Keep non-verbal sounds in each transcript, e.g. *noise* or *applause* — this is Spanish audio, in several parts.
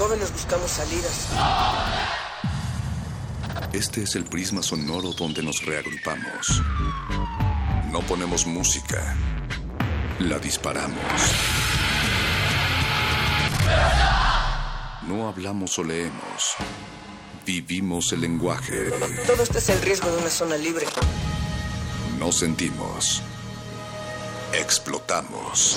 jóvenes buscamos salidas. Este es el prisma sonoro donde nos reagrupamos. No ponemos música, la disparamos. No hablamos o leemos. Vivimos el lenguaje. Todo este es el riesgo de una zona libre. No sentimos. Explotamos.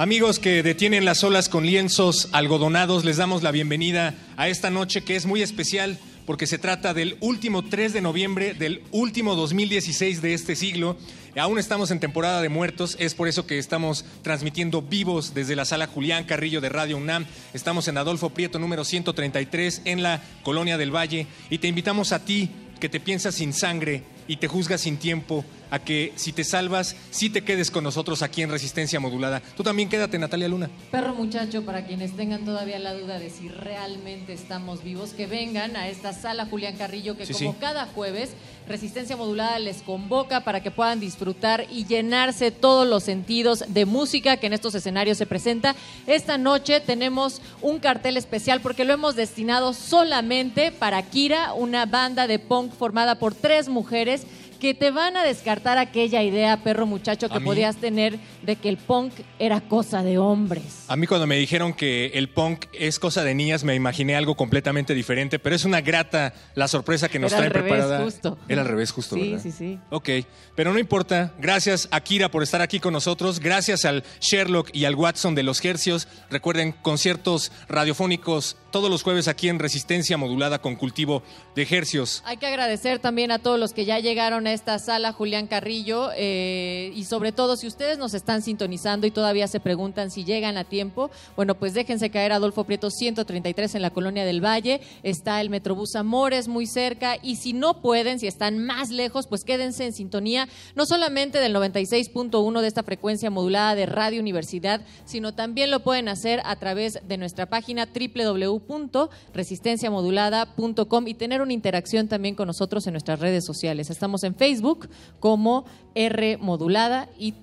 Amigos que detienen las olas con lienzos algodonados, les damos la bienvenida a esta noche que es muy especial porque se trata del último 3 de noviembre del último 2016 de este siglo. Aún estamos en temporada de muertos, es por eso que estamos transmitiendo vivos desde la sala Julián Carrillo de Radio UNAM. Estamos en Adolfo Prieto número 133 en la Colonia del Valle y te invitamos a ti que te piensas sin sangre y te juzgas sin tiempo a que si te salvas, sí te quedes con nosotros aquí en Resistencia Modulada. Tú también quédate, Natalia Luna. Perro muchacho, para quienes tengan todavía la duda de si realmente estamos vivos, que vengan a esta sala Julián Carrillo, que como cada jueves, Resistencia Modulada les convoca para que puedan disfrutar y llenarse todos los sentidos de música que en estos escenarios se presenta. Esta noche tenemos un cartel especial porque lo hemos destinado solamente para Kira, una banda de punk formada por tres mujeres que te van a descartar aquella idea, perro muchacho, que podías tener de que el punk era cosa de hombres. A mí cuando me dijeron que el punk es cosa de niñas, me imaginé algo completamente diferente, pero es una grata la sorpresa que nos era revés, preparada. Justo. Era al revés justo, Sí, ¿verdad? sí, sí. Ok, pero no importa. Gracias a Kira por estar aquí con nosotros. Gracias al Sherlock y al Watson de los Hercios. Recuerden, conciertos radiofónicos todos los jueves aquí en Resistencia Modulada con cultivo de Hercios. Hay que agradecer también a todos los que ya llegaron a esta sala, Julián Carrillo, eh, y sobre todo si ustedes nos están sintonizando y todavía se preguntan si llegan a tiempo, bueno, pues déjense caer Adolfo Prieto 133 en la Colonia del Valle, está el Metrobús Amores muy cerca, y si no pueden, si están más lejos, pues quédense en sintonía, no solamente del 96.1 de esta frecuencia modulada de Radio Universidad, sino también lo pueden hacer a través de nuestra página www.resistenciamodulada.com y tener una interacción también con nosotros en nuestras redes sociales. Estamos en Facebook como R Modulada y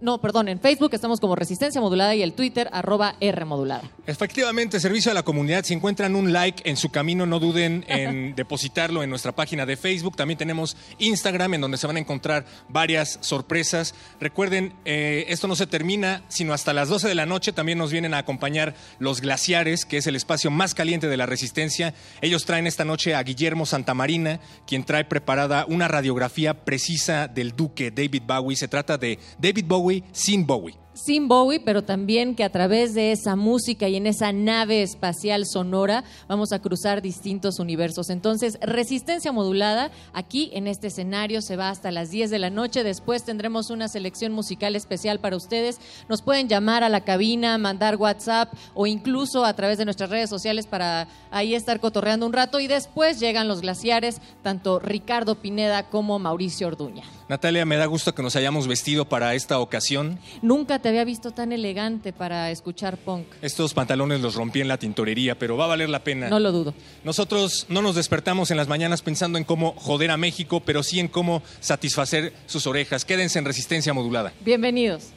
no, perdón, en Facebook estamos como Resistencia Modulada y el Twitter arroba R Modulada. Efectivamente, servicio a la comunidad. Si encuentran un like en su camino, no duden en *laughs* depositarlo en nuestra página de Facebook. También tenemos Instagram, en donde se van a encontrar varias sorpresas. Recuerden, eh, esto no se termina, sino hasta las 12 de la noche. También nos vienen a acompañar los Glaciares, que es el espacio más caliente de la Resistencia. Ellos traen esta noche a Guillermo Santamarina, quien trae preparada una radiografía precisa del duque David Bowie. Se trata de David Bowie sin Bowie. Sin Bowie, pero también que a través de esa música y en esa nave espacial sonora vamos a cruzar distintos universos. Entonces, resistencia modulada, aquí en este escenario se va hasta las 10 de la noche. Después tendremos una selección musical especial para ustedes. Nos pueden llamar a la cabina, mandar WhatsApp o incluso a través de nuestras redes sociales para ahí estar cotorreando un rato. Y después llegan los glaciares, tanto Ricardo Pineda como Mauricio Orduña. Natalia, me da gusto que nos hayamos vestido para esta ocasión. Nunca te había visto tan elegante para escuchar punk. Estos pantalones los rompí en la tintorería, pero va a valer la pena. No lo dudo. Nosotros no nos despertamos en las mañanas pensando en cómo joder a México, pero sí en cómo satisfacer sus orejas. Quédense en resistencia modulada. Bienvenidos.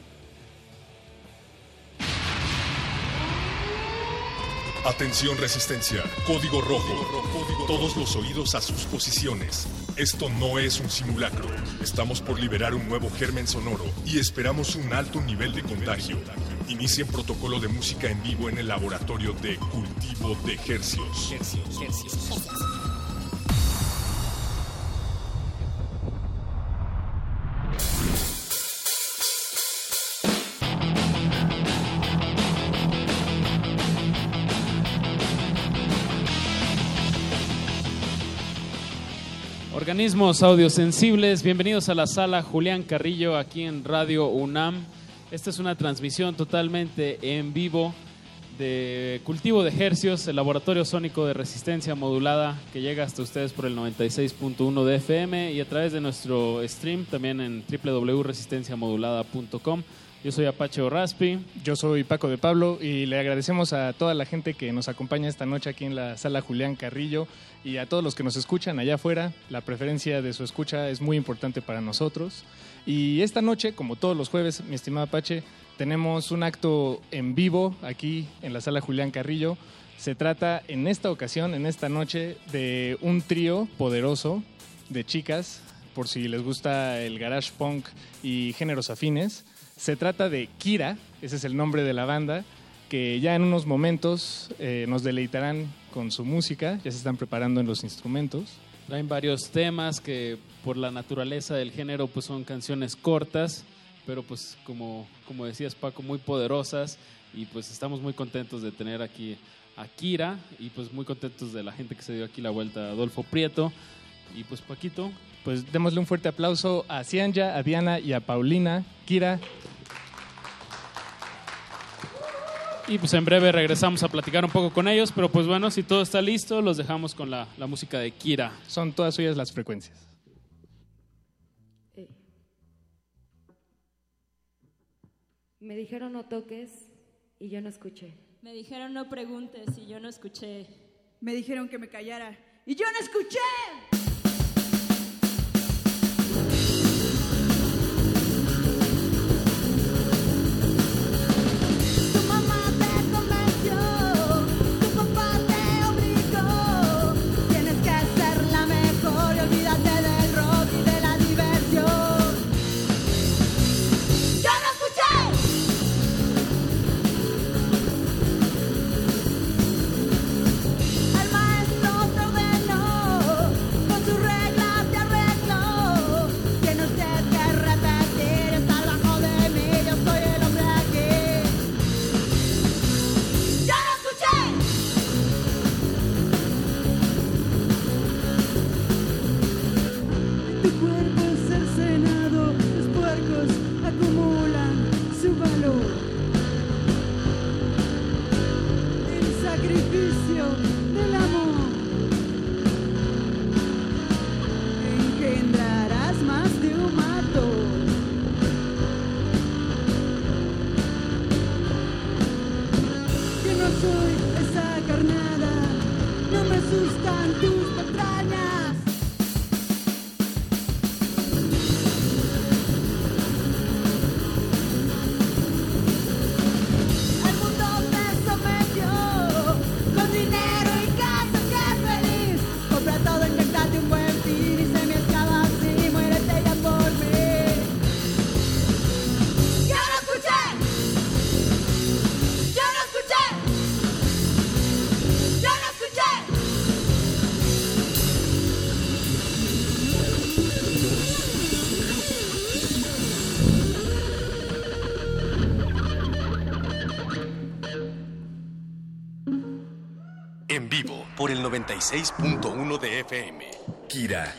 Atención resistencia, código rojo. Todos los oídos a sus posiciones. Esto no es un simulacro. Estamos por liberar un nuevo germen sonoro y esperamos un alto nivel de contagio. Inicien protocolo de música en vivo en el laboratorio de cultivo de hercios. Organismos audiosensibles, bienvenidos a la sala Julián Carrillo aquí en Radio UNAM. Esta es una transmisión totalmente en vivo de cultivo de hercios, el laboratorio sónico de resistencia modulada que llega hasta ustedes por el 96.1 de FM y a través de nuestro stream también en www.resistenciamodulada.com. Yo soy Apache Raspi. Yo soy Paco de Pablo y le agradecemos a toda la gente que nos acompaña esta noche aquí en la sala Julián Carrillo y a todos los que nos escuchan allá afuera. La preferencia de su escucha es muy importante para nosotros. Y esta noche, como todos los jueves, mi estimado Apache, tenemos un acto en vivo aquí en la sala Julián Carrillo. Se trata en esta ocasión, en esta noche, de un trío poderoso de chicas, por si les gusta el garage punk y géneros afines. Se trata de Kira, ese es el nombre de la banda, que ya en unos momentos eh, nos deleitarán con su música, ya se están preparando en los instrumentos. Traen varios temas que por la naturaleza del género pues son canciones cortas, pero pues como, como decías Paco, muy poderosas y pues estamos muy contentos de tener aquí a Kira y pues muy contentos de la gente que se dio aquí la vuelta, Adolfo Prieto y pues Paquito. Pues démosle un fuerte aplauso a Cianja, a Diana y a Paulina. Kira, Y pues en breve regresamos a platicar un poco con ellos, pero pues bueno, si todo está listo, los dejamos con la, la música de Kira. Son todas suyas las frecuencias. Eh. Me dijeron no toques y yo no escuché. Me dijeron no preguntes y yo no escuché. Me dijeron que me callara y yo no escuché. 96.1 de FM. Kira.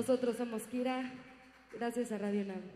Nosotros somos Kira. Gracias a Radio Nav.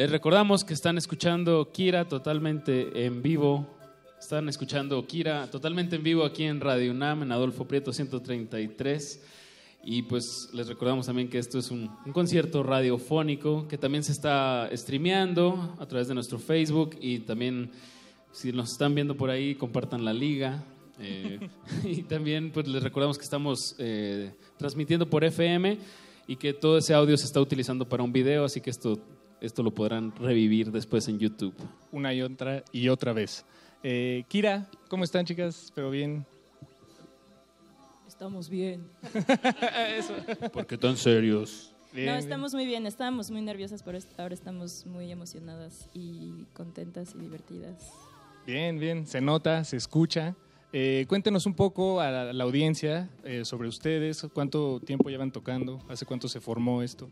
Les recordamos que están escuchando Kira totalmente en vivo. Están escuchando Kira totalmente en vivo aquí en Radio UNAM, en Adolfo Prieto 133. Y pues les recordamos también que esto es un, un, concierto radiofónico que también se está streameando a través de nuestro Facebook y también si nos están viendo por ahí compartan la liga. Eh, *laughs* *laughs* y también pues les recordamos que estamos eh, transmitiendo por FM y que todo ese audio se está utilizando para un video, así que esto, esto lo podrán revivir después en YouTube. Una y otra y otra vez. Eh, Kira, ¿cómo están chicas? ¿Pero bien? Estamos bien. *laughs* Eso. ¿Por qué tan serios? Bien, no, estamos muy bien, estábamos muy nerviosas, pero ahora estamos muy emocionadas y contentas y divertidas. Bien, bien, se nota, se escucha. Eh, cuéntenos un poco a la, la audiencia eh, sobre ustedes, cuánto tiempo llevan tocando, hace cuánto se formó esto.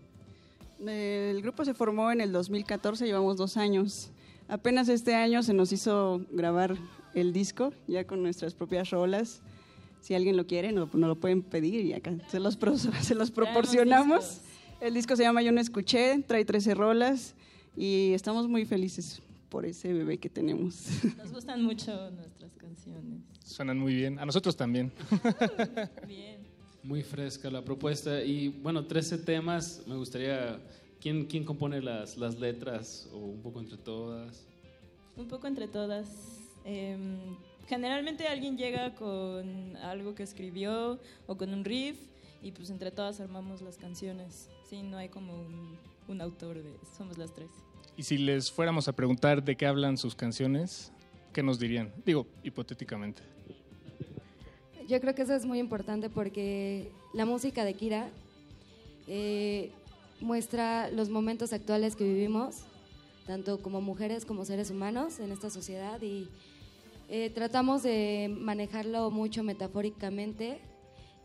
El grupo se formó en el 2014, llevamos dos años. Apenas este año se nos hizo grabar el disco, ya con nuestras propias rolas. Si alguien lo quiere, nos no lo pueden pedir y acá se los, pro, *laughs* se los proporcionamos. El disco se llama Yo no escuché, trae 13 rolas y estamos muy felices por ese bebé que tenemos. *laughs* Nos gustan mucho nuestras canciones. Suenan muy bien, a nosotros también. *laughs* bien. Muy fresca la propuesta y bueno, 13 temas, me gustaría, ¿quién, quién compone las, las letras o un poco entre todas? Un poco entre todas. Eh, generalmente alguien llega con algo que escribió o con un riff y pues entre todas armamos las canciones. Sí, no hay como un, un autor de, somos las tres. Y si les fuéramos a preguntar de qué hablan sus canciones, ¿qué nos dirían? Digo, hipotéticamente. Yo creo que eso es muy importante porque la música de Kira eh, muestra los momentos actuales que vivimos, tanto como mujeres como seres humanos en esta sociedad y eh, tratamos de manejarlo mucho metafóricamente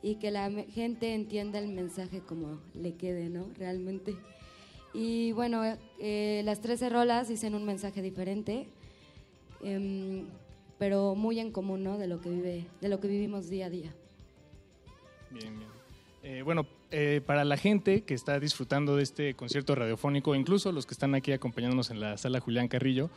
y que la gente entienda el mensaje como le quede, ¿no? Realmente. Y bueno, eh, las 13 rolas dicen un mensaje diferente, eh, pero muy en común, ¿no? De lo que, vive, de lo que vivimos día a día. Bien, bien. Eh, bueno, eh, para la gente que está disfrutando de este concierto radiofónico, incluso los que están aquí acompañándonos en la sala Julián Carrillo,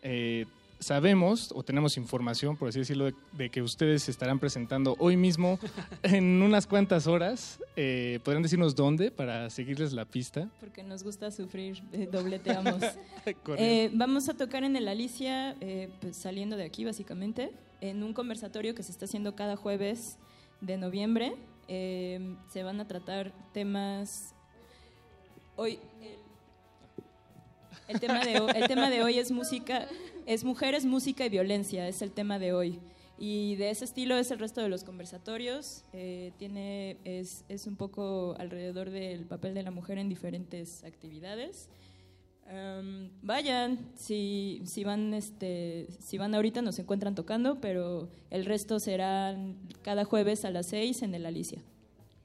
eh, sabemos o tenemos información, por así decirlo, de, de, que ustedes se estarán presentando hoy mismo *laughs* en unas cuantas horas. Eh, ¿Podrían decirnos dónde para seguirles la pista? Porque nos gusta sufrir, eh, dobleteamos. *laughs* eh, vamos a tocar en el Alicia, eh, pues, saliendo de aquí básicamente, en un conversatorio que se está haciendo cada jueves de noviembre. Eh, se van a tratar temas... Hoy, el tema, de, el tema de hoy es música, es mujeres, música y violencia, es el tema de hoy. Y de ese estilo es el resto de los conversatorios. Eh, tiene, es, es, un poco alrededor del papel de la mujer en diferentes actividades. Vayan, si, si, van, este, si van ahorita nos encuentran tocando, pero el resto será cada jueves a las 6 en el Alicia.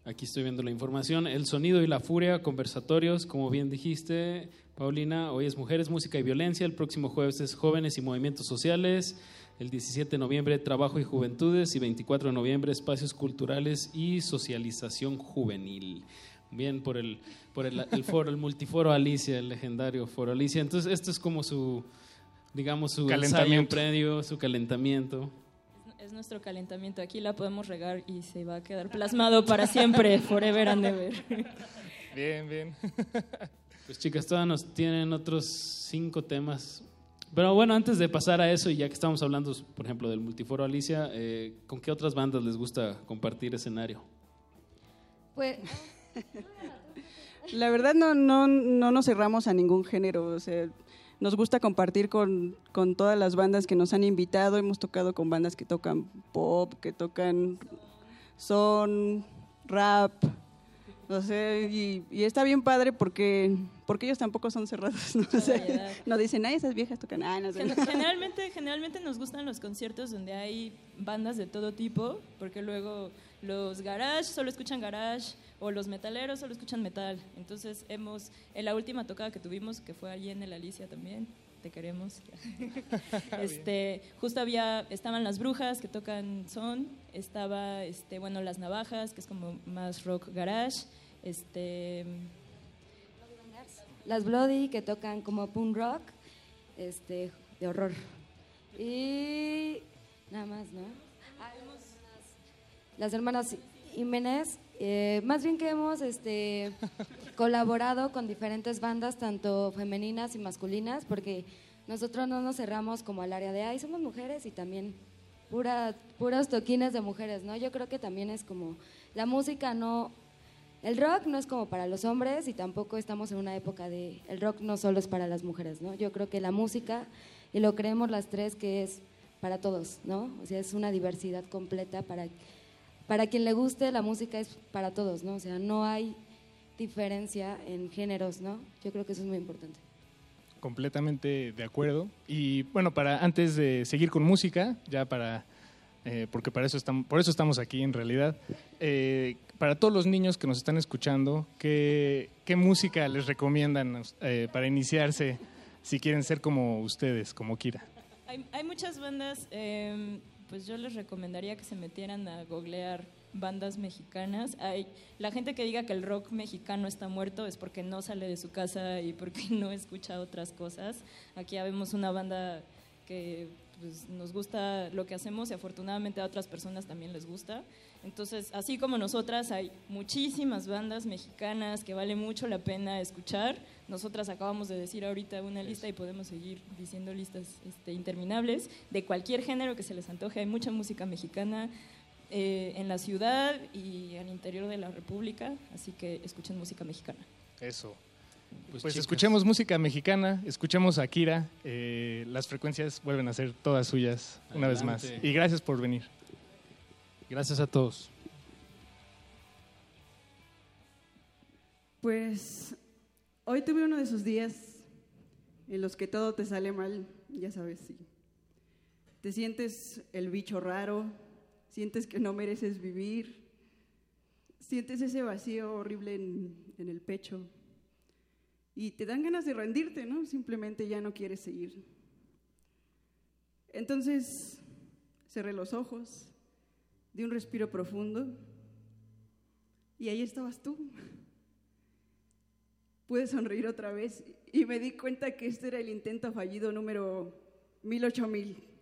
Aquí estoy viendo la información. El sonido y la furia, conversatorios, como bien dijiste, Paulina, hoy es Mujeres, Música y Violencia, el próximo jueves es Jóvenes y Movimientos Sociales, el 17 de noviembre Trabajo y Juventudes y 24 de noviembre Espacios Culturales y Socialización Juvenil. Bien, por el, por el, el foro, el multiforo Alicia, el legendario foro Alicia. Entonces, esto es como su, digamos, su ensayo previo, su calentamiento. Es nuestro calentamiento. Aquí la podemos regar y se va a quedar plasmado para siempre, forever and ever. Bien, bien. *laughs* Pues chicas, todas nos tienen otros cinco temas. Pero bueno, antes de pasar a eso, y ya que estamos hablando, por ejemplo, del Multiforo Alicia, eh, ¿con qué otras bandas les gusta compartir escenario? Pues... La verdad no, no, no nos cerramos a ningún género, o sea, nos gusta compartir con, con, todas las bandas que nos han invitado, hemos tocado con bandas que tocan pop, que tocan son, rap, o sea, y, y, está bien padre porque, porque ellos tampoco son cerrados. *laughs* No, o sea, no dicen, ay, esas viejas tocan. Ah, no sé. generalmente, generalmente nos gustan los conciertos donde hay bandas de todo tipo, porque luego los garage solo escuchan garage o los metaleros solo escuchan metal. Entonces, hemos, en la última tocada que tuvimos, que fue allí en el Alicia también, te queremos. *laughs* este, justo había, estaban las brujas que tocan son, estaba, este, bueno, las navajas, que es como más rock garage, este, las Bloody, que tocan como punk rock, este, de horror. Y nada más, ¿no? Ah, las hermanas Jiménez, eh, más bien que hemos este, *laughs* colaborado con diferentes bandas, tanto femeninas y masculinas, porque nosotros no nos cerramos como al área de, ay, somos mujeres y también pura, puros toquines de mujeres, ¿no? Yo creo que también es como, la música no, el rock no es como para los hombres y tampoco estamos en una época de, el rock no solo es para las mujeres, ¿no? Yo creo que la música, y lo creemos las tres, que es para todos, ¿no? O sea, es una diversidad completa para, para quien le guste, la música es para todos, ¿no? O sea, no hay diferencia en géneros, ¿no? Yo creo que eso es muy importante completamente de acuerdo. Y bueno, para antes de seguir con música, ya para eh, porque para eso estamos, por eso estamos aquí en realidad. Eh, para todos los niños que nos están escuchando, ¿qué, qué música les recomiendan eh, para iniciarse si quieren ser como ustedes, como Kira? Hay, hay muchas bandas, em, pues yo les recomendaría que se metieran a googlear bandas mexicanas. Hay, la gente que diga que el rock mexicano está muerto es porque no sale de su casa y porque *laughs* no escucha otras cosas. Aquí ya vemos una banda que pues, nos gusta lo que hacemos y afortunadamente a otras personas también les gusta. Entonces, así como nosotras, hay muchísimas bandas mexicanas que vale mucho la pena escuchar. Nosotras acabamos de decir ahorita una lista y podemos seguir diciendo listas este, interminables de cualquier género que se les antoje. Hay mucha música mexicana eh, en la ciudad y al interior de la República, así que escuchen música mexicana. Eso. Pues, pues escuchemos música mexicana, escuchemos a Kira, eh, las frecuencias vuelven a ser todas suyas una vez más. Y gracias por venir. Gracias a todos. Pues hoy tuve uno de esos días en los que todo te sale mal, ya sabes, sí. Te sientes el bicho raro, sientes que no mereces vivir, sientes ese vacío horrible en, el pecho y te dan ganas de rendirte, ¿no? Simplemente ya no quieres seguir. Entonces cerré los ojos, di un respiro profundo y ahí estabas tú. Pude sonreír otra vez y me di cuenta que este era el intento fallido número mil ocho mil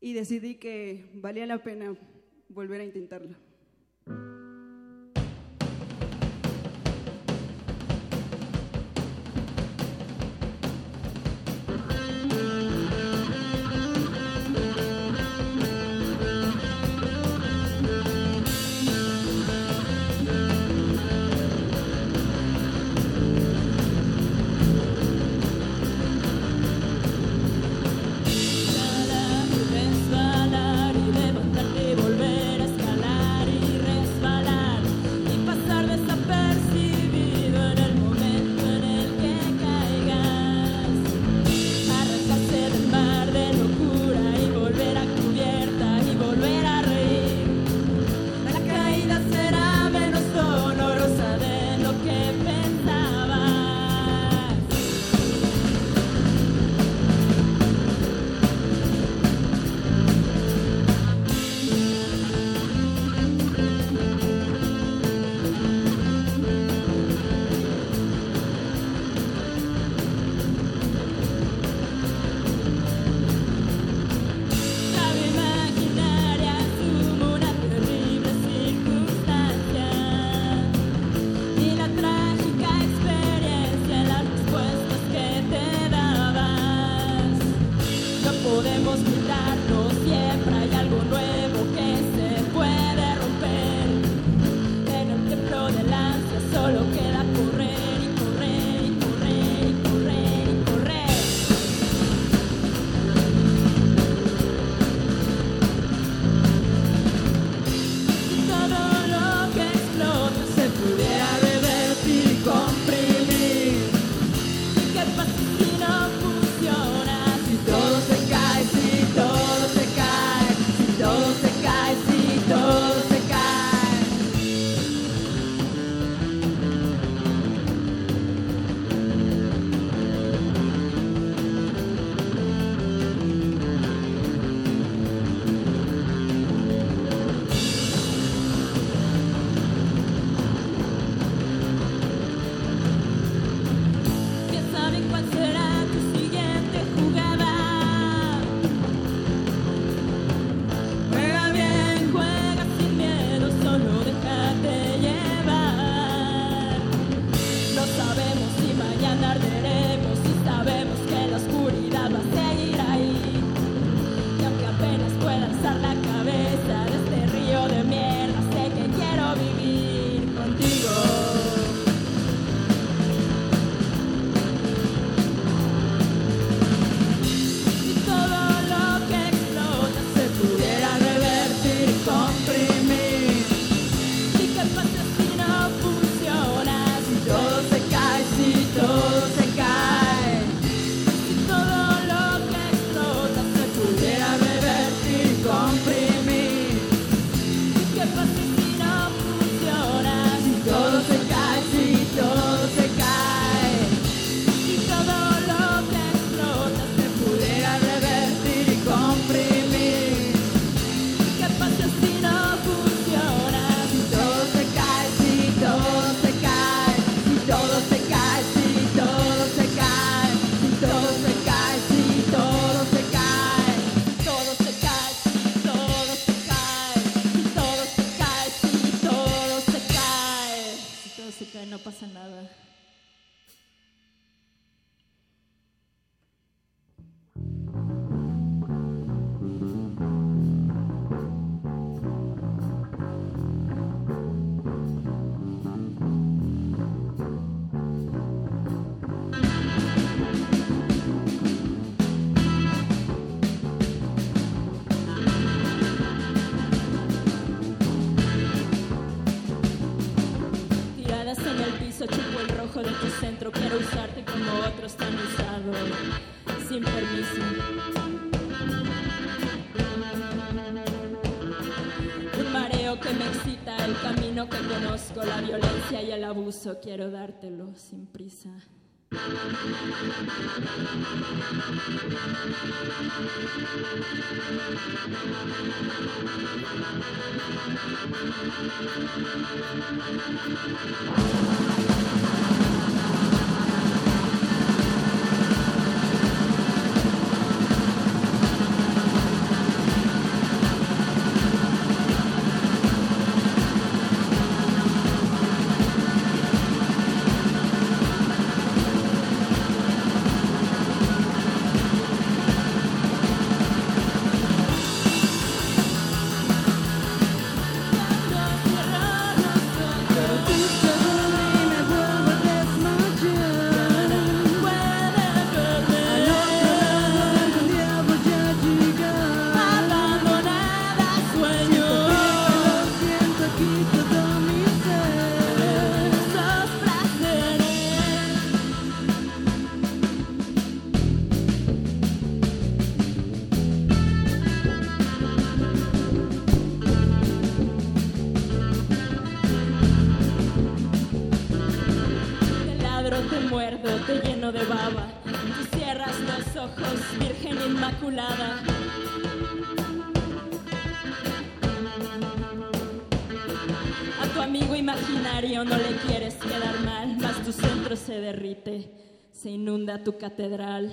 y decidí que valía la pena volver a intentarlo. abuso, quiero dártelo sin prisa. inunda tu catedral.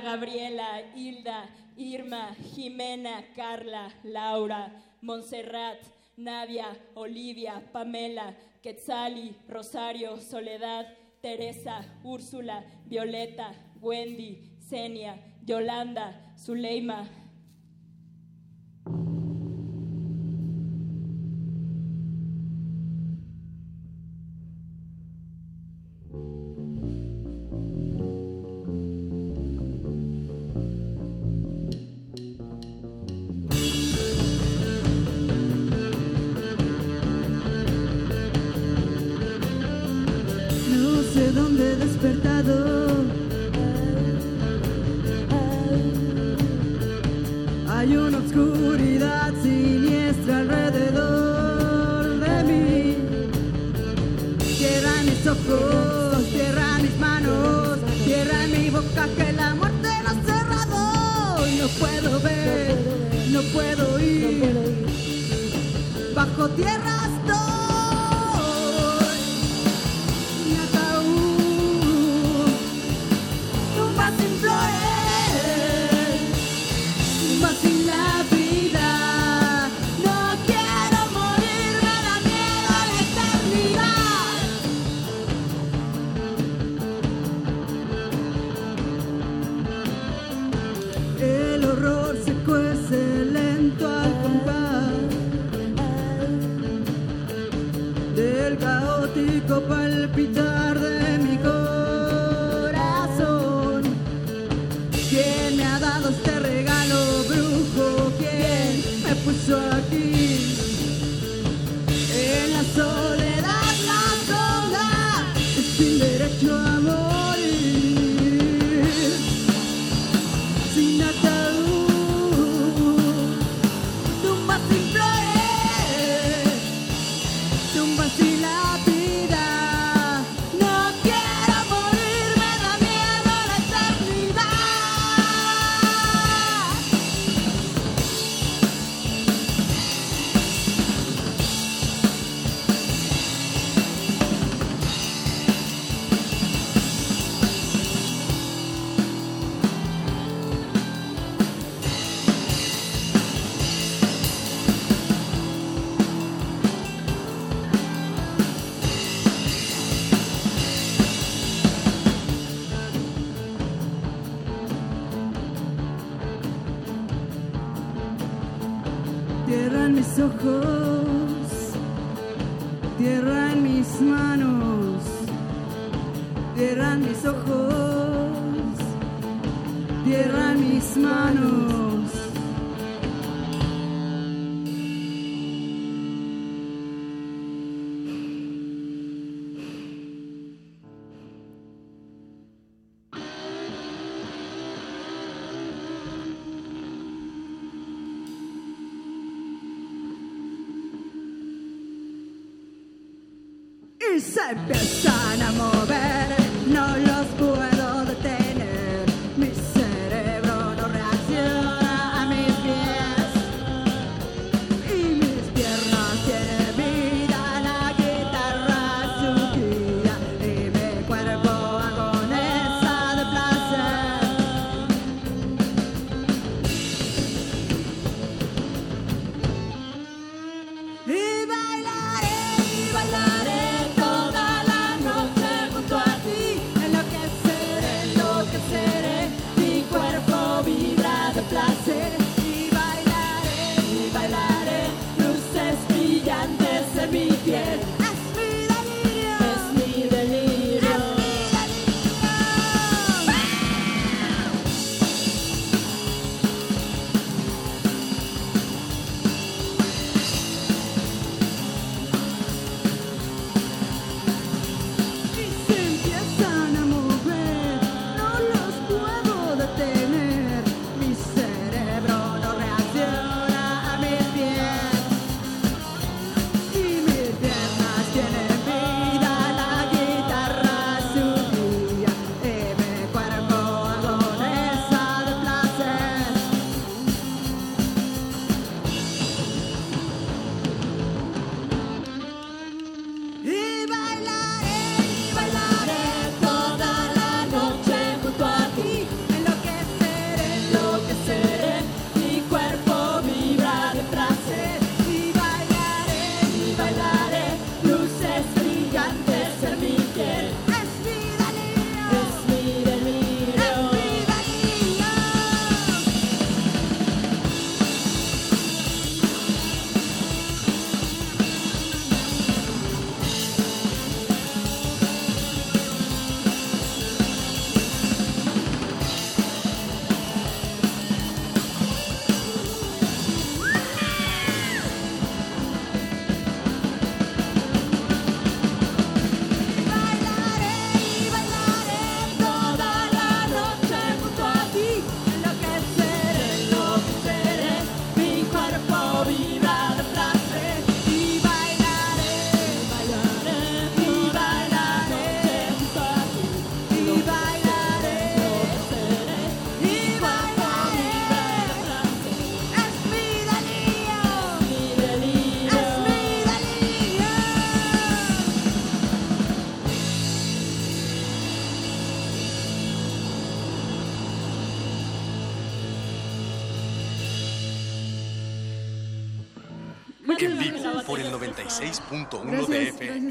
Gabriela, Hilda, Irma, Jimena, Carla, Laura, Montserrat, Nadia, Olivia, Pamela, Quetzali, Rosario, Soledad, Teresa, Úrsula, Violeta, Wendy, Senia, Yolanda, Zuleima,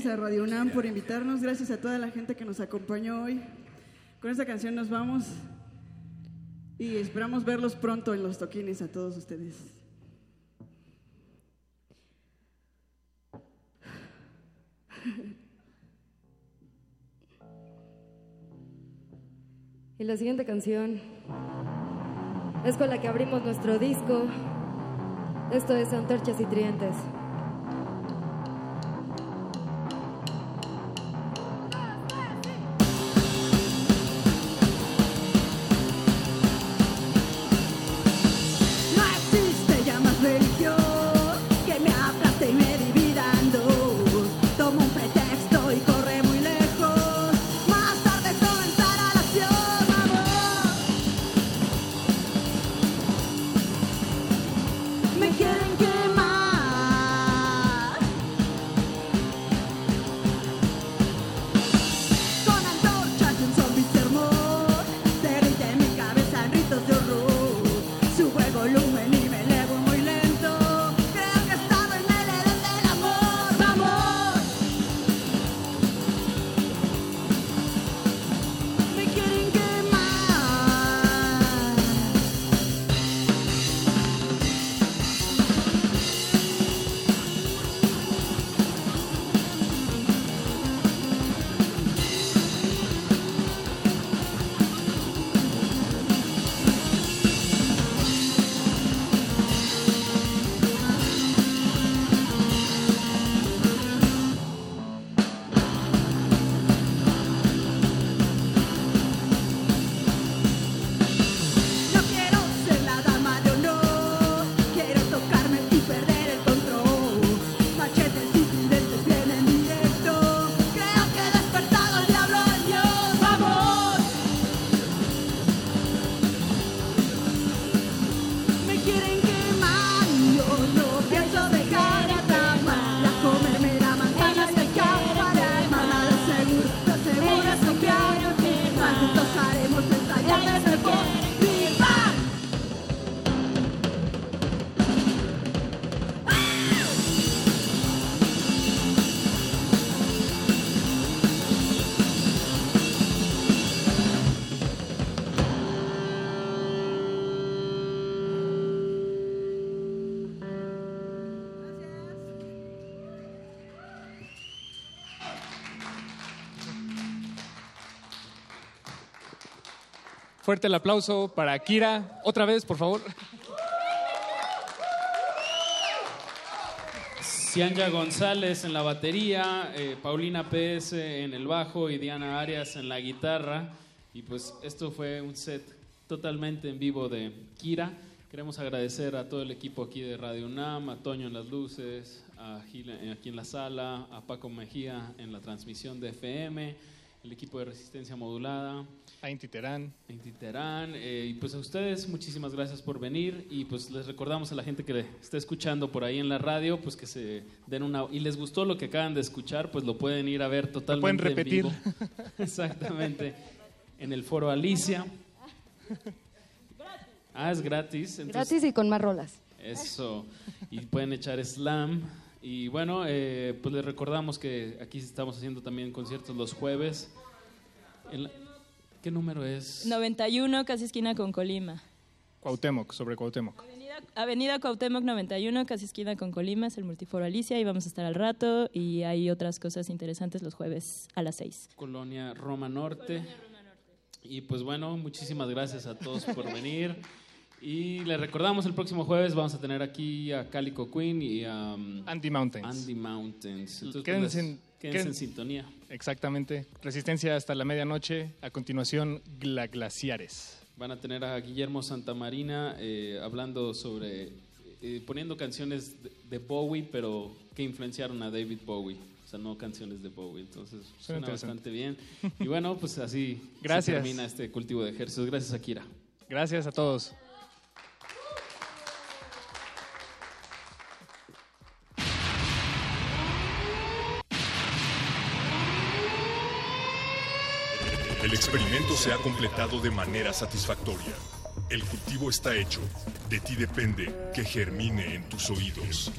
a Radio UNAM por invitarnos, gracias a toda la gente que nos acompañó hoy. Con esta canción nos vamos y esperamos verlos pronto en los toquines a todos ustedes. Y la siguiente canción es con la que abrimos nuestro disco. Esto es Antorchas y Trientes. Fuerte el aplauso para Kira. Otra vez, por favor. Cianya González en la batería, eh, Paulina PS en el bajo y Diana Arias en la guitarra. Y pues esto fue un set totalmente en vivo de Kira. Queremos agradecer a todo el equipo aquí de Radio UNAM, a Toño en las luces, a Gil eh, aquí en la sala, a Paco Mejía en la transmisión de FM, el equipo de resistencia modulada. A Inti Terán. A Inti Terán. eh, y pues a ustedes, muchísimas gracias por venir. Y pues les recordamos a la gente que le está escuchando por ahí en la radio, pues que se den una. Y les gustó lo que acaban de escuchar, pues lo pueden ir a ver totalmente. pueden en repetir. vivo. *laughs* Exactamente. En el foro Alicia. Ah, es gratis. entonces- Gratis y con más rolas. eso. Y pueden echar slam. Y bueno, eh, pues les recordamos que aquí estamos haciendo también conciertos los jueves. En la- ¿Qué número es? 91, casi esquina con Colima. Cuauhtémoc, sobre Cuauhtémoc. Avenida Cuauhtémoc 91, casi esquina con Colima, es el Multiforo Alicia y vamos a estar al rato y hay otras cosas interesantes los jueves a las 6. Colonia Roma Norte. Y pues bueno, muchísimas gracias a todos por venir. Y les recordamos el próximo jueves vamos a tener aquí a Calico Queen y a um, Andy Mountains. Andy Mountains. Entonces, Quédense pues, en- quédense en sintonía. Exactamente. Resistencia hasta la medianoche. A continuación, Gla Glaciares. Van a tener a Guillermo Santamarina eh, hablando sobre, eh, poniendo canciones de, de Bowie, pero que influenciaron a David Bowie. O sea, no canciones de Bowie. Entonces, suena interesante. bastante bien. Y bueno, pues así se Gracias. termina este cultivo de ejércitos. Gracias, Akira. Gracias a todos. El experimento se ha completado de manera satisfactoria. El cultivo está hecho. De ti depende que germine en tus oídos.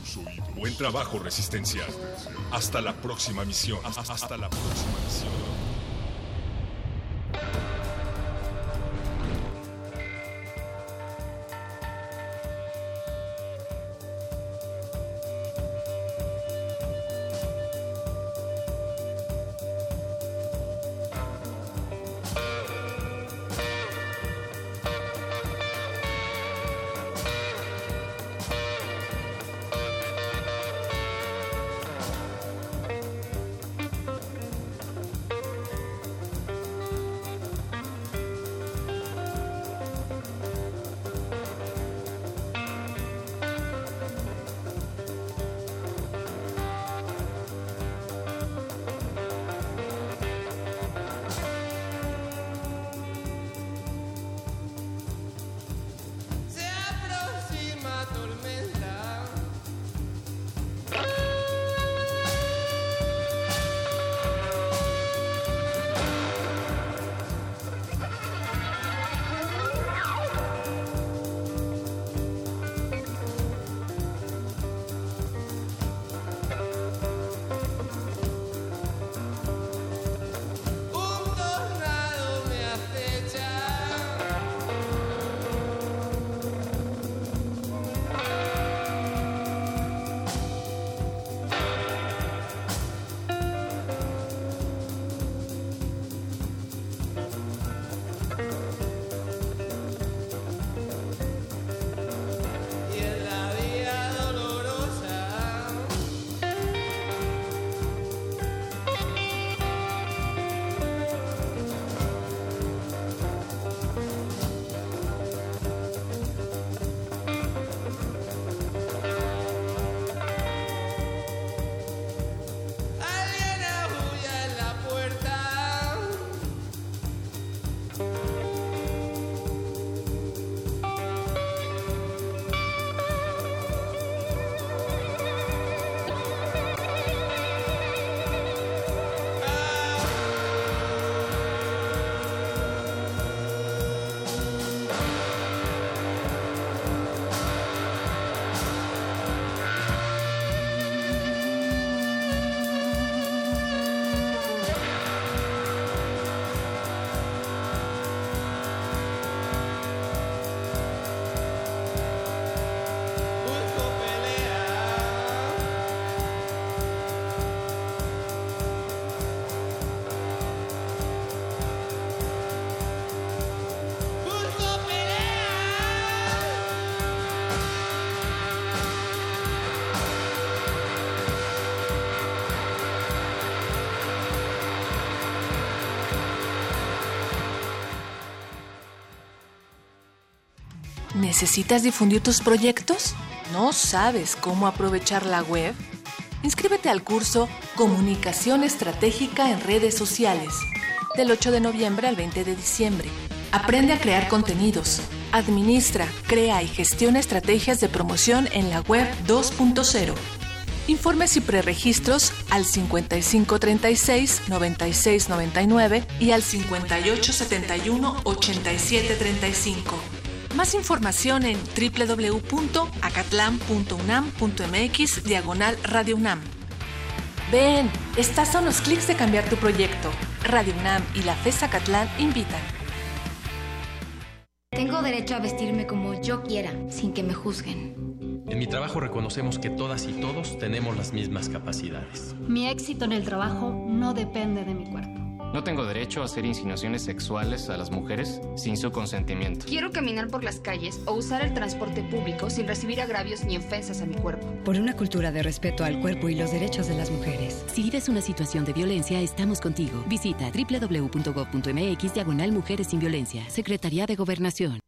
Buen trabajo, Resistencia. Hasta la próxima misión. Hasta la próxima misión. ¿Necesitas difundir tus proyectos? ¿No sabes cómo aprovechar la web? Inscríbete al curso Comunicación Estratégica en Redes Sociales, del 8 de noviembre al 20 de diciembre. Aprende a crear contenidos. Administra, crea y gestiona estrategias de promoción en la web 2.0. Informes y preregistros al 5536 9699 y al 5871 8735. Más información en www.acatlan.unam.mx diagonal Radio UNAM. Ven, estás a unos clics de cambiar tu proyecto. Radio UNAM y la FES Catlán invitan. Tengo derecho a vestirme como yo quiera, sin que me juzguen. En mi trabajo reconocemos que todas y todos tenemos las mismas capacidades. Mi éxito en el trabajo no depende de mi cuerpo. No tengo derecho a hacer insinuaciones sexuales a las mujeres sin su consentimiento. Quiero caminar por las calles o usar el transporte público sin recibir agravios ni ofensas a mi cuerpo. Por una cultura de respeto al cuerpo y los derechos de las mujeres. Si vives una situación de violencia, estamos contigo. Visita www.gov.mx diagonal Mujeres sin Violencia. Secretaría de Gobernación.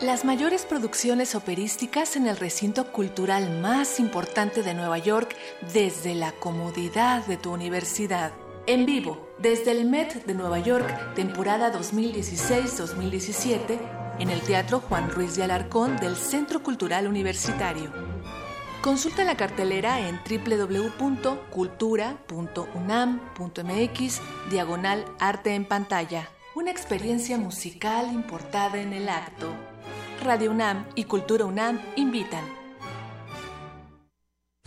Las mayores producciones operísticas en el recinto cultural más importante de Nueva York desde la comodidad de tu universidad. En vivo, desde el Met de Nueva York, temporada 2016-2017, en el Teatro Juan Ruiz de Alarcón del Centro Cultural Universitario. Consulta la cartelera en www.cultura.unam.mx, diagonal arte en pantalla. Una experiencia musical importada en el acto. Radio UNAM y Cultura UNAM invitan.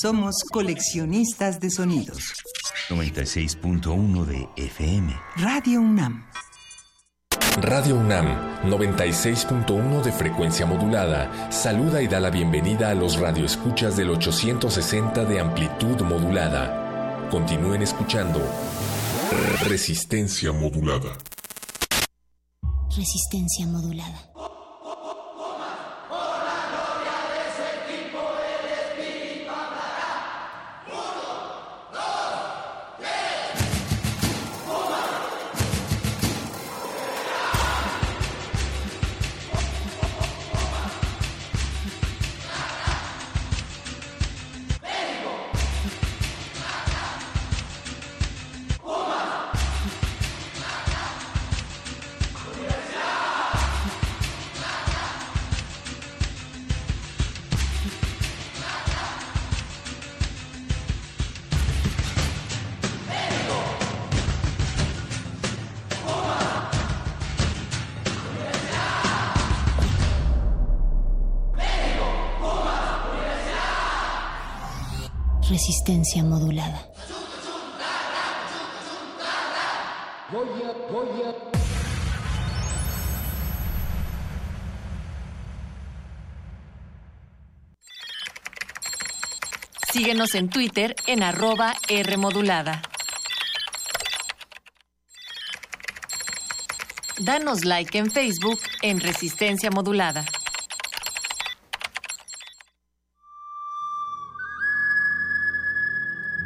Somos coleccionistas de sonidos. 96.1 de FM. Radio UNAM. Radio UNAM 96.1 de frecuencia modulada saluda y da la bienvenida a los radioescuchas del 860 de amplitud modulada. Continúen escuchando Resistencia modulada. Resistencia modulada. Resistencia modulada. Síguenos en Twitter en arroba Rmodulada. Danos like en Facebook en Resistencia Modulada.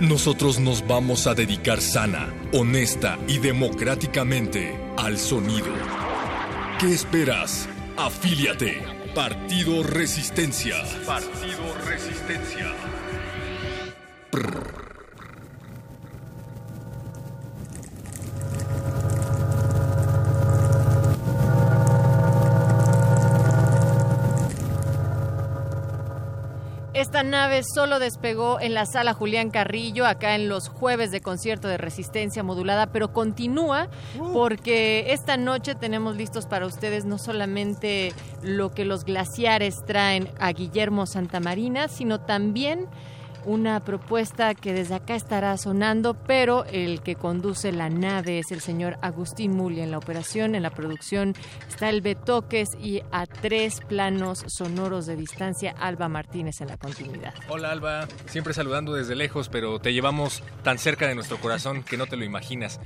Nosotros nos vamos a dedicar sana, honesta y democráticamente al sonido. ¿Qué esperas? Afíliate. Partido Resistencia. Partido Resistencia. Esta nave solo despegó en la sala Julián Carrillo, acá en los jueves de concierto de resistencia modulada, pero continúa porque esta noche tenemos listos para ustedes no solamente lo que los glaciares traen a Guillermo Santamarina, sino también una propuesta que desde acá estará sonando, pero el que conduce la nave es el señor Agustín Muli en la operación, en la producción está el Betoques y a tres planos sonoros de distancia Alba Martínez en la continuidad. Hola Alba, siempre saludando desde lejos, pero te llevamos tan cerca de nuestro corazón que no te lo imaginas.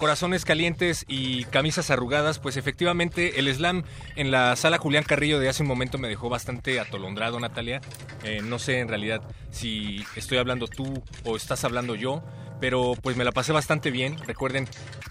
Corazones calientes y camisas arrugadas, pues efectivamente el slam en la sala Julián Carrillo de hace un momento me dejó bastante atolondrado, Natalia. Eh, no sé en realidad si estoy hablando tú o estás hablando yo, pero pues me la pasé bastante bien. Recuerden,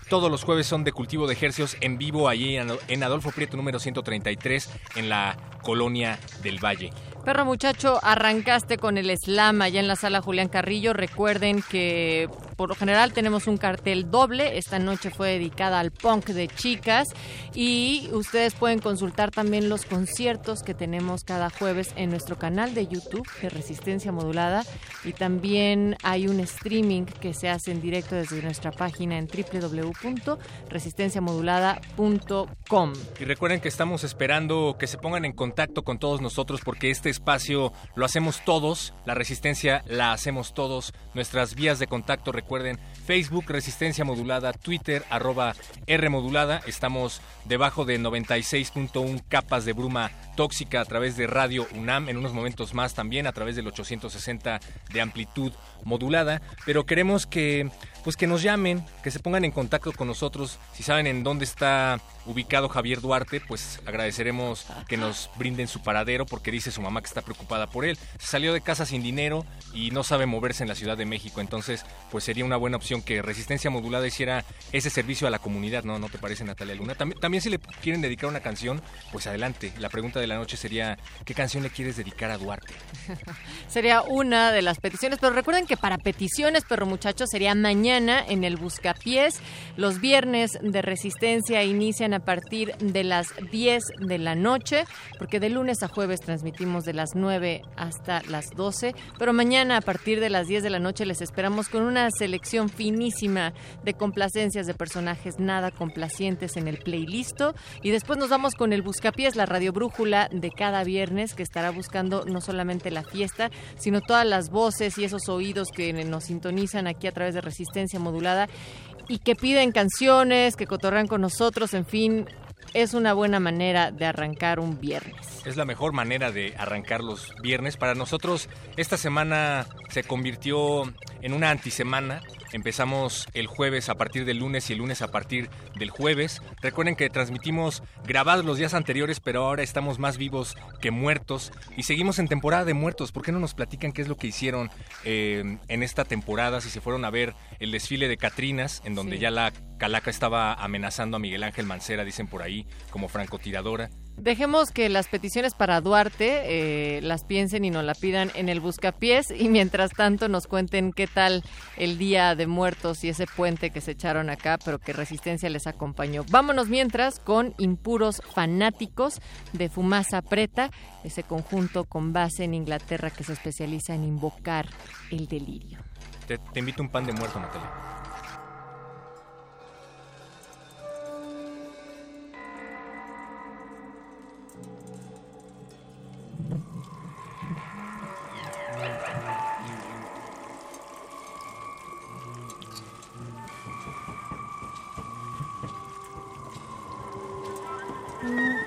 todos los jueves son de cultivo de ejercios en vivo allí en Adolfo Prieto número 133 en la colonia del Valle. Perro muchacho, arrancaste con el slam allá en la sala Julián Carrillo. Recuerden que por lo general tenemos un cartel doble. Esta noche fue dedicada al punk de chicas y ustedes pueden consultar también los conciertos que tenemos cada jueves en nuestro canal de YouTube de Resistencia Modulada y también hay un streaming que se hace en directo desde nuestra página en www.resistenciamodulada.com. Y recuerden que estamos esperando que se pongan en contacto con todos nosotros porque este espacio lo hacemos todos, la resistencia la hacemos todos, nuestras vías de contacto recuerden Facebook Resistencia Modulada, Twitter arroba R Modulada, estamos debajo de 96.1 capas de bruma tóxica a través de Radio UNAM, en unos momentos más también a través del 860 de amplitud modulada, pero queremos que pues que nos llamen, que se pongan en contacto con nosotros. Si saben en dónde está ubicado Javier Duarte, pues agradeceremos que nos brinden su paradero porque dice su mamá que está preocupada por él. Se salió de casa sin dinero y no sabe moverse en la Ciudad de México, entonces pues sería una buena opción que Resistencia Modulada hiciera ese servicio a la comunidad, ¿no? ¿No te parece Natalia Luna? También, también si le quieren dedicar una canción, pues adelante. La pregunta de la noche sería, ¿qué canción le quieres dedicar a Duarte? *laughs* sería una de las peticiones, pero recuerden que para peticiones, perro muchachos, sería mañana en el Buscapiés. Los viernes de resistencia inician a partir de las 10 de la noche, porque de lunes a jueves transmitimos de las 9 hasta las 12, pero mañana a partir de las 10 de la noche les esperamos con una selección finísima de complacencias de personajes nada complacientes en el playlist y después nos vamos con el Buscapiés, la radio brújula de cada viernes que estará buscando no solamente la fiesta, sino todas las voces y esos oídos que nos sintonizan aquí a través de Resistencia modulada y que piden canciones, que cotorran con nosotros, en fin, es una buena manera de arrancar un viernes. Es la mejor manera de arrancar los viernes. Para nosotros esta semana se convirtió en una antisemana Empezamos el jueves a partir del lunes y el lunes a partir del jueves. Recuerden que transmitimos grabados los días anteriores, pero ahora estamos más vivos que muertos y seguimos en temporada de muertos. ¿Por qué no nos platican qué es lo que hicieron eh, en esta temporada? Si se fueron a ver el desfile de Catrinas, en donde ya la calaca estaba amenazando a Miguel Ángel Mancera, dicen por ahí, como francotiradora. Dejemos que las peticiones para Duarte eh, las piensen y nos la pidan en el Buscapiés y mientras tanto nos cuenten qué tal el Día de Muertos y ese puente que se echaron acá, pero que Resistencia les acompañó. Vámonos mientras con Impuros Fanáticos de Fumasa Preta, ese conjunto con base en Inglaterra que se especializa en invocar el delirio. Te, te invito un pan de muerto, Natalia. Mm-hmm.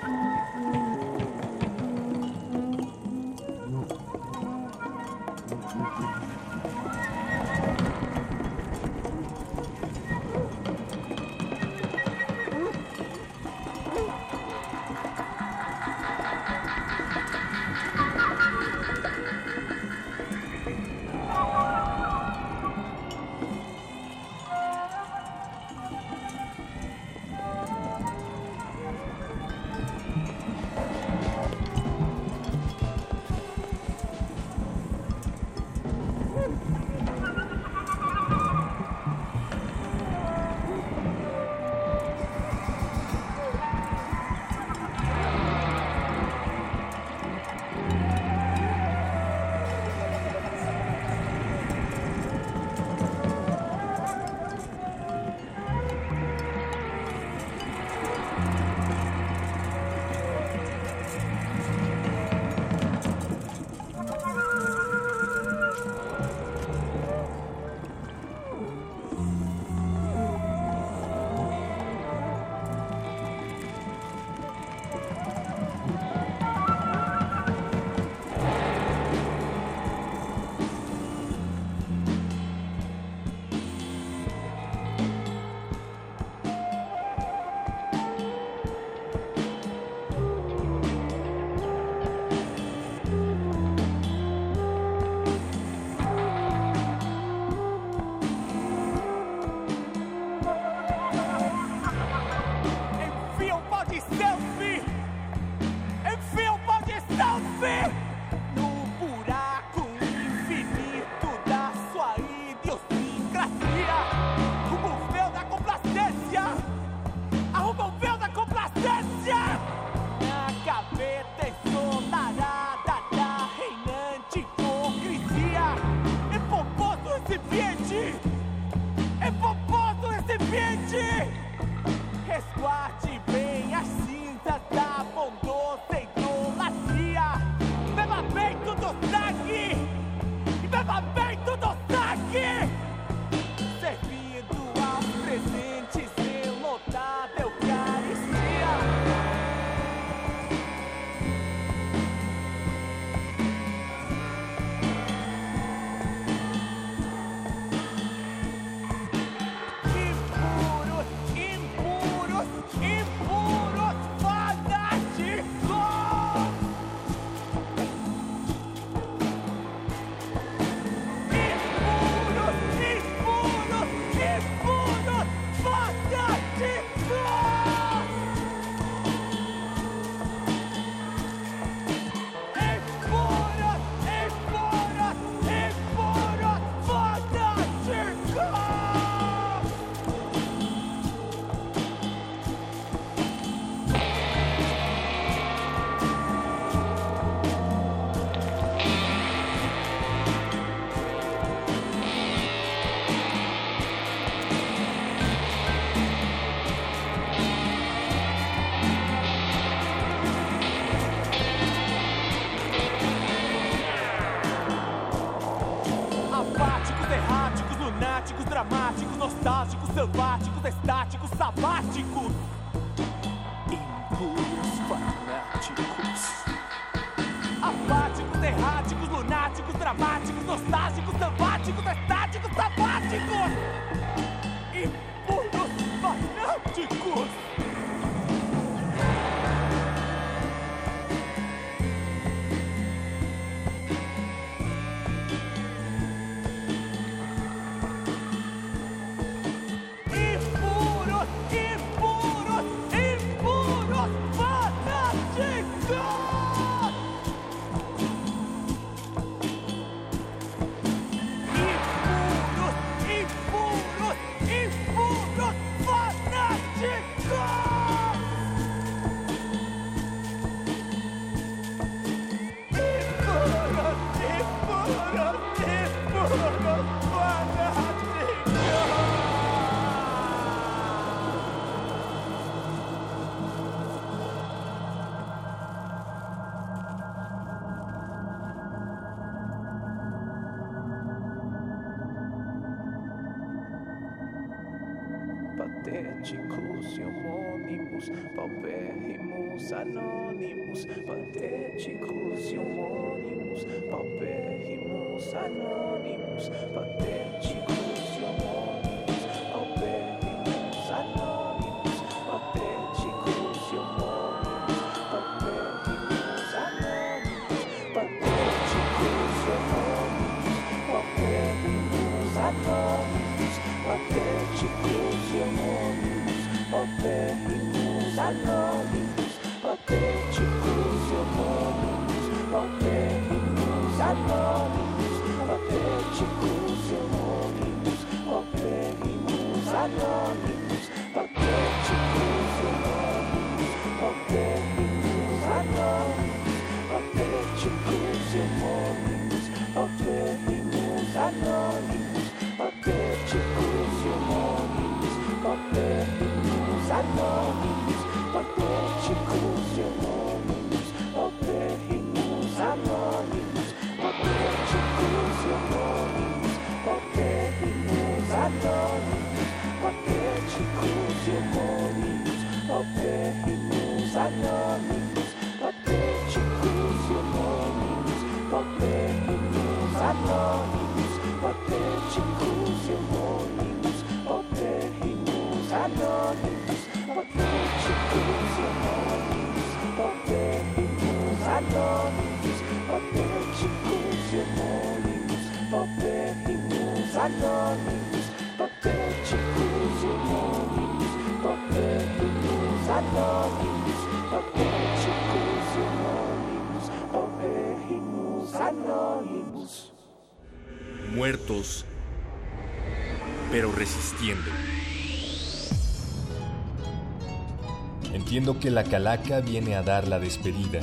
Entiendo que la calaca viene a dar la despedida.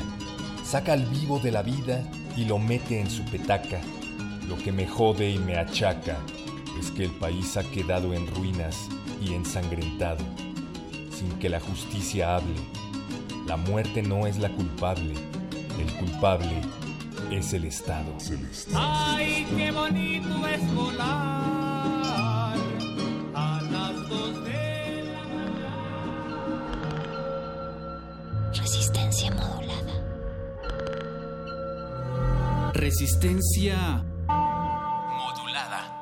Saca al vivo de la vida y lo mete en su petaca. Lo que me jode y me achaca es que el país ha quedado en ruinas y ensangrentado, sin que la justicia hable. La muerte no es la culpable, el culpable es el Estado. Ay, qué bonito es volar Resistencia. Modulada.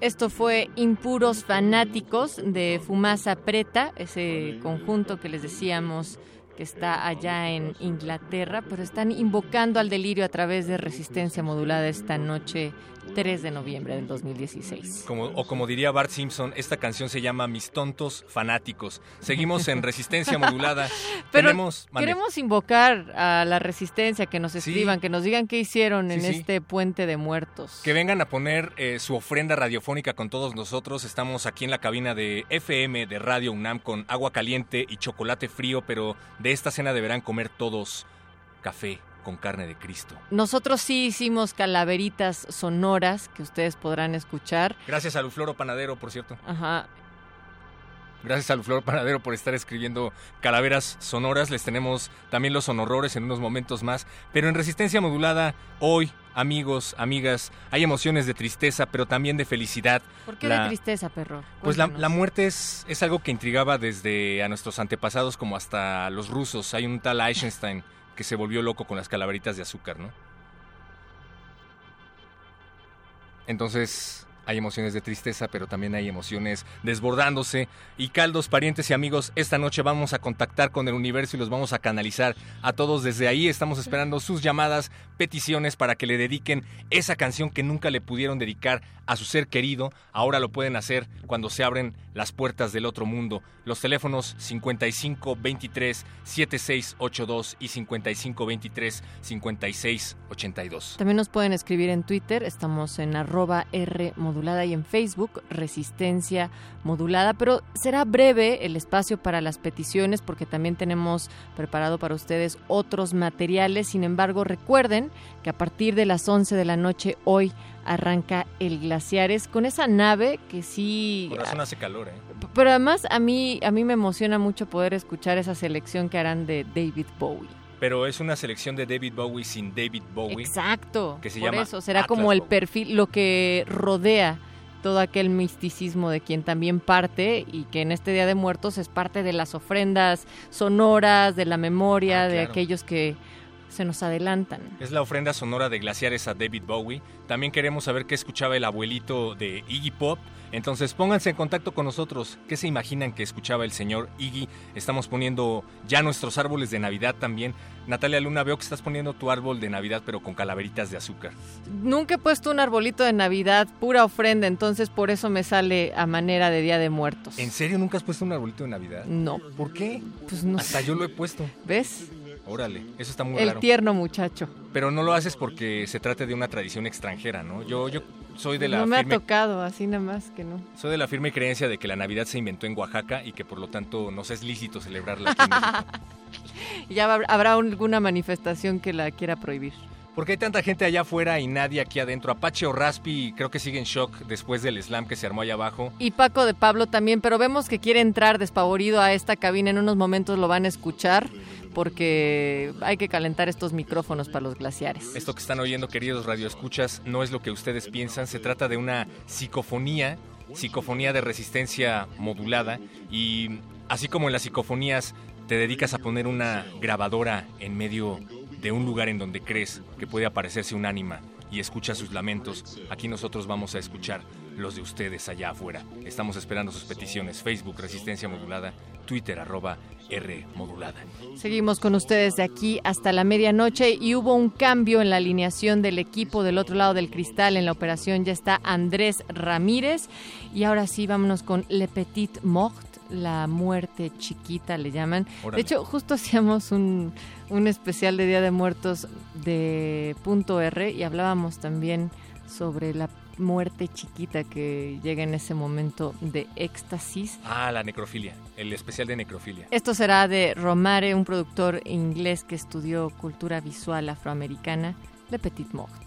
Esto fue Impuros Fanáticos de Fumasa Preta, ese conjunto que les decíamos que está allá en Inglaterra, pero están invocando al delirio a través de resistencia modulada esta noche 3 de noviembre del 2016. Como, o como diría Bart Simpson, esta canción se llama Mis tontos fanáticos. Seguimos en resistencia modulada. *laughs* Pero Tenemos, mande. queremos invocar a la resistencia, que nos Sí. escriban, que nos digan qué hicieron en sí. este puente de muertos. Que vengan a poner eh, su ofrenda radiofónica con todos nosotros. Estamos aquí en la cabina de FM de Radio UNAM con agua caliente y chocolate frío, pero de esta cena deberán comer todos café con carne de Cristo. Nosotros sí hicimos calaveritas sonoras que ustedes podrán escuchar. Gracias a Lufloro Panadero, por cierto. Ajá. Gracias a Luflor Panadero por estar escribiendo calaveras sonoras. Les tenemos también los sonorrores en unos momentos más. Pero en resistencia modulada, hoy, amigos, amigas, hay emociones de tristeza, pero también de felicidad. ¿Por qué La- de tristeza, perro? Pues la muerte es, es algo que intrigaba desde a nuestros antepasados como hasta los rusos. Hay un tal Eisenstein que se volvió loco con las calaveritas de azúcar, ¿no? Entonces hay emociones de tristeza, pero también hay emociones desbordándose. Y caldos, parientes y amigos, esta noche vamos a contactar con el universo y los vamos a canalizar a todos desde ahí. Estamos esperando sus llamadas, peticiones para que le dediquen esa canción que nunca le pudieron dedicar a su ser querido. Ahora lo pueden hacer cuando se abren las puertas del otro mundo. Los teléfonos 55 23 7682 y 55 23 56 82. También nos pueden escribir en Twitter, estamos en arroba modulada y en Facebook Resistencia modulada, pero será breve el espacio para las peticiones porque también tenemos preparado para ustedes otros materiales. Sin embargo, recuerden que a partir de las 11 de la noche hoy arranca el Glaciares con esa nave que sí... Por razón hace calor, ¿eh? Pero además a mí, a mí me emociona mucho poder escuchar esa selección que harán de David Bowie. Pero es una selección de David Bowie sin David Bowie. Exacto. Que se por llama eso será Atlas como el Bowie. perfil, lo que rodea todo aquel misticismo de quien también parte y que en este Día de Muertos es parte de las ofrendas sonoras, de la memoria, Ah, de aquellos que se nos adelantan. Es la ofrenda sonora de Glaciares a David Bowie. También queremos saber qué escuchaba el abuelito de Iggy Pop. Entonces pónganse en contacto con nosotros. ¿Qué se imaginan que escuchaba el señor Iggy? Estamos poniendo ya nuestros árboles de Navidad también. Natalia Luna, veo que estás poniendo tu árbol de Navidad pero con calaveritas de azúcar. Nunca he puesto un arbolito de Navidad, pura ofrenda, entonces por eso me sale a manera de Día de Muertos. ¿En serio nunca has puesto un arbolito de Navidad? No. ¿Por qué? Pues no Hasta sé. yo lo he puesto. ¿Ves? Órale, eso está muy El raro. tierno muchacho. Pero no lo haces porque se trate de una tradición extranjera, ¿no? Yo, yo soy de la No me ha tocado, así nada más que no. Soy de la firme creencia de que la Navidad se inventó en Oaxaca y que por lo tanto nos es lícito celebrarla aquí en. *laughs* Ya hab- habrá alguna manifestación que la quiera prohibir. Porque hay tanta gente allá afuera y nadie aquí adentro. Apache o Raspi creo que sigue en shock después del slam que se armó allá abajo. Y Paco de Pablo también, pero vemos que quiere entrar despavorido a esta cabina. En unos momentos lo van a escuchar porque hay que calentar estos micrófonos para los glaciares. Esto que están oyendo, queridos radioescuchas, no es lo que ustedes piensan. Se trata de una psicofonía, psicofonía de resistencia modulada. Y así como en las psicofonías te dedicas a poner una grabadora en medio de un lugar en donde crees que puede aparecerse un ánima y escuchas sus lamentos, aquí nosotros vamos a escuchar los de ustedes allá afuera. Estamos esperando sus peticiones. Facebook Resistencia Modulada, Twitter arroba R Modulada. Seguimos con ustedes de aquí hasta la medianoche y hubo un cambio en la alineación del equipo del otro lado del cristal. En la operación ya está Andrés Ramírez y ahora sí vámonos con Le Petit Mort, la muerte chiquita le llaman. Órale. De hecho, justo hacíamos un, un especial de Día de Muertos de Punto R y hablábamos también sobre la muerte chiquita que llega en ese momento de éxtasis. Ah, la necrofilia, el especial de necrofilia. Esto será de Romare, un productor inglés que estudió cultura visual afroamericana, Le Petit Mort.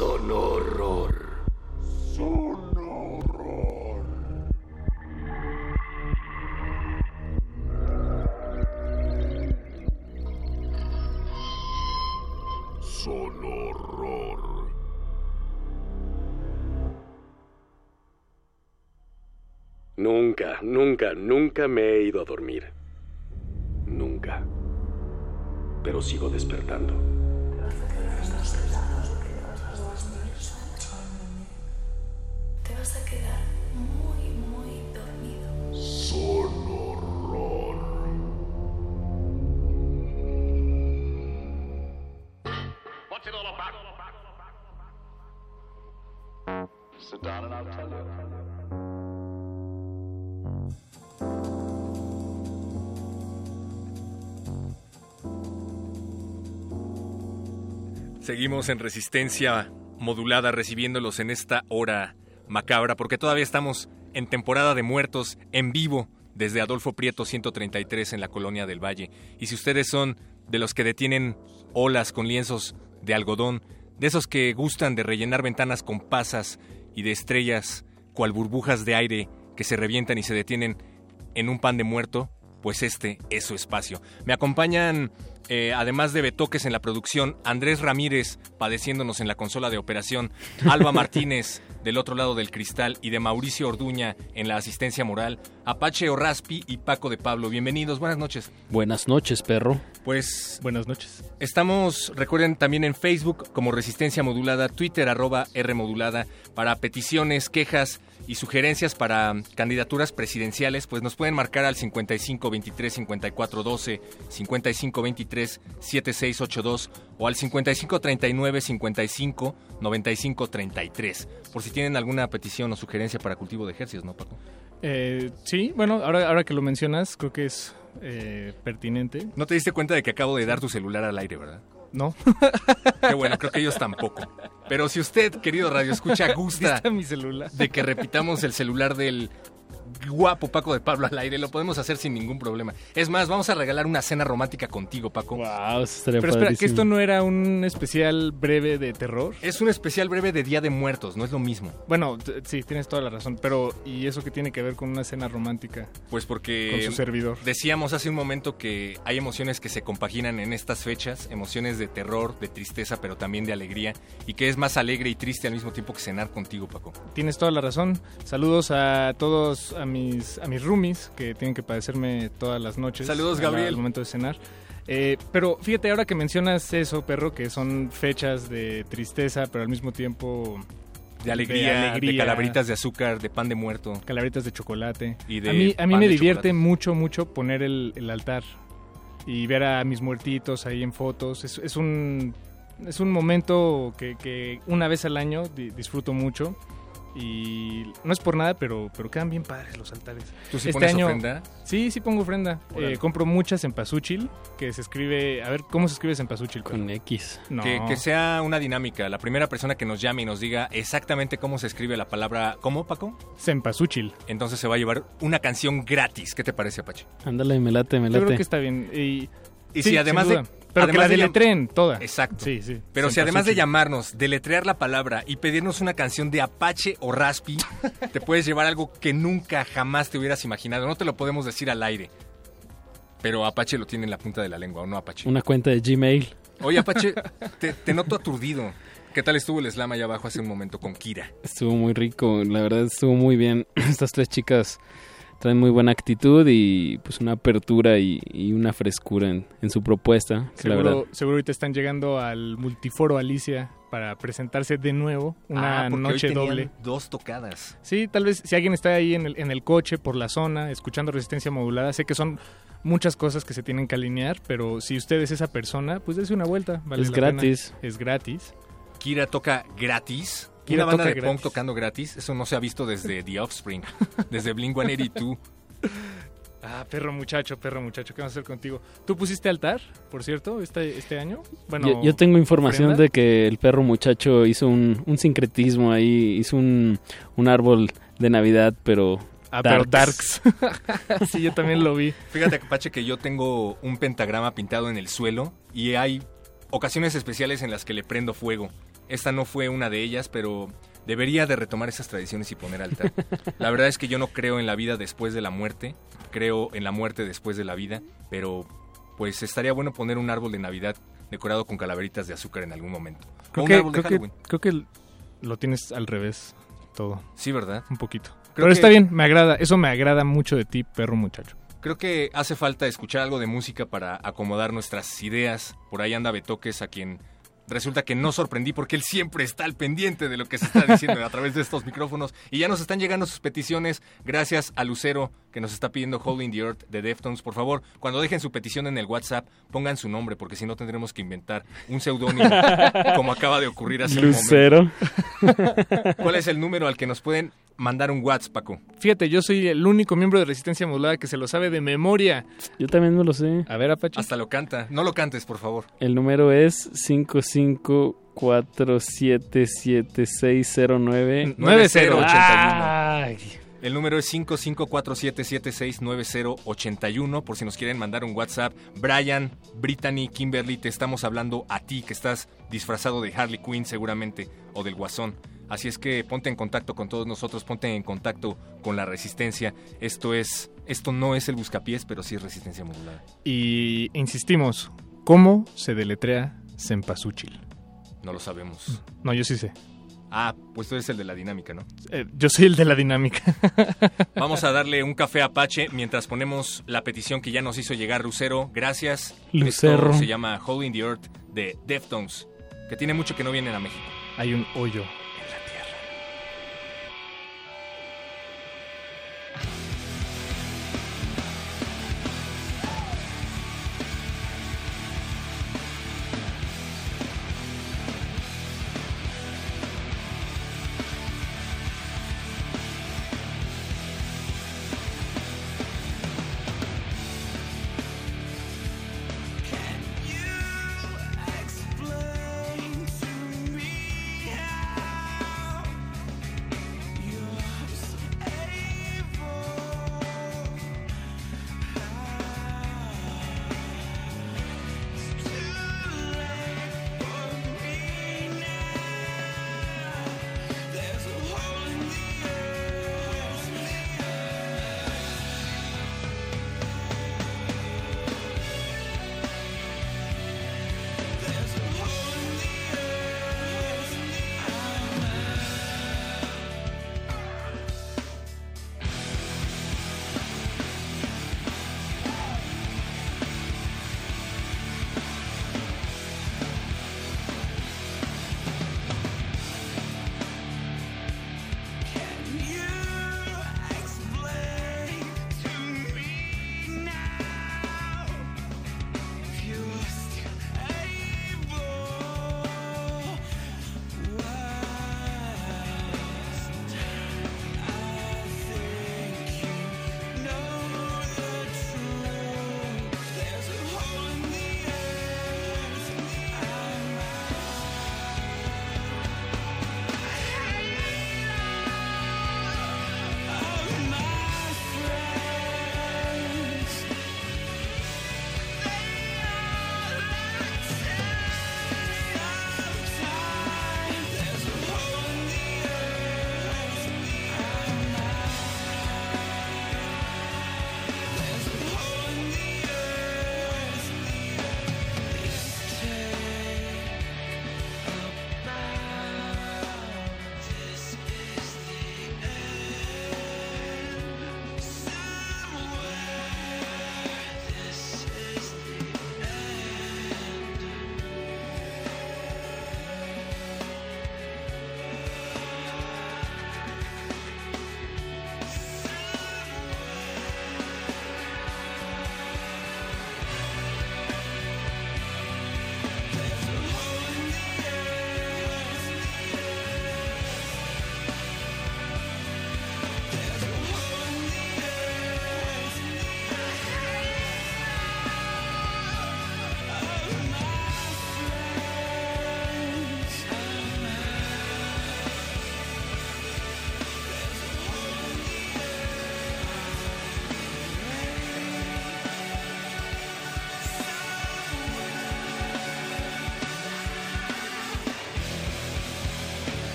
Sonorror. Sonorror. Nunca, nunca, nunca me he ido a dormir. Nunca. Pero sigo despertando. Seguimos en resistencia modulada recibiéndolos en esta hora macabra porque todavía estamos en temporada de muertos en vivo desde Adolfo Prieto 133 en la colonia del Valle. Y si ustedes son de los que detienen olas con lienzos de algodón, de esos que gustan de rellenar ventanas con pasas y de estrellas cual burbujas de aire que se revientan y se detienen en un pan de muerto, pues este es su espacio. Me acompañan, eh, además de Betoques en la producción, Andrés Ramírez padeciéndonos en la consola de operación, *laughs* Alba Martínez del otro lado del cristal y de Mauricio Orduña en la asistencia moral, Apache Orraspi y Paco de Pablo. Bienvenidos, buenas noches. Buenas noches, perro. Pues buenas noches. Estamos, recuerden, también en Facebook como Resistencia Modulada, Twitter arroba R Modulada, para peticiones, quejas y sugerencias para candidaturas presidenciales, pues nos pueden marcar al 55 23 54 12, 55 23 76 82 o al 55 39 55 95 33. Por si tienen alguna petición o sugerencia para cultivo de ejercicios, ¿no, Paco? Eh, sí, bueno, ahora, ahora que lo mencionas, creo que es eh, pertinente. No te diste cuenta de que acabo de dar tu celular al aire, ¿verdad? No. *laughs* Qué bueno, creo que ellos tampoco. Pero si usted, querido Radio Escucha, *laughs* gusta mi celular? de que repitamos el celular del guapo Paco de Pablo al aire, lo podemos hacer sin ningún problema. Es más, vamos a regalar una cena romántica contigo, Paco. Wow, estaría Pero espera, ¿que esto no era un especial breve de terror? Es un especial breve de Día de Muertos, no es lo mismo. Bueno, sí, tienes toda la razón, pero ¿y eso qué tiene que ver con una cena romántica? Pues porque Con su servidor. decíamos hace un momento que hay emociones que se compaginan en estas fechas, emociones de terror, de tristeza, pero también de alegría, y que es más alegre y triste al mismo tiempo que cenar contigo, Paco. Tienes toda la razón. Saludos a todos, a mis, a mis roomies que tienen que padecerme todas las noches. Saludos, Gabriel. Al momento de cenar. Eh, pero fíjate, ahora que mencionas eso, perro, que son fechas de tristeza, pero al mismo tiempo... De alegría, de, calaveritas de azúcar, de pan de muerto. Calaveritas de chocolate. Y de a mí, a mí me divierte chocolate. mucho, mucho poner el, el altar y ver a mis muertitos ahí en fotos. Es, es un, es un momento que, que una vez al año di- disfruto mucho. Y no es por nada, pero, pero quedan bien padres los altares. ¿Tú sí pones ofrenda? Sí, sí pongo ofrenda. Eh, compro muchas en Pasuchil, que se escribe... A ver, ¿cómo se escribe en Pasuchil? Con X. No. Que, que sea una dinámica. La primera persona que nos llame y nos diga exactamente cómo se escribe la palabra. ¿Cómo, Paco? Cempasúchil. Entonces se va a llevar una canción gratis. ¿Qué te parece, Apache? Ándale, me late, me Yo late. creo que está bien. Y, Y sí, si además sin de. Pero que además la de llam- deletren toda. Exacto. Sí, sí. Pero si además de llamarnos, deletrear la palabra y pedirnos una canción de Apache o Raspi, *laughs* te puedes llevar algo que nunca jamás te hubieras imaginado. No te lo podemos decir al aire. Pero Apache lo tiene en la punta de la lengua, ¿o no, Apache? Una cuenta de Gmail. Oye, Apache, *laughs* te, te noto aturdido. ¿Qué tal estuvo el slam allá abajo hace un momento con Kira? Estuvo muy rico, la verdad estuvo muy bien. *clears throat* Estas tres chicas traen muy buena actitud y pues una apertura y, y una frescura en, en su propuesta. que la verdad, Seguro, seguro ahorita están llegando al multiforo Alicia para presentarse de nuevo una Ah, hoy noche doble. Dos tocadas. Sí, tal vez si alguien está ahí en el, en el coche, por la zona, escuchando resistencia modulada, sé que son muchas cosas que se tienen que alinear, pero si usted es esa persona, pues dése una vuelta. vale Es la pena. gratis. Es gratis. Kira toca gratis. Kira Una banda de gratis. punk tocando gratis. Eso no se ha visto desde The Offspring, *laughs* desde Blink 182. Ah, perro muchacho, perro muchacho, ¿qué vamos a hacer contigo? ¿Tú pusiste altar, por cierto, este, este año? Bueno, yo, yo tengo información de que el perro muchacho hizo un, un sincretismo ahí, hizo un, un árbol de Navidad, pero... Ah, pero darks. *laughs* sí, yo también lo vi. Fíjate, Pache, que yo tengo un pentagrama pintado en el suelo y hay ocasiones especiales en las que le prendo fuego. Esta no fue una de ellas, pero debería de retomar esas tradiciones y poner altar. *laughs* La verdad es que yo no creo en la vida después de la muerte, creo en la muerte después de la vida, pero pues estaría bueno poner un árbol de Navidad decorado con calaveritas de azúcar en algún momento. O Creo un que, árbol de creo, que, Halloween. creo que lo tienes al revés todo. Sí, ¿verdad? Un poquito. Creo Pero que- está bien, me agrada. Eso me agrada mucho de ti, perro muchacho. Creo que hace falta escuchar algo de música para acomodar nuestras ideas. Por ahí anda Betoques, a quien resulta que no sorprendí porque él siempre está al pendiente de lo que se está diciendo a través de estos micrófonos. Y ya nos están llegando sus peticiones. Gracias a Lucero, que nos está pidiendo Holding the Earth de Deftones. Por favor, cuando dejen su petición en el WhatsApp, pongan su nombre, porque si no tendremos que inventar un seudónimo, como acaba de ocurrir hace un momento. Lucero. ¿Cuál es el número al que nos pueden mandar un WhatsApp, Paco? Fíjate, yo soy el único miembro de Resistencia Modulada que se lo sabe de memoria. Yo también me lo sé. A ver, Apache. Hasta lo canta. No lo cantes, por favor. El número es 55477609 9081. Ay. El número es 5547769081 por si nos quieren mandar un WhatsApp. Brian, Brittany, Kimberly, te estamos hablando a ti que estás disfrazado de Harley Quinn seguramente o del Guasón. Así es que ponte en contacto con todos nosotros, ponte en contacto con la resistencia. Esto es, esto no es el buscapiés, pero sí es resistencia modulada. Y insistimos, ¿cómo se deletrea cempasúchil? No lo sabemos. No, yo sí sé. Ah, pues tú eres el de la dinámica, ¿no? Eh, yo soy el de la dinámica. *laughs* Vamos a darle un café a Apache mientras ponemos la petición que ya nos hizo llegar Lucero. Gracias. Lucero. Esto se llama Hole in the Earth de Deftones, que tiene mucho que no vienen a México. Hay un hoyo.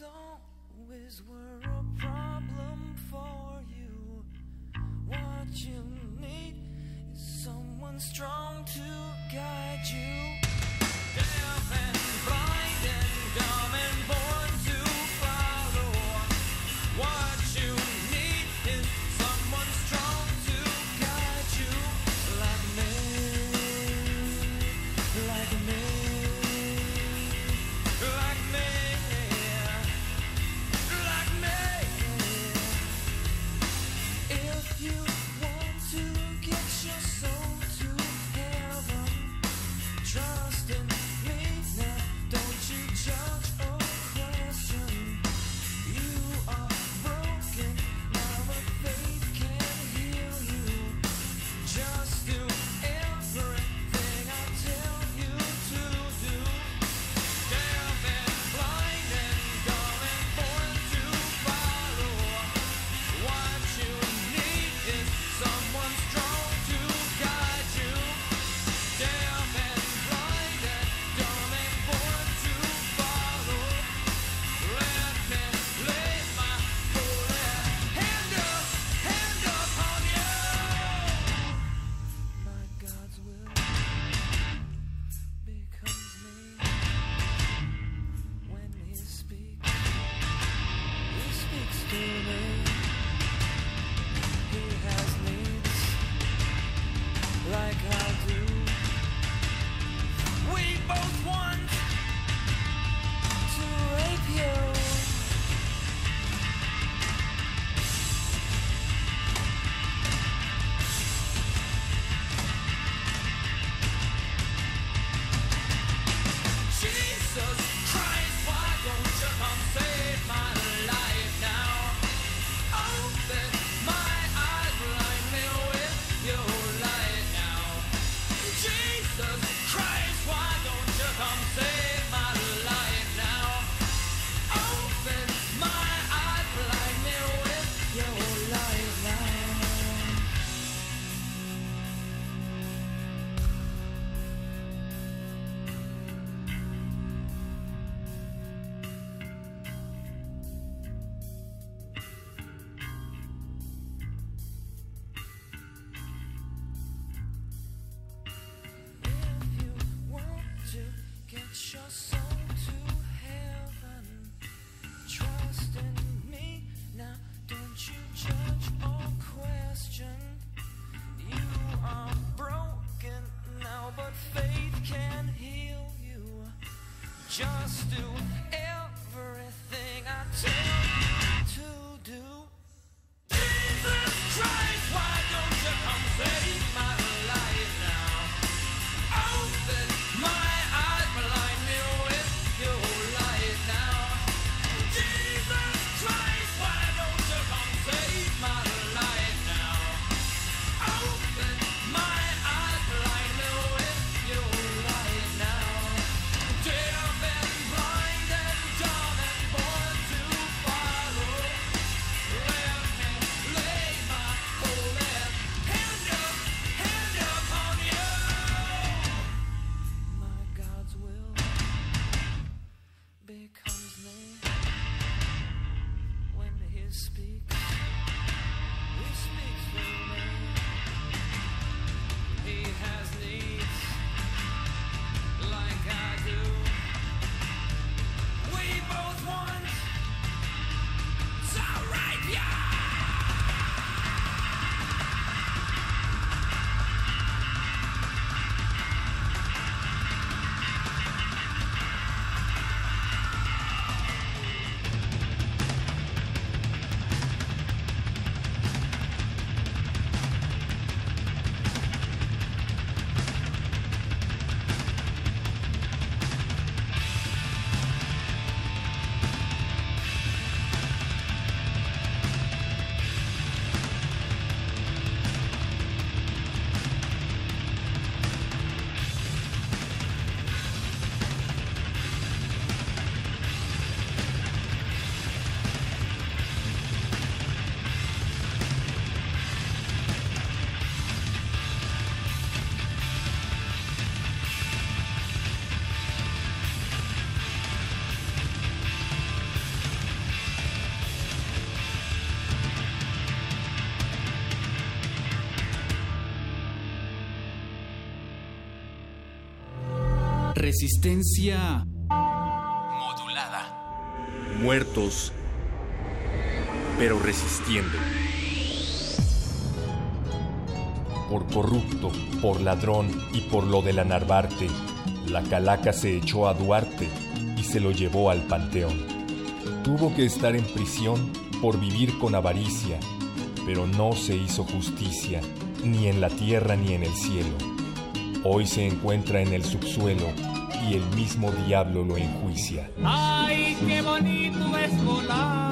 Always were a problem for you. What you need is someone strong to guide you. Deaf Resistencia modulada. Muertos, pero resistiendo. Por corrupto, por ladrón y por lo de la Narvarte, la calaca se echó a Duarte y se lo llevó al panteón. Tuvo que estar en prisión por vivir con avaricia, pero no se hizo justicia, ni en la tierra ni en el cielo. Hoy se encuentra en el subsuelo y el mismo diablo lo enjuicia. Ay, qué bonito es volar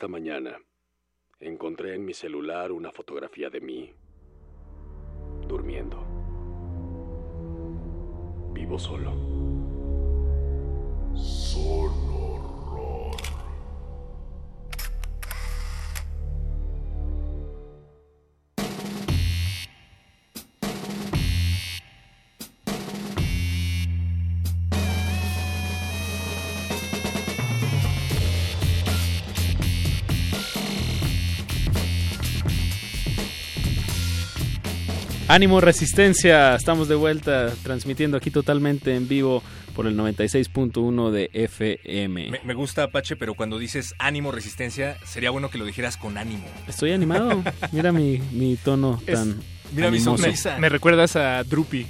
Esta mañana encontré en mi celular una fotografía de mí durmiendo. Vivo solo. Ánimo Resistencia, estamos de vuelta transmitiendo aquí totalmente en vivo por el 96.1 de FM. Me, me gusta Apache, pero cuando dices ánimo, resistencia, sería bueno que lo dijeras con ánimo. Estoy animado, mira mi, mi tono Es- tan Mira mi sonrisa. Me recuerdas a Droopy,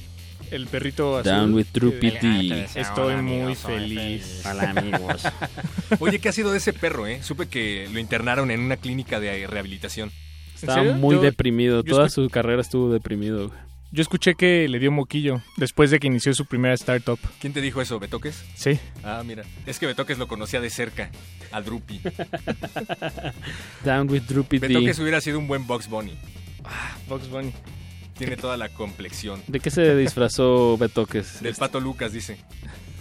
el perrito azul. Down with Droopy Eh, D. Estoy muy feliz. *laughs* Oye, ¿qué ha sido de ese perro, eh? Supe que lo internaron en una clínica de rehabilitación. Estaba muy Yo- deprimido, yo toda su carrera estuvo deprimido. güey. Yo escuché que le dio moquillo después de que inició su primera startup. ¿Quién te dijo eso, Betoques? Sí. Ah, mira. Es que Betoques lo conocía de cerca, al Drupi. *laughs* Down with Droopy D. Betoques hubiera sido un buen Box Bunny. Bugs Bunny. Tiene toda la complexión. ¿De qué se disfrazó Betoques? Del Pato Lucas, dice.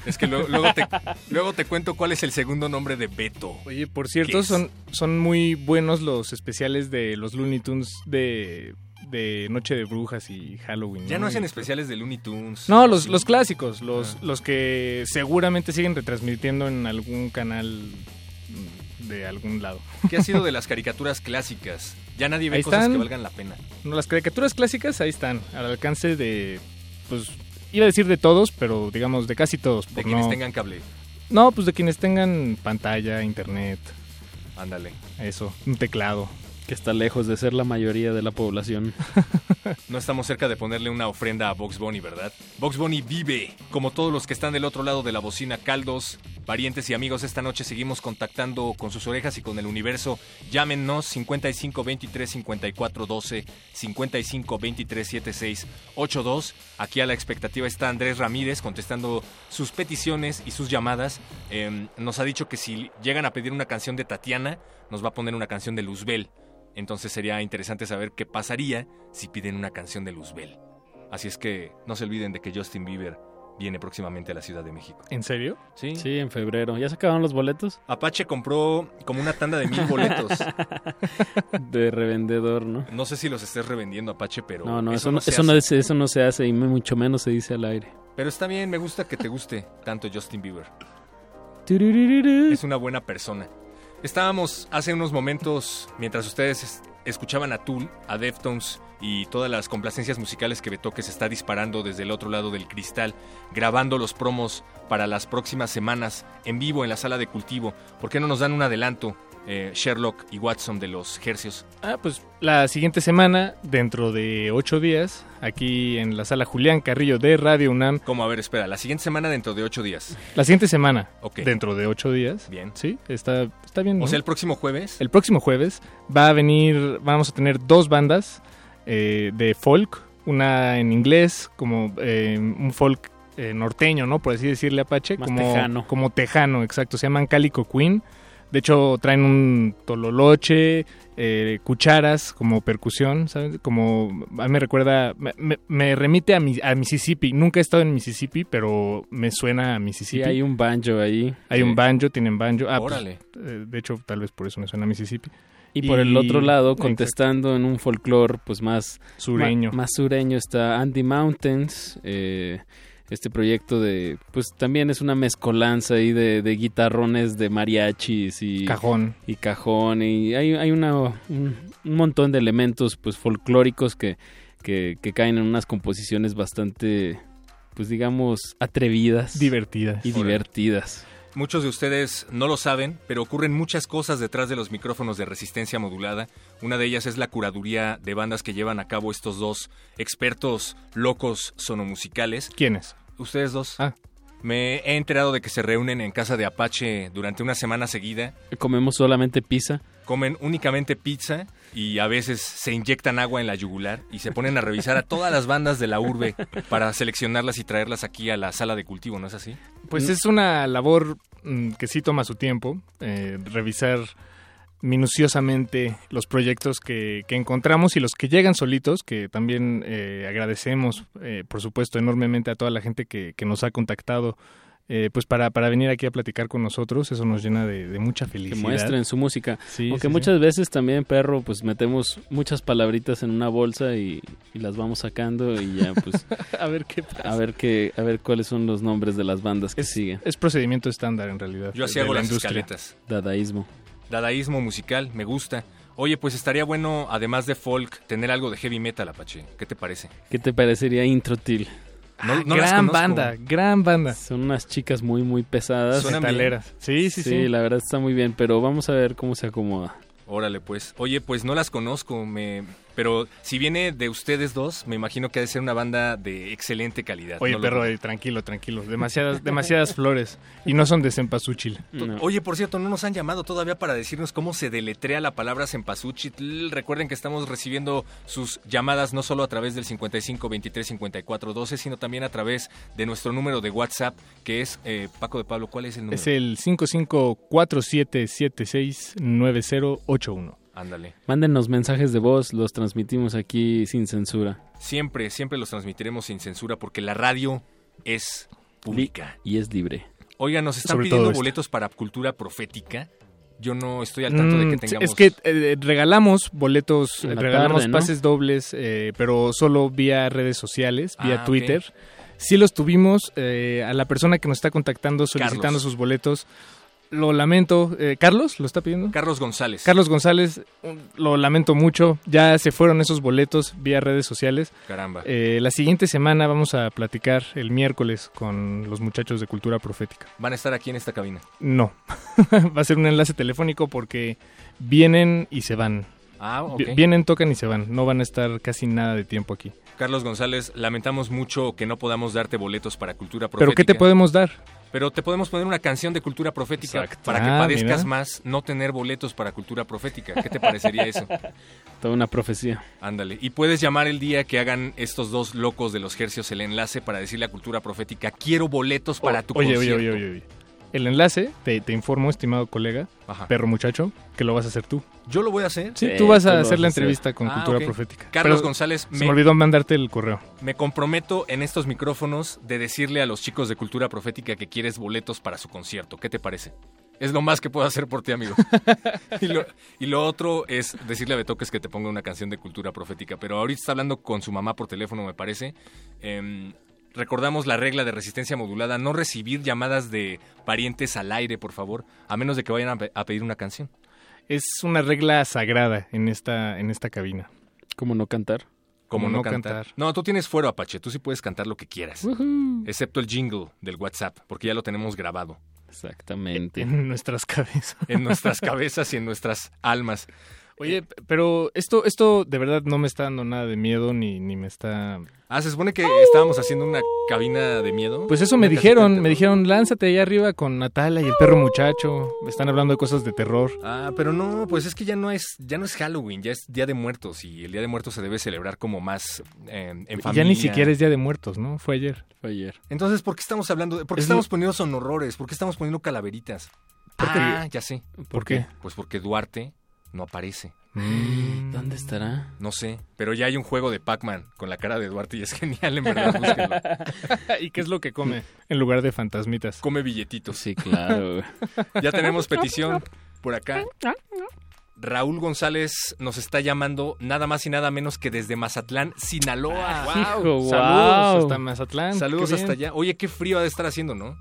Es que luego, luego te, luego te cuento cuál es el segundo nombre de Beto. Oye, por ¿Qué cierto, son, son muy buenos los especiales de los Looney Tunes de, de Noche de Brujas y Halloween. Ya no hacen especiales de Looney Tunes. No, los, los clásicos, los, Ah. los que seguramente siguen retransmitiendo en algún canal de algún lado. ¿Qué ha sido de *laughs* las caricaturas clásicas? Ya nadie ve Ahí cosas están. que valgan la pena. No, las caricaturas clásicas ahí están, al alcance de, pues, iba a decir de todos, pero digamos de casi todos. De quienes no- tengan cable. No, pues de quienes tengan pantalla, internet, Ándale. eso, un teclado. Que está lejos de ser la mayoría de la población. *laughs* No estamos cerca de ponerle una ofrenda a Box Bunny, ¿verdad? Box Bunny vive, como todos los que están del otro lado de la bocina, caldos, Parientes y amigos, esta noche seguimos contactando con sus orejas y con el universo. Llámenos 55 23 54 12, 55 23 76 82. Aquí a la expectativa está Andrés Ramírez contestando sus peticiones y sus llamadas. Eh, nos ha dicho que si llegan a pedir una canción de Tatiana, nos va a poner una canción de Luzbel. Entonces sería interesante saber qué pasaría si piden una canción de Luzbel. Así es que no se olviden de que Justin Bieber viene próximamente a la Ciudad de México. ¿En serio? Sí. Sí, en febrero. ¿Ya se acabaron los boletos? Apache compró como una tanda de mil boletos. *laughs* de revendedor, ¿no? No sé si los estés revendiendo, Apache, pero. No, no, eso, no, se eso, no, es- eso no se hace y mucho menos se dice al aire. Pero está bien, me gusta que te guste tanto Justin Bieber. Es una buena persona. Estábamos hace unos momentos, mientras ustedes es- escuchaban a Tool, a Deftones y todas las complacencias musicales que Betoque se está disparando desde el otro lado del cristal, grabando los promos para las próximas semanas en vivo en la sala de cultivo. ¿Por qué no nos dan un adelanto, eh, Sherlock y Watson, de los Hercios? Ah, pues la siguiente semana, dentro de ocho días, aquí en la sala Julián Carrillo de Radio UNAM. Como, a ver, espera, la siguiente semana dentro de ocho días. La siguiente semana, Ok. dentro de ocho días. Bien. Sí, está, está bien. O sea, el próximo jueves. El próximo jueves va a venir, vamos a tener dos bandas eh, de folk, una en inglés, como eh, un folk eh, norteño, ¿no? Por así decirle Apache. Más como, tejano. Como tejano, exacto. Se llaman Calico Queen. De hecho, traen un tololoche, eh, cucharas como percusión, ¿sabes? Como, a mí me recuerda, me, me- remite a, mi- a Mississippi. Nunca he estado en Mississippi, pero me suena a Sí, Mississippi. hay un banjo ahí. Hay Sí. un banjo, tienen banjo. Ah, pues, Órale. eh, de hecho, tal vez por eso me suena a Mississippi. Y por el otro lado, Exacto. contestando en un folclore pues más Sureño. ma- más sureño está Andy Mountains, eh, este proyecto de pues también es una mezcolanza ahí de, de guitarrones de mariachis y Cajón. y cajón y hay, hay una un, un montón de elementos pues folclóricos que, que, que caen en unas composiciones bastante pues digamos atrevidas Divertidas. y divertidas. Muchos de ustedes no lo saben, pero ocurren muchas cosas detrás de los micrófonos de resistencia modulada. Una de ellas es la curaduría de bandas que llevan a cabo estos dos expertos locos sonomusicales. ¿Quiénes? Ustedes dos. Ah. Me he enterado de que se reúnen en casa de Apache durante una semana seguida. Comemos solamente pizza. Comen únicamente pizza y a veces se inyectan agua en la yugular y se ponen a revisar a todas las bandas de la urbe para seleccionarlas y traerlas aquí a la sala de cultivo, ¿no es así? Pues es una labor mm, que sí toma su tiempo, eh, revisar minuciosamente los proyectos que, que encontramos y los que llegan solitos, que también eh, agradecemos, eh, por supuesto, enormemente a toda la gente que, que nos ha contactado, eh, pues para, para venir aquí a platicar con nosotros, eso nos llena de, de mucha que felicidad. muestren su música. Sí, sí. muchas veces también, perro, pues metemos muchas palabritas en una bolsa y, y las vamos sacando y ya pues *laughs* a ver qué pasa. a ver qué a ver cuáles son los nombres de las bandas que siguen. Es procedimiento estándar en realidad. Yo así hago la las industria. escaletas. Dadaísmo. Dadaísmo musical, me gusta. Oye, pues estaría bueno, además de folk, tener algo de heavy metal, Apache. ¿Qué te parece? ¿Qué te parecería Introtil? No, Ah, no gran banda, gran banda. Son unas chicas muy muy pesadas. Bien. Metaleras. Sí, sí, sí. la verdad está muy bien, pero vamos a ver cómo se acomoda. Órale, pues. Oye, pues no las conozco, me... pero si viene de ustedes dos, me imagino que ha de ser una banda de excelente calidad. Oye, ¿no lo perro, eh, tranquilo, tranquilo. Demasiadas, demasiadas flores. Y no son de cempasúchil. Oye, por cierto, no nos han llamado todavía para decirnos cómo se deletrea la palabra cempasúchil. Recuerden que estamos recibiendo sus llamadas no solo a través del 55 23 54 12, sino también a través de nuestro número de WhatsApp, que es eh, Paco de Pablo. ¿Cuál es el número? Es el 5547769081. Ándale. Mándenos mensajes de voz, los transmitimos aquí sin censura. Siempre, siempre los transmitiremos sin censura porque la radio es pública. Y es libre. Oiga, nos están Sobre pidiendo esto. boletos para cultura profética. Yo no estoy al tanto de que Mm, tengamos. Es que eh, regalamos boletos, eh, la regalamos tarde, ¿no? pases dobles, eh, pero solo vía redes sociales, vía Ah, Twitter. Sí los tuvimos. eh, a la persona que nos está contactando solicitando Carlos. sus boletos, lo lamento. Eh, ¿Carlos lo está pidiendo? Carlos González. Carlos González, lo lamento mucho. Ya se fueron esos boletos vía redes sociales. Caramba. Eh, la siguiente semana vamos a platicar el miércoles con los muchachos de Cultura Profética. Van a estar aquí en esta cabina. No, *laughs* va a ser un enlace telefónico porque vienen y se van. Ah, ok. Vi- Vienen, tocan y se van. No van a estar casi nada de tiempo aquí. Carlos González, lamentamos mucho que no podamos darte boletos para Cultura Profética. ¿Pero qué te podemos dar? Pero te podemos poner una canción de Cultura Profética Exacto. para que Ah, padezcas mira. más no tener boletos para Cultura Profética. ¿Qué te parecería eso? *laughs* Toda una profecía. Ándale. Y puedes llamar el día que hagan estos dos locos de los Hercios el enlace para decirle a Cultura Profética, quiero boletos para tu oye, oye, concierto. oye, oye, oye. El enlace, te, te informo, estimado colega, Ajá. perro muchacho, que lo vas a hacer tú. ¿Yo lo voy a hacer? Sí, Sí, tú vas tú a lo hacer la entrevista con Ah, Cultura. Profética. Carlos Pero González, Se me- me olvidó mandarte el correo. Me comprometo en estos micrófonos de decirle a los chicos de Cultura Profética que quieres boletos para su concierto. ¿Qué te parece? Es lo más que puedo hacer por ti, amigo. *laughs* y, lo, y lo otro es decirle a Betoques que te ponga una canción de Cultura Profética. Pero ahorita está hablando con su mamá por teléfono, me parece. Em, recordamos la regla de resistencia modulada, no recibir llamadas de parientes al aire, por favor, a menos de que vayan a, pe- a pedir una canción. Es una regla sagrada en esta, en esta cabina. ¿Cómo no cantar? Como Como no, no cantar. cantar. No, tú tienes fuero, Apache. Tú sí puedes cantar lo que quieras. Excepto el jingle del WhatsApp, porque ya lo tenemos grabado. Exactamente. En nuestras *laughs* cabezas. En nuestras cabezas y en nuestras almas. Oye, pero esto, esto de verdad no me está dando nada de miedo ni, ni me está... Ah, se supone que estábamos haciendo una cabina de miedo. Pues eso me dijeron, me dijeron, lánzate allá arriba con Natalia y el perro muchacho. Me están hablando de cosas de terror. Ah, pero no, pues es que ya no es, ya no es Halloween, ya es Día de Muertos y el Día de Muertos se debe celebrar como más eh, en familia. Ya ni siquiera es Día de Muertos, ¿no? Fue ayer. Fue ayer. Entonces, ¿por qué estamos hablando? de- ¿Por qué Es estamos lo- poniendo sonorrores? ¿Por qué estamos poniendo calaveritas? Porque- Ah, ya sé. ¿Por qué? Pues porque Duarte no aparece. Mm. ¿Dónde estará? No sé, pero ya hay un juego de Pac-Man con la cara de Duarte y es genial, en verdad, *laughs* búsquenlo. ¿Y qué es lo que come? En lugar de fantasmitas. Come billetitos. Sí, claro. *laughs* Ya tenemos petición por acá. Raúl González nos está llamando nada más y nada menos que desde Mazatlán, Sinaloa. Hijo, Saludos wow. hasta Mazatlán. Saludos hasta allá. Oye, qué frío ha de estar haciendo, ¿no?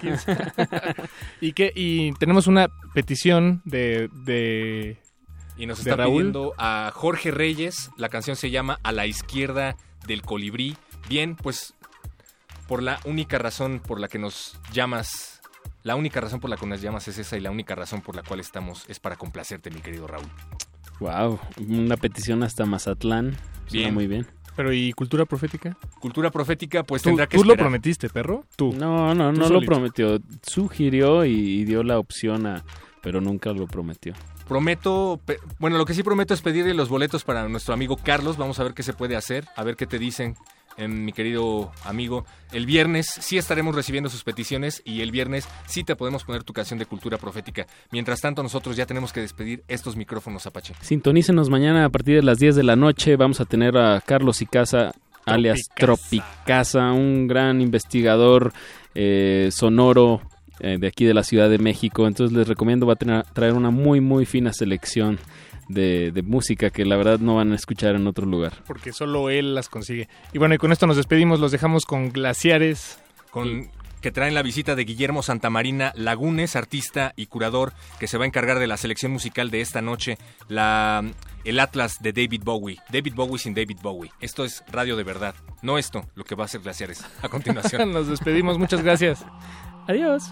*laughs* y que y tenemos una petición de, de Y nos ¿De está Raúl? pidiendo a Jorge Reyes. La canción se llama A la izquierda del colibrí. Bien, pues por la única razón por la que nos llamas, la única razón por la que nos llamas es esa y la única razón por la cual estamos es para complacerte, mi querido Raúl. Wow. Una petición hasta Mazatlán. Suena Bien. muy bien. pero y cultura profética. Cultura profética, pues ¿Tú, tendrá que tú lo prometiste, perro? Tú. No, no, Tú no lo prometió. Sugirió y, y dio la opción a... Pero nunca lo prometió. Prometo, bueno, lo que sí prometo es pedirle los boletos para nuestro amigo Carlos. Vamos a ver qué se puede hacer, a ver qué te dicen, eh, mi querido amigo. El viernes sí estaremos recibiendo sus peticiones y el viernes sí te podemos poner tu canción de cultura profética. Mientras tanto, nosotros ya tenemos que despedir estos micrófonos, Apache. Sintonícenos mañana a partir de las 10 de la noche. Vamos a tener a Carlos Icaza, alias Tropicasa, un gran investigador eh, sonoro eh, de aquí de la Ciudad de México. Entonces les recomiendo, va a tener- traer una muy, muy fina selección de, de música que la verdad no van a escuchar en otro lugar. Porque solo él las consigue. Y bueno, y con esto nos despedimos, los dejamos con glaciares. Con que traen la visita de Guillermo Santamarina Lagunes, artista y curador, que se va a encargar de la selección musical de esta noche, la, el Atlas de David Bowie. David Bowie sin David Bowie. Esto es radio de verdad. No esto, lo que va a ser Glaciares. A continuación. *laughs* nos despedimos, muchas gracias. *laughs* Adiós.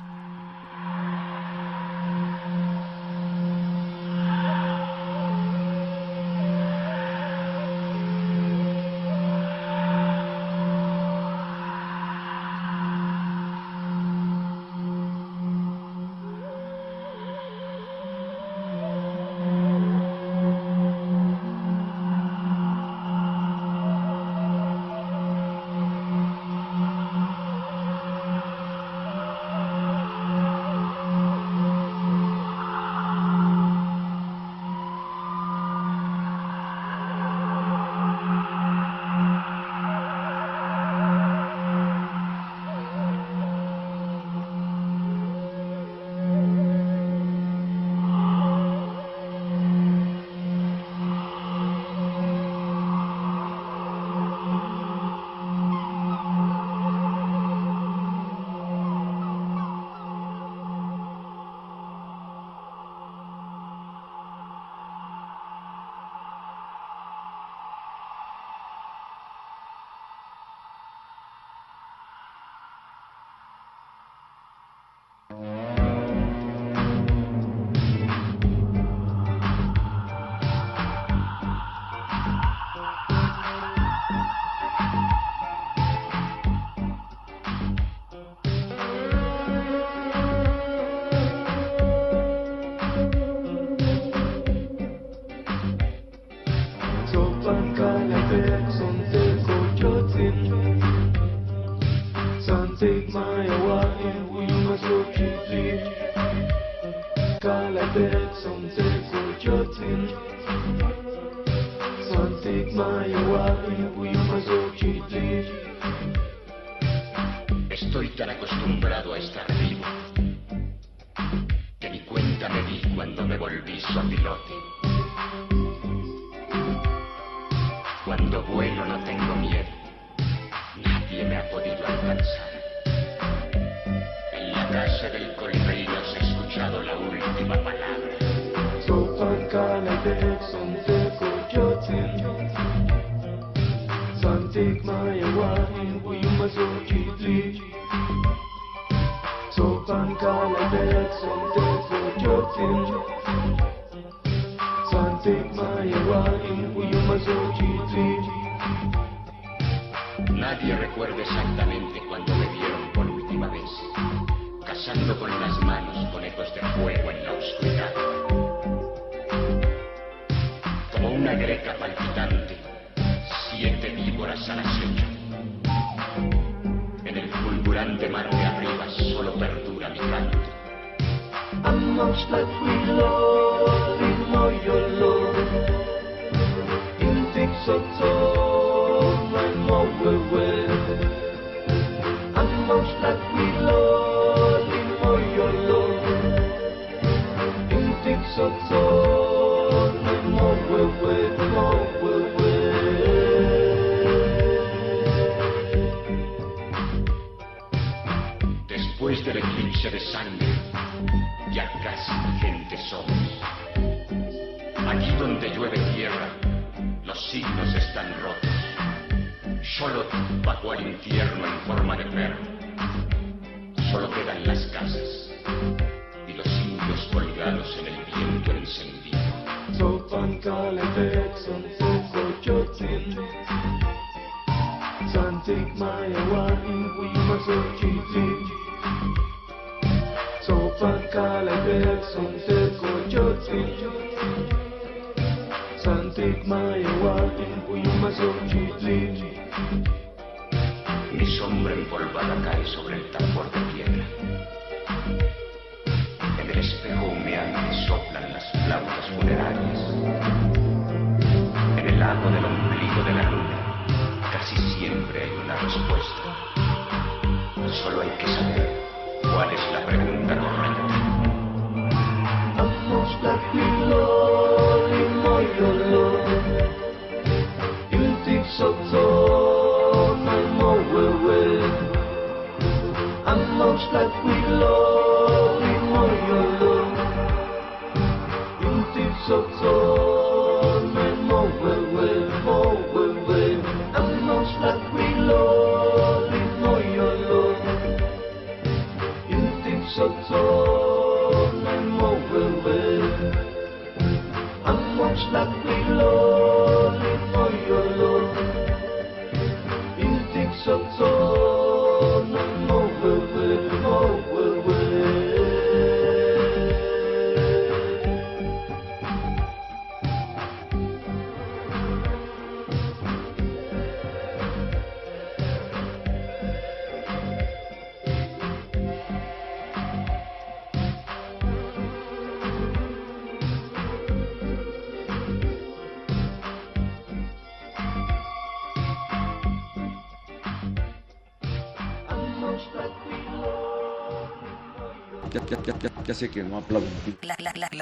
Ya sé que no aplauden.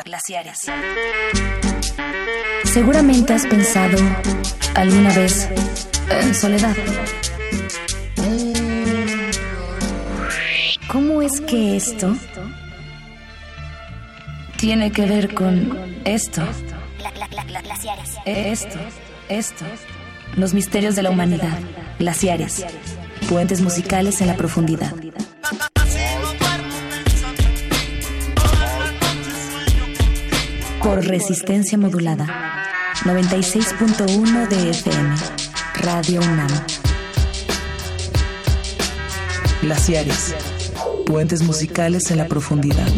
Glaciares. Seguramente has pensado alguna vez en soledad. ¿Cómo es que esto tiene que ver con esto? Esto, esto. Los misterios de la humanidad. Glaciares. Puentes musicales en la profundidad. por resistencia modulada. 96.1 de FM. Radio UNAM. Glaciares. Puentes musicales en la profundidad.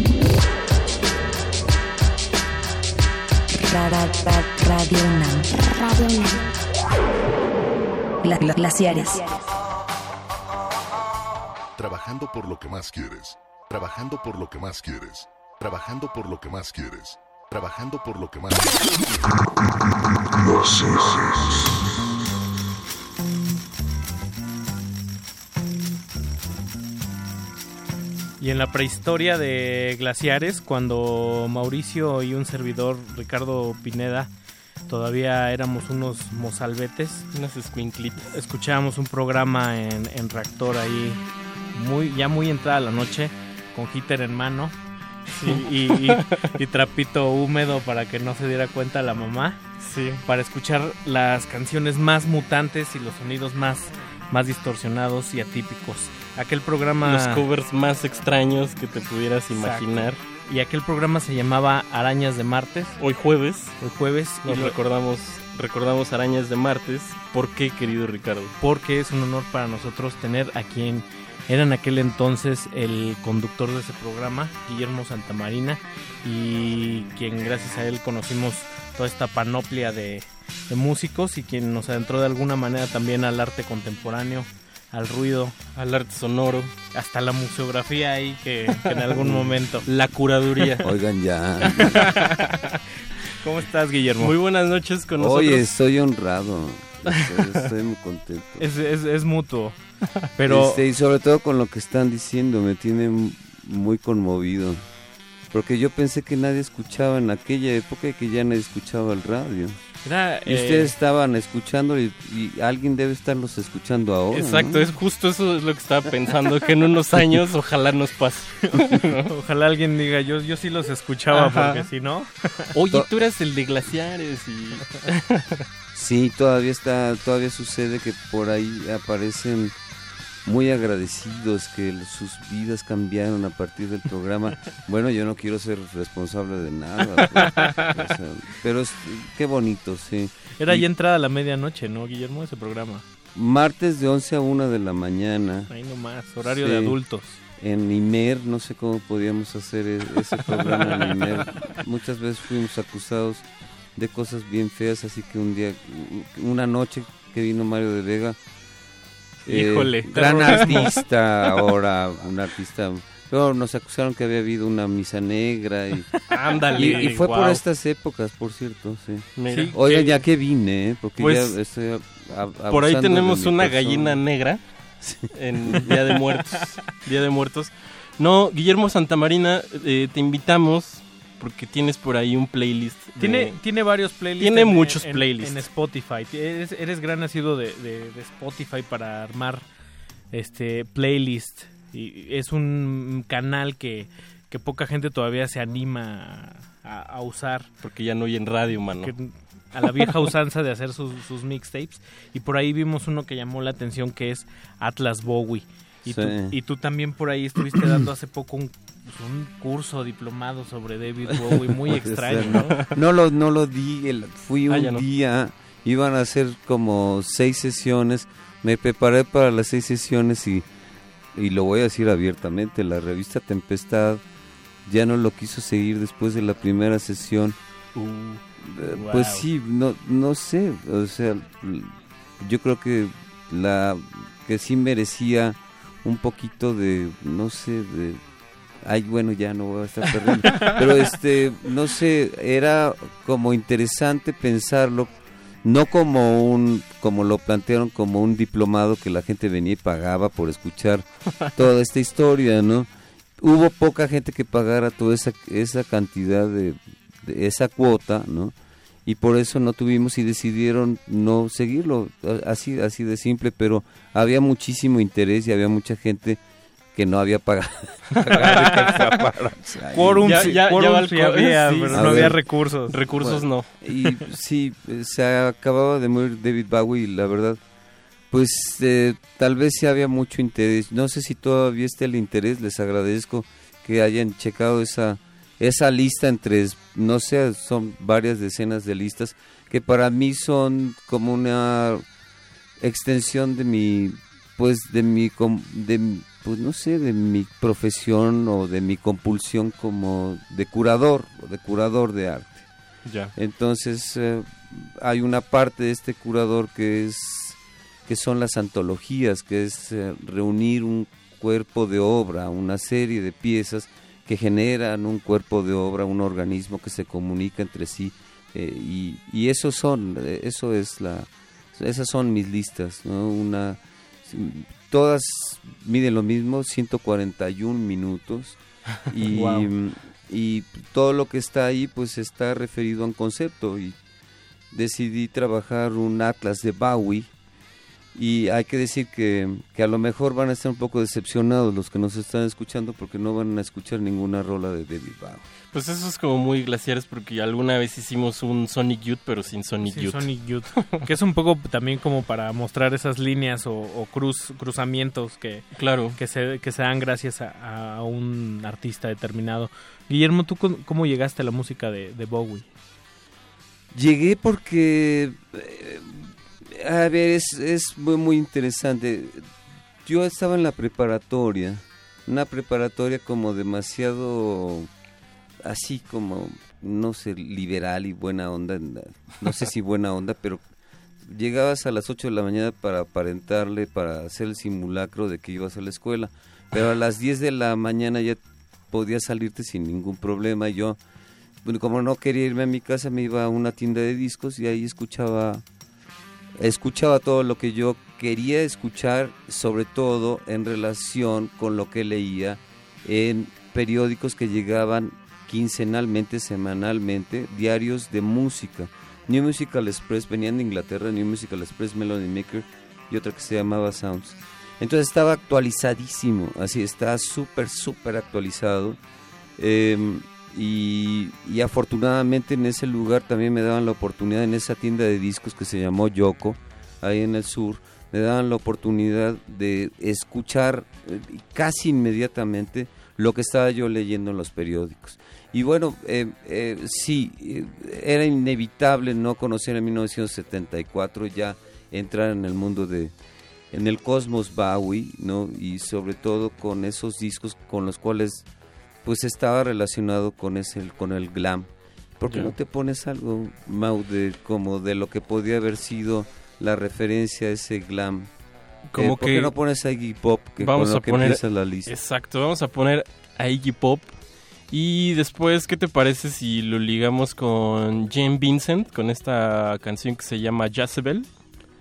Radio UNAM. Radio UNAM. Glaciares. Trabajando por lo que más quieres. Trabajando por lo que más quieres. Trabajando por lo que más quieres Trabajando por lo que más Y en la prehistoria de glaciares, cuando Mauricio y un servidor, Ricardo Pineda, todavía éramos unos mozalbetes. Unos escuinclitos. Escuchábamos un programa en, en reactor ahí, muy, ya muy entrada la noche, con heater en mano. Y, y- y- y trapito húmedo para que no se diera cuenta la mamá. Sí. Para escuchar las canciones más mutantes y los sonidos más, más distorsionados y atípicos. Aquel programa. Los covers más extraños que te pudieras Exacto. imaginar. Y aquel programa se llamaba Arañas de Martes. Hoy jueves. Hoy jueves. y Nos lo- recordamos, recordamos Arañas de Martes. ¿Por qué, querido Ricardo? porque es un honor para nosotros tener a quien era en aquel entonces el conductor de ese programa, Guillermo Santamarina, y quien gracias a él conocimos toda esta panoplia de, de músicos y quien nos adentró de alguna manera también al arte contemporáneo, al ruido, al arte sonoro, hasta la museografía ahí que, que en algún *laughs* momento. La curaduría. *laughs* Oigan ya. ¿Cómo estás, Guillermo? Muy buenas noches con nosotros. Oye, estoy honrado. Estoy, estoy muy contento. Es, es, es mutuo. *laughs* Pero Este, y sobre todo con lo que están diciendo, me tiene muy conmovido. Porque yo pensé que nadie escuchaba en aquella época y que ya nadie escuchaba el radio. Era, y eh, ustedes estaban escuchando y, y alguien debe estarlos escuchando ahora. Exacto, ¿no? es justo eso es lo que estaba pensando, que en unos años ojalá nos pase. *laughs* Ojalá alguien diga, yo, yo sí los escuchaba, Ajá. porque si no... *laughs* Oye, tú eras el de glaciares y... Sí, todavía está, todavía sucede que por ahí aparecen muy agradecidos que sus vidas cambiaron a partir del programa. *laughs* Bueno, yo no quiero ser responsable de nada, pues, o sea, pero es, qué bonito, sí. Era Y ya entrada la medianoche, ¿no, Guillermo? Ese programa. martes de 11 a 1 de la mañana. Ahí nomás, horario de adultos. En Imer, no sé cómo podíamos hacer e- ese programa en Imer. Muchas veces fuimos acusados de cosas bien feas, así que un día, una noche que vino Mario de Vega, eh, Híjole, gran artista *laughs* ahora, un artista. Pero nos acusaron que había habido una misa negra y, Ándale, y, y fue por estas épocas, por cierto, sí. Mira. Sí, Oigan, que- ya que vine, ¿eh? porque Pues, ya estoy a- Por ahí tenemos una persona. gallina negra en Día de Muertos. Día de Muertos. No, Guillermo Santamarina, eh, te invitamos porque tienes por ahí un playlist. de- Tiene, tiene varios playlists. Tiene en- muchos en- playlists. En Spotify. Eres, eres gran nacido de, de- de Spotify para armar este playlist. Y es un canal que, que poca gente todavía se anima a, a usar. Porque ya no oyen radio, mano. Que- a la vieja usanza de hacer sus, sus mixtapes. Y por ahí vimos uno que llamó la atención que es Atlas Bowie. Y, Sí. tú, y tú también por ahí estuviste dando hace poco un, pues, un curso diplomado sobre David *laughs* Bowie muy extraño, ser, ¿no? No lo, no lo di, el- fui Ah, un no. día, iban a hacer como seis sesiones, me preparé para las seis sesiones y, y lo voy a decir abiertamente, la revista Tempestad ya no lo quiso seguir después de la primera sesión. Eh, Pues wow. sí, no, no sé, o sea, yo creo que la que sí merecía un poquito de, no sé, de, ay, bueno, ya no voy a estar perdiendo, pero este, no sé, era como interesante pensarlo, no como un, como lo plantearon, como un diplomado que la gente venía y pagaba por escuchar toda esta historia, ¿no? Hubo poca gente que pagara toda esa, esa cantidad de, de esa cuota, ¿no? Y por eso no tuvimos y decidieron no seguirlo, así, así de simple, pero había muchísimo interés y había mucha gente que no había pagado. *laughs* *laughs* Quórum Ya- *laughs* sí había, sí, pero sí. no A había recursos. Recursos Bueno, no. Y sí, se acababa de morir David Bowie la verdad, pues eh, tal vez sí había mucho interés. No sé si todavía está el interés, les agradezco que hayan checado esa, esa lista entre, no sé, son varias decenas de listas que para mí son como una extensión de mi, pues de mi, de, mi- pues no sé, de mi profesión o de mi compulsión como de curador, o de curador de arte. Ya. Entonces eh, hay una parte de este curador que es que son las antologías, que es eh, reunir un cuerpo de obra, una serie de piezas que generan un cuerpo de obra, un organismo que se comunica entre sí eh, y, y eso son, eso es la, esas son mis listas, ¿no? Una, todas miden lo mismo, 141 minutos. *laughs* Y, y todo lo que está ahí pues está referido a un concepto. Y decidí trabajar un atlas de Bowie y hay que decir que, que a lo mejor van a estar un poco decepcionados los que nos están escuchando porque no van a escuchar ninguna rola de David Bowie. Pues eso es como muy glaciares porque alguna vez hicimos un Sonic Youth, pero sin Sonic Youth. Sonic Youth. *laughs* que es un poco también como para mostrar esas líneas o, o cruz, cruzamientos que, Claro. que, se, que se dan gracias a, a un artista determinado. Guillermo, ¿tú cómo- cómo llegaste a la música de, de Bowie? Llegué porque, eh, a ver, es, es muy, muy interesante. Yo estaba en la preparatoria, una preparatoria como demasiado, así como, no sé, liberal y buena onda, no sé si buena onda, *laughs* pero llegabas a las 8 de la mañana para aparentarle, para hacer el simulacro de que ibas a la escuela, pero a las 10 de la mañana ya podías salirte sin ningún problema. Yo, como no quería irme a mi casa, me iba a una tienda de discos y ahí escuchaba escuchaba todo lo que yo quería escuchar, sobre todo en relación con lo que leía en periódicos que llegaban quincenalmente, semanalmente, diarios de música. New Musical Express, venían de Inglaterra, New Musical Express, Melody Maker y otra que se llamaba Sounds. Entonces estaba actualizadísimo, así está súper, súper actualizado. Em, y, afortunadamente en ese lugar también me daban la oportunidad, en esa tienda de discos que se llamó Yoko, ahí en el sur, me daban la oportunidad de escuchar eh, casi inmediatamente lo que estaba yo leyendo en los periódicos. Y bueno, eh, eh, sí, eh, era inevitable no conocer en 1974 ya entrar en el mundo de, en el cosmos Bowie, ¿no? Y sobre todo con esos discos con los cuales pues estaba relacionado con ese con el glam. ¿Por qué no te pones algo, Mau, de, como de lo que podía haber sido la referencia a ese glam? Como Eh, ¿Por que qué no pones a Iggy Pop, que vamos con lo a que poner la lista? Exacto, vamos a poner a Iggy Pop y después ¿qué te parece si lo ligamos con Jane Vincent con esta canción que se llama Jezebel?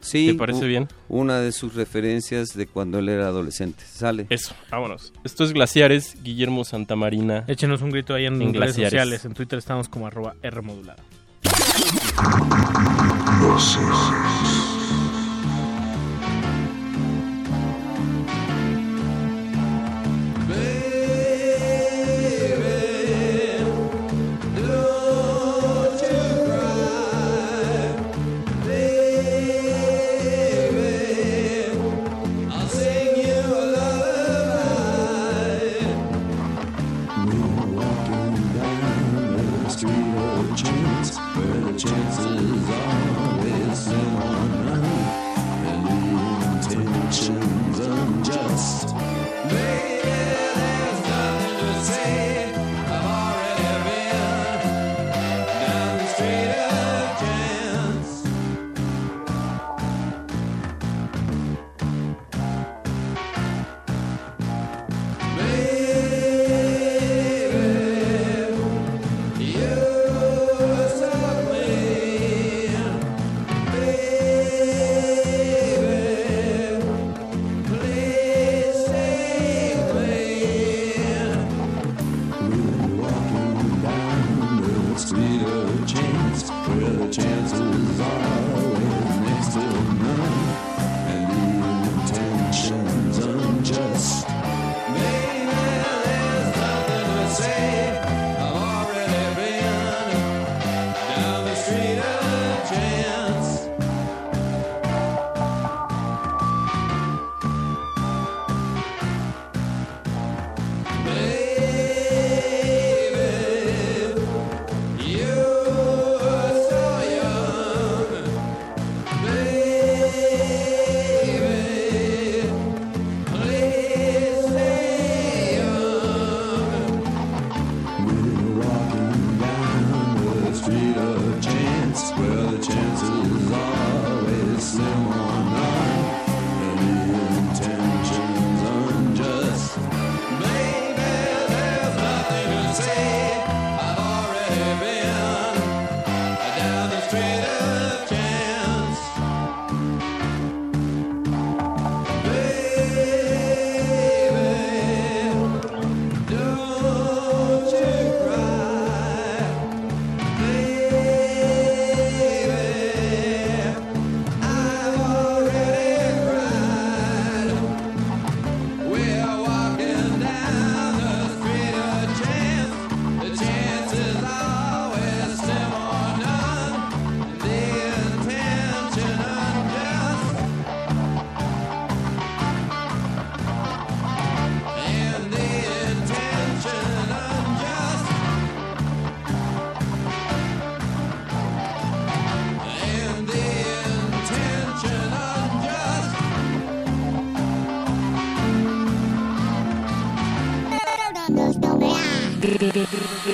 Sí, ¿Te parece bien? Una de sus referencias de cuando él era adolescente. Sale. Eso, vámonos. Esto es Glaciares, Guillermo Santamarina. Échenos un grito ahí en, En redes Glaciares. sociales. En Twitter estamos como arroba R modulada.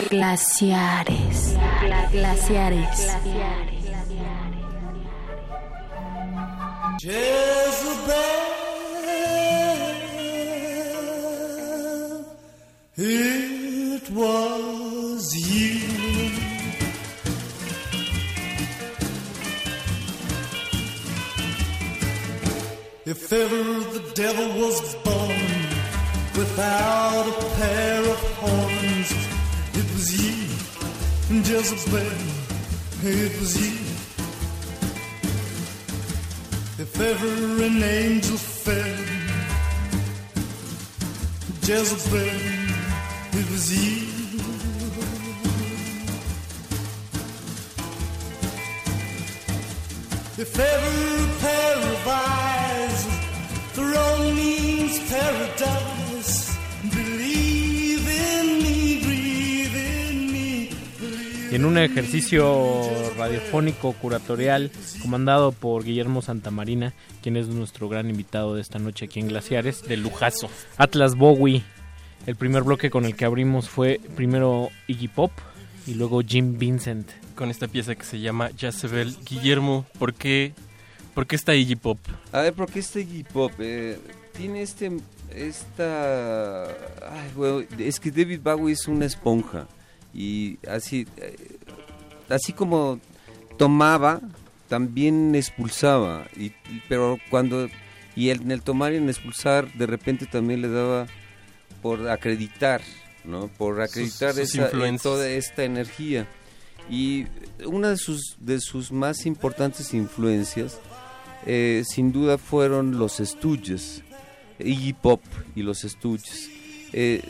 Glaciares. Glaciares. Ejercicio radiofónico curatorial comandado por Guillermo Santamarina, quien es nuestro gran invitado de esta noche aquí en Glaciares. De lujazo. Atlas Bowie. El primer bloque con el que abrimos fue primero Iggy Pop y luego Jim Vincent. Con esta pieza que se llama Jezebel. Guillermo, ¿por qué, por qué está Iggy Pop? A ver, ¿por qué este Iggy Pop? Eh, tiene este, esta... Ay, bueno, es que David Bowie es una esponja. Y así, eh, así como tomaba, también expulsaba. Y, pero cuando... Y el- en el tomar y en expulsar, de repente también le daba por acreditar, ¿no? Por acreditar sus esa, eh, influencias. toda esta energía. Y una de sus, de sus más importantes influencias, eh, sin duda, fueron los Stooges, Iggy Pop y los Stooges. Eh,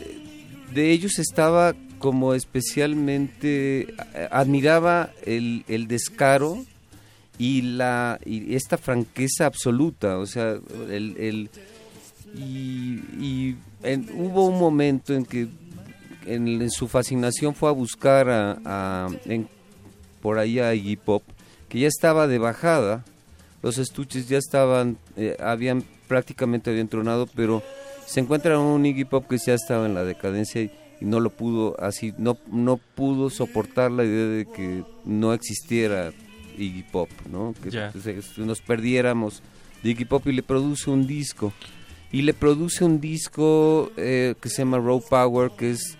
de ellos estaba como especialmente, eh, admiraba el, el descaro y, la, y esta franqueza absoluta, o sea, el, el- y, en- hubo un momento en que en, su fascinación fue a buscar a, a- en- por ahí a Iggy Pop, que ya estaba de bajada, los estuches ya estaban, eh, habían prácticamente habían tronado, pero se encuentra un Iggy Pop que ya estaba en la decadencia y, y no lo pudo así, no, no pudo soportar la idea de que no existiera Iggy Pop, ¿no? Que Ya. se- se- nos perdiéramos de Iggy Pop y le produce un disco. Y le produce un disco eh, que se llama Raw Power, que es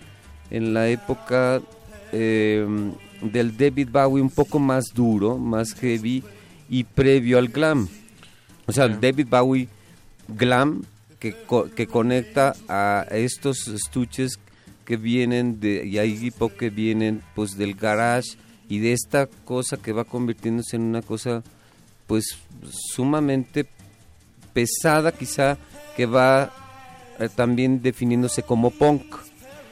en la época eh, del David Bowie un poco más duro, más heavy y previo al glam. O sea, el David Bowie glam que, co- que conecta a estos estuches que vienen de y a Iggy Pop que vienen pues del garage y de esta cosa que va convirtiéndose en una cosa pues sumamente pesada quizá que va eh, también definiéndose como punk.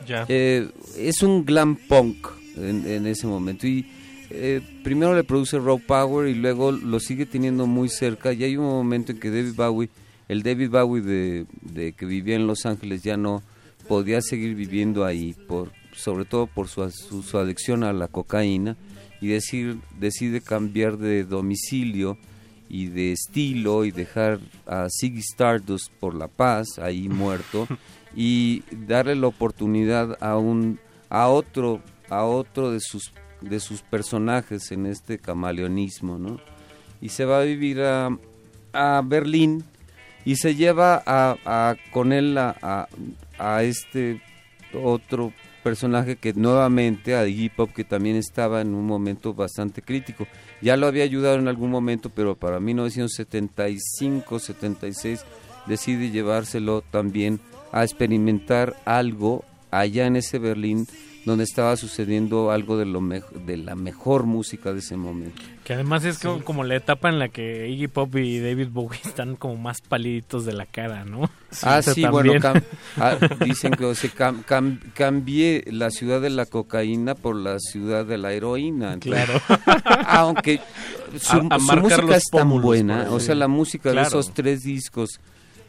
Ya. Eh, es un glam punk en, en ese momento y eh, primero le produce Raw Power y luego lo sigue teniendo muy cerca y hay un momento en que David Bowie, el David Bowie de, de que vivía en Los Ángeles ya no podía seguir viviendo ahí por sobre todo por su, su, su adicción a la cocaína y decir, decide cambiar de domicilio y de estilo y dejar a Ziggy Stardust por la paz ahí *laughs* muerto y darle la oportunidad a un a otro a otro de sus de sus personajes en este camaleonismo, ¿no? Y se va a vivir a, a Berlín y se lleva a, a- con él a, a- este otro personaje que nuevamente a Iggy Pop que también estaba en un momento bastante crítico. Ya lo había ayudado en algún momento, pero para 1975, 76 decide llevárselo también a experimentar algo allá en ese Berlín donde estaba sucediendo algo de lo de la mejor música de ese momento. Que además es Sí. como, como la etapa en la que Iggy Pop y David Bowie están como más paliditos de la cara, ¿no? ah, sí, bueno, también. *laughs* ah, dicen que o sea, cam- cam- cambié la ciudad de la cocaína por la ciudad de la heroína. entonces- Claro. *laughs* Aunque su, A- a su marcar música es tan pómulos, buena, o sea, la música Claro. de esos tres discos,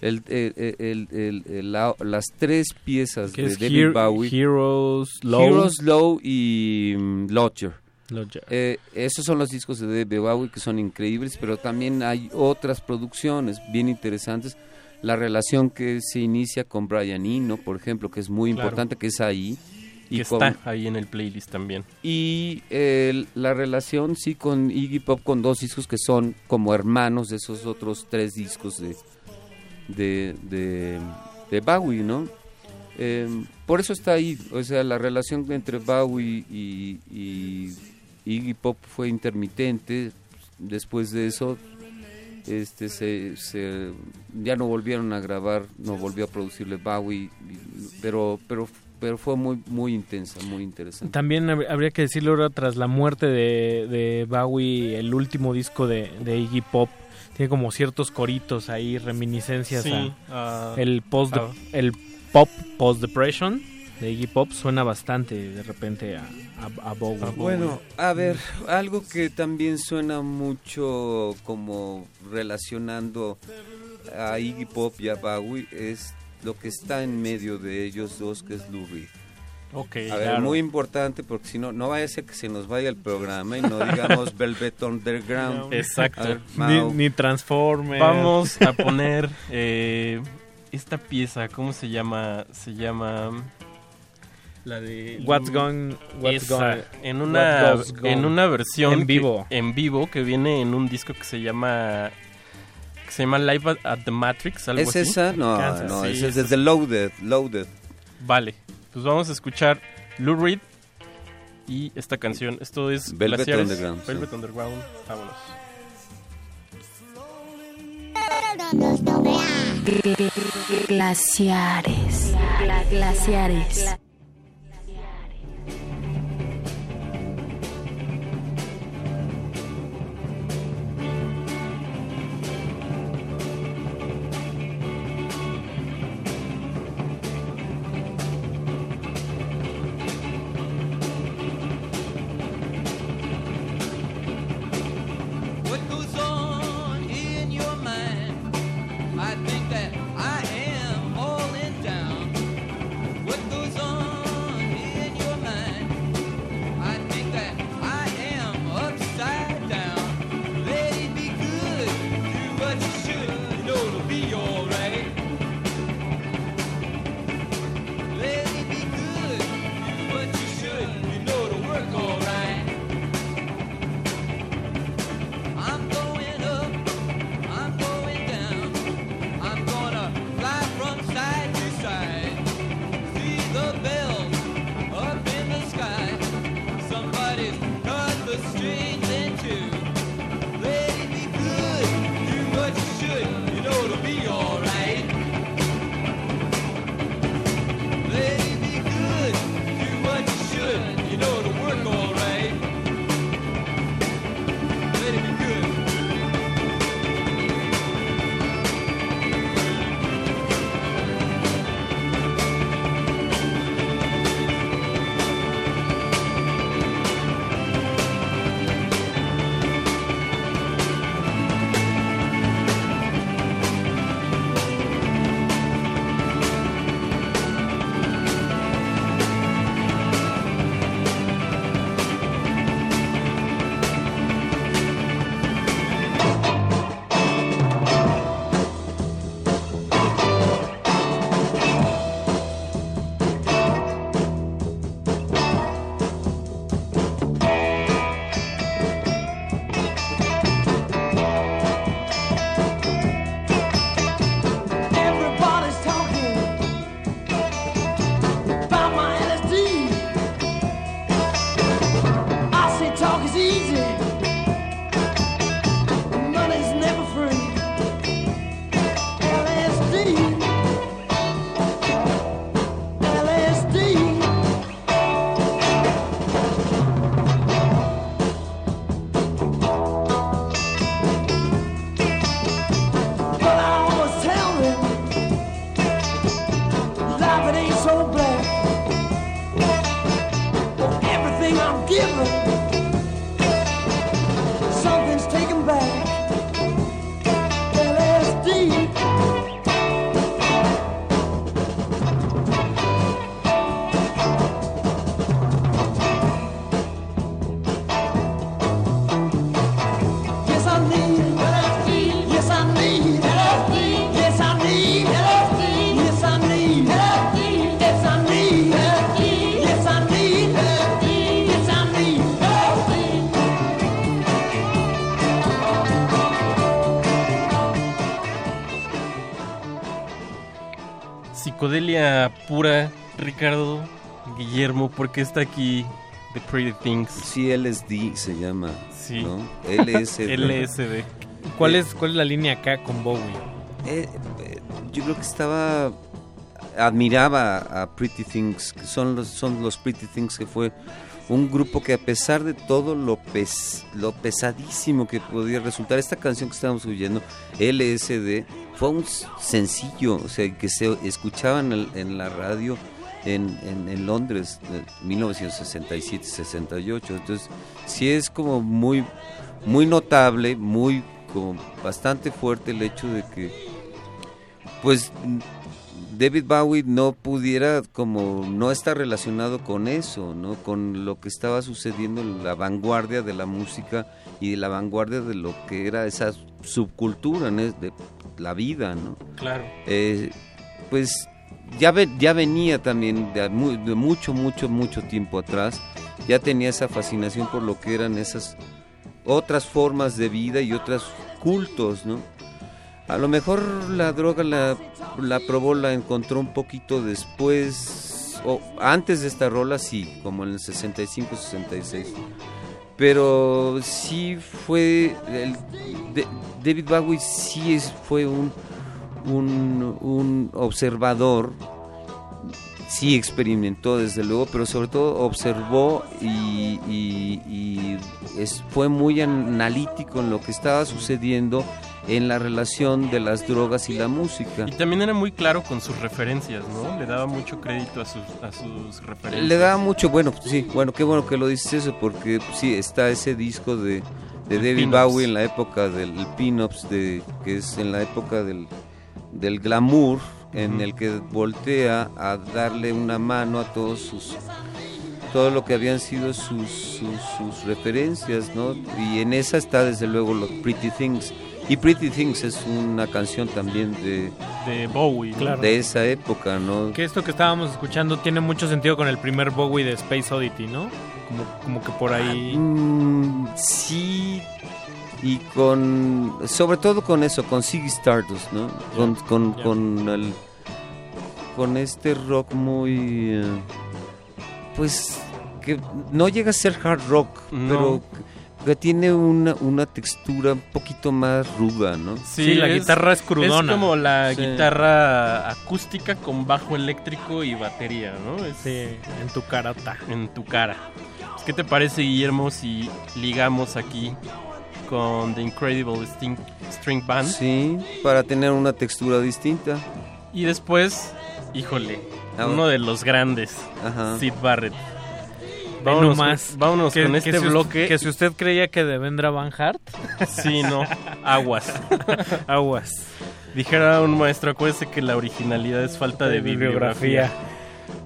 el, el- el- el- el- la- las tres piezas de David Bowie, Heroes Low. Heroes Low y mm, Lodger. Lodger. Eh, esos son los discos de David Bowie que son increíbles, pero también hay otras producciones bien interesantes. La relación que se inicia con Brian Eno, por ejemplo, que es muy Claro. importante, que es ahí. Que con- está ahí en el playlist también. y eh, la relación sí con Iggy Pop con dos discos que son como hermanos de esos otros tres discos de de, de, de Bowie, ¿no? Eh, por eso está ahí, o sea, la relación entre Bowie y, y Iggy Pop fue intermitente. Después de eso, este, se, ya no volvieron a grabar, no volvió a producirle Bowie, pero, pero, pero fue muy, muy intensa, muy interesante. También hab- habría que decirlo ahora tras la muerte de, de Bowie, el último disco de, de Iggy Pop tiene como ciertos coritos ahí, reminiscencias Sí, a a- el post a- el pop post depression de Iggy Pop suena bastante de repente a, a, a Bowie. Bueno, a ver, algo que también suena mucho como relacionando a Iggy Pop y a Bowie es lo que está en medio de ellos dos, que es Lou Reed. Ok, A ver, claro. muy importante porque si no, no vaya a ser que se nos vaya el programa y no digamos *laughs* Velvet Underground. Exacto. Ver, Ni, Transformers. Vamos a poner *laughs* eh, esta pieza, ¿cómo se llama? Se llama la de What's Gone- What's Gone- en una What Goes Gone. en una versión En que- vivo. en vivo que viene en un disco que se llama que se llama Live at, at the Matrix, algo ¿Es así. esa? No, Kansas, no, sí, esa es esa desde Loaded, Loaded. Vale, pues vamos a escuchar Lou Reed y esta canción. Esto es Velvet Glaciares. Underground, sí. Velvet Underground. Vámonos. Glaciares. Gla- Glaciares. Psicodelia pura, Ricardo, Guillermo, ¿por qué está aquí The Pretty Things? Sí, LSD se llama. Sí. ¿no? *laughs* LSD. LSD. ¿Cuál, Eh, es, ¿Cuál es la línea acá con Bowie? Eh, eh, yo creo que estaba admiraba a Pretty Things que son los son los Pretty Things que fue un grupo que a pesar de todo lo pes- lo pesadísimo que podía resultar esta canción que estábamos oyendo LSD fue un sencillo o sea que se escuchaba en, la radio en, en, en Londres de 1967-68 entonces sí es como muy muy notable muy como bastante fuerte el hecho de que pues David Bowie no pudiera como no está relacionado con eso, ¿no? Con lo que estaba sucediendo en la vanguardia de la música y de la vanguardia de lo que era esa subcultura, ¿no? La vida, ¿no? Claro. Eh, pues ya ve- ya venía también de, de mucho mucho mucho tiempo atrás, ya tenía esa fascinación por lo que eran esas otras formas de vida y otros cultos, ¿no? A lo mejor la droga la, la probó, la encontró un poquito después, o antes de esta rola, sí, como en el 65, 66. Pero sí fue, David Bowie sí es, fue un, un, observador, sí experimentó desde luego, pero sobre todo observó y, fue muy analítico en lo que estaba sucediendo en la relación de las drogas y la música. Y también era muy claro con sus referencias, ¿no? Le daba mucho crédito a sus, a sus referencias. Le daba mucho, bueno, sí, bueno, qué bueno que lo dices eso, porque pues, sí, está ese disco de, de El David. Bowie en la época del el pin-ups, de, que es en la época del, del glamour, en el que voltea a darle una mano a todos sus todo lo que habían sido sus, sus, sus referencias, ¿no? Y en esa está desde luego los Pretty Things. Y Pretty Things es una canción también de, de Bowie, Claro. de esa época, ¿no? Que esto que estábamos escuchando tiene mucho sentido con el primer Bowie de Space Oddity, ¿no? Como, como que por ahí... Mm, sí, y con, sobre todo con eso, con Ziggy Stardust, ¿no? Con, con, con el, con este rock muy, eh, pues, que no llega a ser hard rock, No. pero que, tiene una, una textura un poquito más ruda, ¿no? Sí, la guitarra es crudona. Es como la Sí. guitarra acústica con bajo eléctrico y batería, ¿no? Es Sí, en tu cara está. en tu cara. Pues, ¿Qué te parece, Guillermo, si ligamos aquí con The Incredible Sting- String Band? Sí, para tener una textura distinta. Y después, híjole, uno de los grandes, Ajá. Sid Barrett. *laughs* Vámonos más. con, vámonos Que- con que este usted- bloque. que si usted creía que de Vendra Van Hart, *laughs* Sí, no, aguas. *laughs* aguas. Dijera un maestro, acuérdese que la originalidad es falta de bibliografía.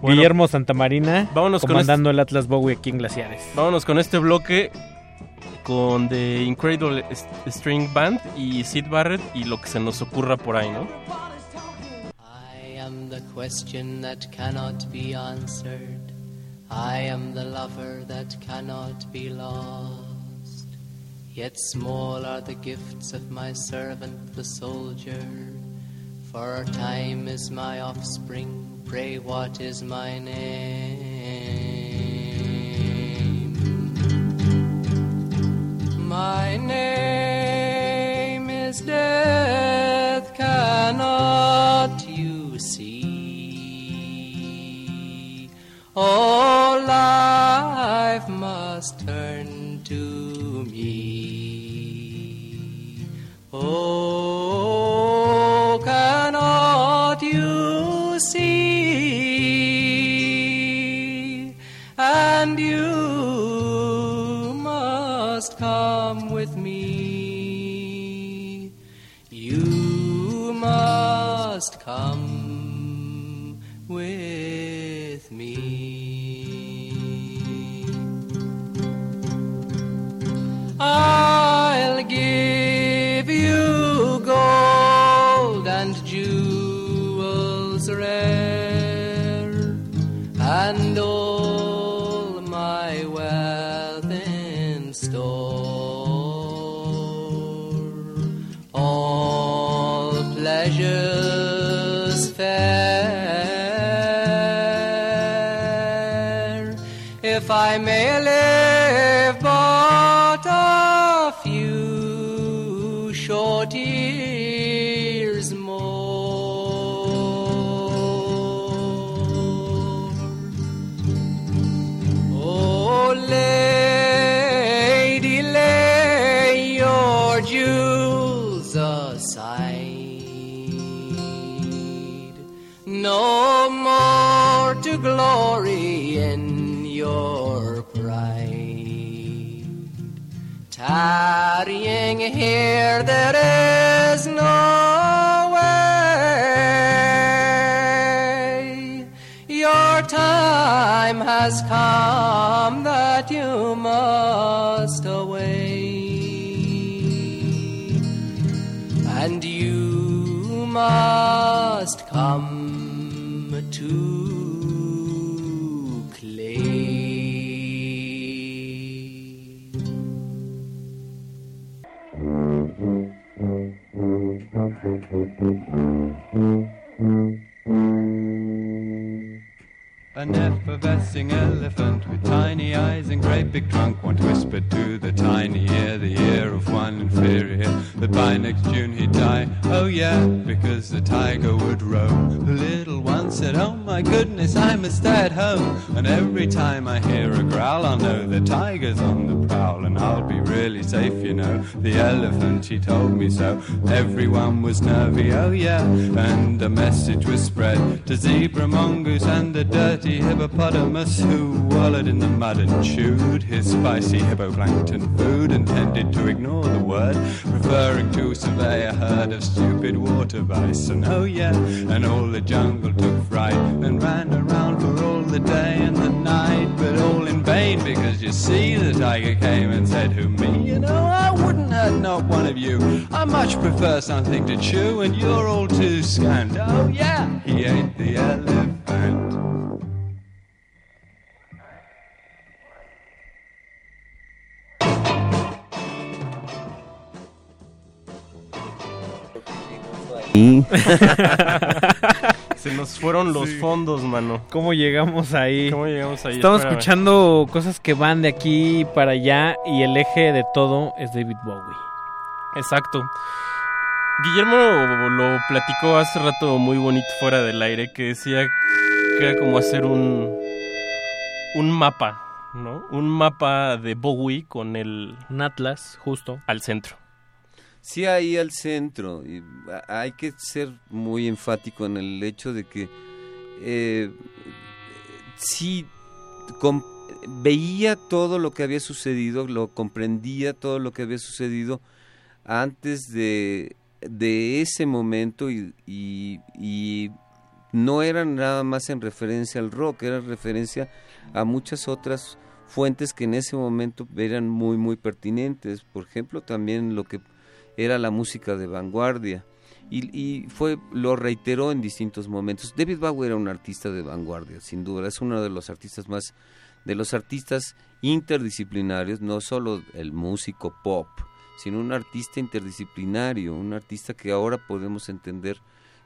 Bueno, Guillermo Santamarina, vámonos con comandando el Atlas Bowie aquí en Glaciares. Vámonos con este bloque con The Incredible String Band y Sid Barrett y lo que se nos ocurra por ahí, ¿no? I am the question that cannot be answered. I am the lover that cannot be lost. Yet small are the gifts of my servant the soldier. For time is my offspring. Pray, what is my name? My name is Death. All life must turn to me. Oh, cannot you see? And you must come with me. You must come with love. Here, there is no way. Your time has come that you must Annette effervescing elephant with tiny eyes and great big trunk once whispered to the tiny ear, the ear of one inferior, that by next June he'd die. Oh yeah, because the tiger would roam. The little one said, Oh my goodness, I must stay at home. And every time I hear a growl, I'll know the tiger's on the prowl, and I'll be really safe, you know. The elephant, he told me so. Everyone was nervy, oh yeah, and a message was spread to zebra, mongoose, and the dirty hippopotamus who wallowed in the mud and chewed his spicy hippoplankton food and tended to ignore the word, referring to survey a herd of stupid water bison. Oh yeah, and all the jungle took fright and ran around for all the day and the night, but all in vain because you see the tiger came and said, Who me? You know, I wouldn't hurt not one of you. I much prefer something to chew, and you're all too scant. Oh yeah, he ate the elephant. Y- *laughs* Se nos fueron los Sí. fondos, mano. ¿Cómo llegamos ahí? ¿Cómo llegamos ahí? Estamos Espérame. escuchando cosas que van de aquí para allá y el eje de todo es David Bowie. Exacto. Guillermo lo platicó hace rato muy bonito fuera del aire, que decía que era como hacer un, un mapa, ¿no? Un mapa de Bowie con el... Un atlas, justo. Al centro. Sí, ahí al centro. Y hay que ser muy enfático en el hecho de que eh, sí veía todo lo que había sucedido, lo comprendía todo lo que había sucedido antes de, de ese momento y, y- y no era nada más en referencia al rock, era en referencia a muchas otras fuentes que en ese momento eran muy muy pertinentes. Por ejemplo, también lo que era la música de vanguardia. Y, y fue lo reiteró en distintos momentos. David Bowie era un artista de vanguardia, sin duda. Es uno de los artistas más, de los artistas interdisciplinarios, no solo el músico pop, sino un artista interdisciplinario, un artista que ahora podemos entender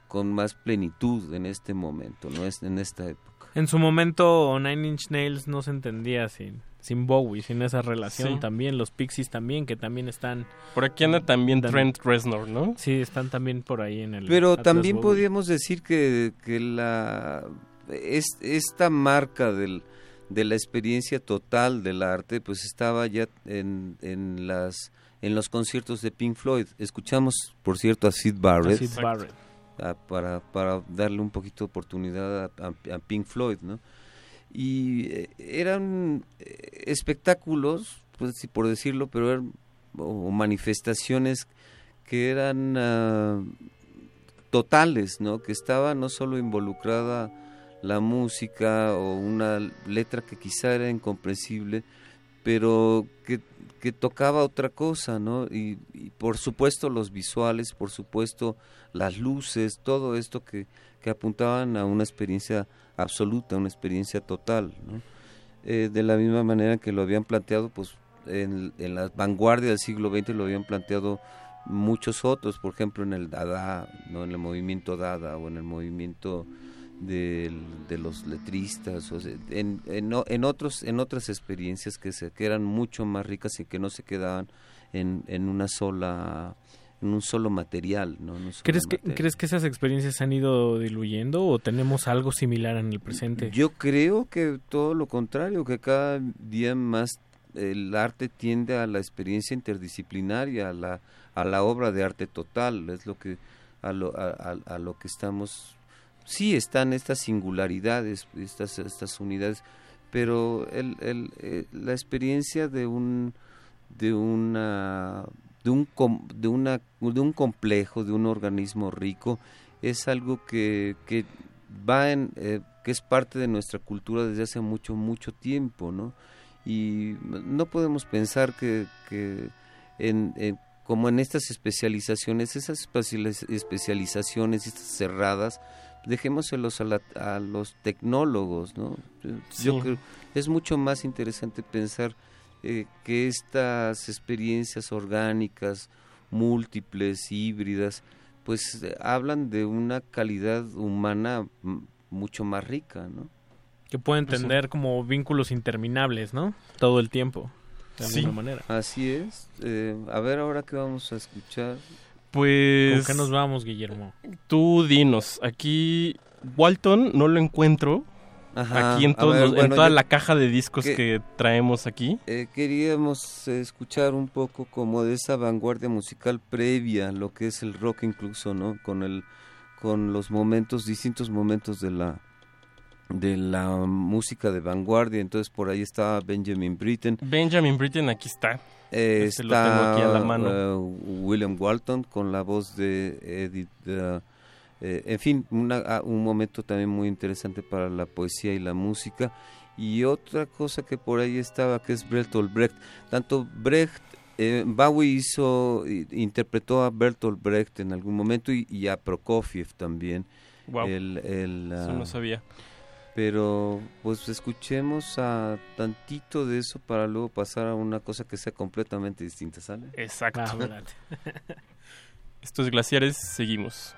con más plenitud en este momento, no es en esta época. En su momento Nine Inch Nails no se entendía sin, sin Bowie, sin esa relación Sí. también. Los Pixies también, que también están... Por aquí anda también Dan- Trent Reznor, ¿no? Sí, están también por ahí en el... Pero Atlas también Bowie. podríamos decir que, que la es, esta marca del, de la experiencia total del arte, pues estaba ya en, en las en los conciertos de Pink Floyd. Escuchamos, por cierto, a Sid Barrett, A Sid Barrett. a- para, para darle un poquito de oportunidad a, a- a Pink Floyd, ¿no? Y eh, eran eh, espectáculos, pues sí, por decirlo, pero eran o, manifestaciones que eran ah, totales, ¿no? Que estaba no solo involucrada la música o una letra que quizá era incomprensible, pero que, que tocaba otra cosa, ¿no? Y, por supuesto los visuales, por supuesto las luces, todo esto que, que apuntaban a una experiencia absoluta, una experiencia total, ¿no? Eh, de la misma manera que lo habían planteado, pues en, en la vanguardia del siglo XX lo habían planteado muchos otros, por ejemplo en el Dada, ¿no? en el movimiento Dada o en el movimiento del- de los letristas, o sea, en, en, otros, en otras experiencias que, se, que eran mucho más ricas y que no se quedaban en, en una sola en un solo material, ¿no? Solo ¿Crees que. ¿Crees que esas experiencias se han ido diluyendo o tenemos algo similar en el presente? Yo creo que todo lo contrario, que cada día más el arte tiende a la experiencia interdisciplinaria, a la, a la obra de arte total, es lo que a lo, a, a- a lo que estamos sí están estas singularidades, estas estas unidades, pero el, el, eh, la experiencia de un de una de un de una de un complejo, de un organismo rico es algo que, que va en eh, que es parte de nuestra cultura desde hace mucho mucho tiempo, ¿no? Y no podemos pensar que, que en, en- como en estas especializaciones, esas especializ- especializaciones estas cerradas, dejémoselos a, la- a los tecnólogos, ¿no? Yo Sí. creo es mucho más interesante pensar eh, que estas experiencias orgánicas, múltiples, híbridas, pues eh, hablan de una calidad humana mucho más rica, ¿no? Que pueden Pues sí. tener como vínculos interminables, ¿no? Todo el tiempo, de Sí. alguna manera. Así es. Eh, a ver ahora qué vamos a escuchar. Pues... ¿Con qué nos vamos, Guillermo? Tú dinos, aquí Walton no lo encuentro. Ajá, aquí en, a todos ver, los- en bueno, toda yo- la caja de discos que traemos aquí. Eh, queríamos escuchar un poco como de esa vanguardia musical previa, lo que es el rock incluso, ¿no? Con el con los momentos, distintos momentos de la de la música de vanguardia, entonces por ahí estaba Benjamin Britten, Benjamin Britten aquí está. Eh, Este lo tengo aquí a la mano. eh, William Walton con la voz de Edith. eh, en fin, una- ah, un momento también muy interesante para la poesía y la música. Y otra cosa que por ahí estaba, que es Bertolt Brecht. Tanto Brecht, eh, Bowie hizo, interpretó a Bertolt Brecht en algún momento y, y a Prokofiev también. El- el, eso ah, no sabía. Pero pues escuchemos a tantito de eso para luego pasar a una cosa que sea completamente distinta, ¿sale? Exacto. *laughs* Estos glaciares, seguimos.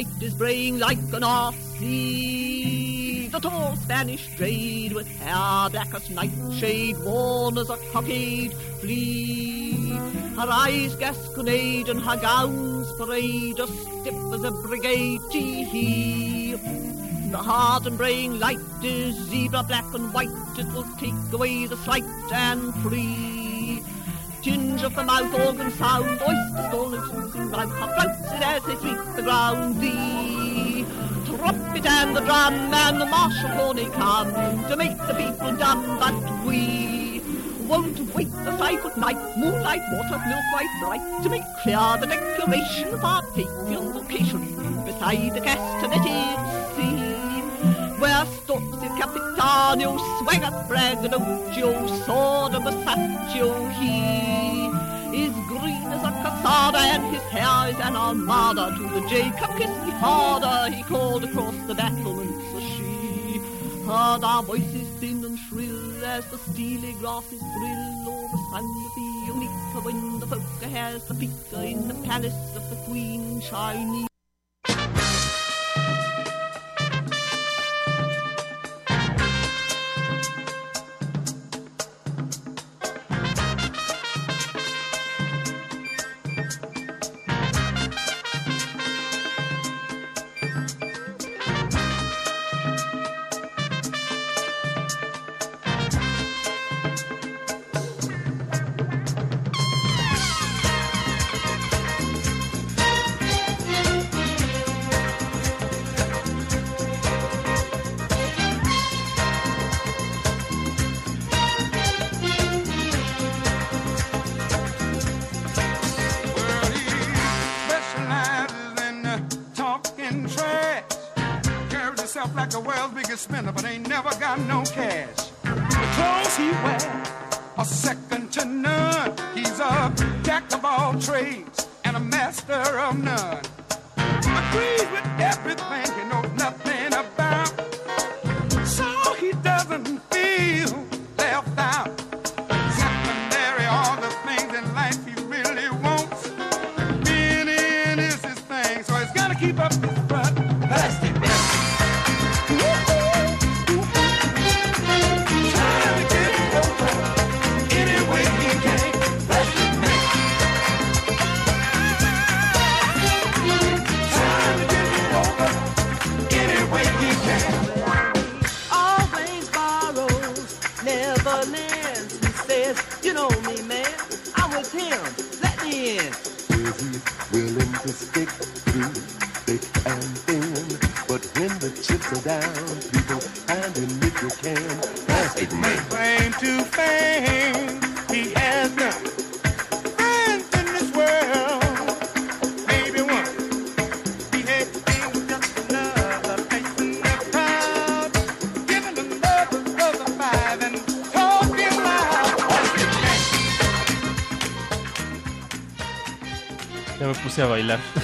Light is braying like an. See the tall Spanish trade with hair black as nightshade, worn as a cockade flea. Her eyes gasconade and her gowns parade, as stiff as a brigade tee The hard and braying light is zebra black and white, it will take away the slight and free tinge of the mouth organ sound, oyster and swooning round, her flouncing as they sweep the ground. The trumpet and the drum and the martial pony come to make the people dumb, but we won't wait the five foot night, moonlight, water, milk white bright, to make clear the declaration of our patriot vocation beside the. Where Capitano, swagger braggadocio, sword of Masaccio, he is green as a cassada, and his hair is an armada. To the Jacob kiss me harder, he called across the battlements a she. Heard our voices thin and shrill as the steely grasses thrill, sound of the Onika when the folk has the pika in the palace of the Queen Chinese.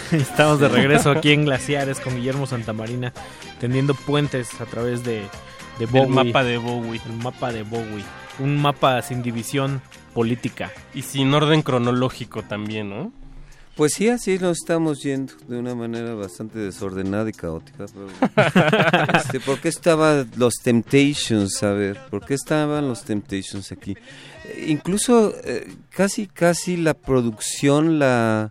*laughs* Estamos de regreso aquí en Glaciares con Guillermo Santamarina, tendiendo puentes a través de, Bowie. mapa de Bowie. El mapa de Bowie. Un mapa sin división política. Y sin orden cronológico también, ¿no? Pues sí, así nos estamos yendo de una manera bastante desordenada y caótica. pero- *laughs* Este, ¿Por qué estaban los Temptations? A ver, ¿por qué estaban los Temptations aquí? Eh, incluso eh, casi, casi la producción la,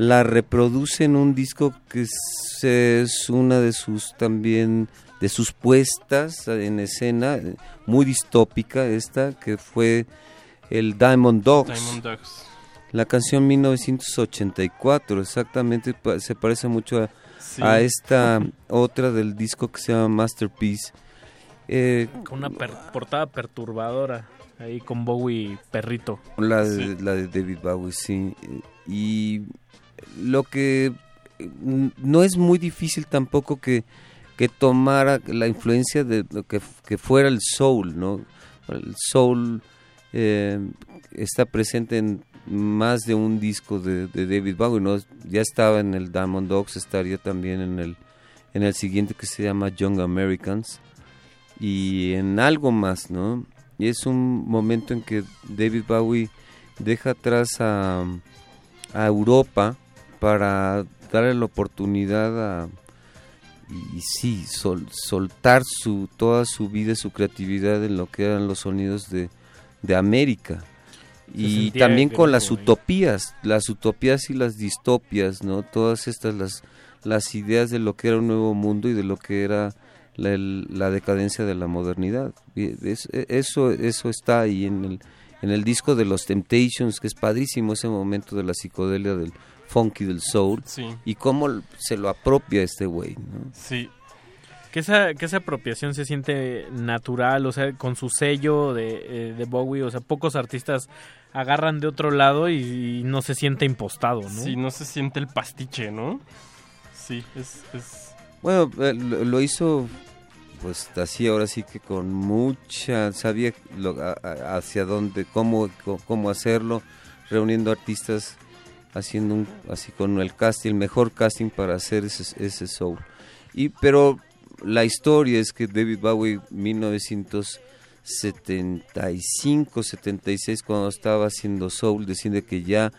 la reproduce en un disco que es, es una de sus también de sus puestas en escena, muy distópica esta, que fue el Diamond Dogs. Diamond Dogs. La canción 1984, exactamente, se parece mucho a, Sí. a esta otra del disco que se llama Masterpiece. Eh, Con una per- portada perturbadora. Ahí con Bowie perrito. la, de, la de David Bowie, sí. Y lo que n- no es muy difícil tampoco que, que tomara la influencia de lo que, que fuera el soul, ¿no? El soul eh, está presente en más de un disco de, de David Bowie, ¿no? Ya estaba en el Diamond Dogs, estaría también en el, en el siguiente que se llama Young Americans y en algo más, ¿no? Y es un momento en que David Bowie deja atrás a, a Europa para darle la oportunidad a y, sí sol- soltar su toda su vida su creatividad en lo que eran los sonidos de, de América. Y también con las ahí. utopías las utopías y las distopias no todas estas las las ideas de lo que era un nuevo mundo y de lo que era la, decadencia de la modernidad. Es- e- eso eso está ahí en el en el disco de los Temptations que es padrísimo ese momento de la psicodelia del funky del soul Sí. y cómo se lo apropia este güey ¿no? Sí. Que esa, que esa apropiación se siente natural, o sea, con su sello de, eh, de Bowie, o sea, pocos artistas agarran de otro lado y, y no se siente impostado, ¿no? Sí, no se siente el pastiche, ¿no? Sí, es... es... Bueno, eh, lo, lo hizo pues así ahora sí que con mucha sabía lo- a- a- hacia dónde cómo cómo hacerlo reuniendo artistas haciendo un así con el casting el mejor casting para hacer ese, ese soul y pero la historia es que David Bowie 1975 76 cuando estaba haciendo soul decide que ya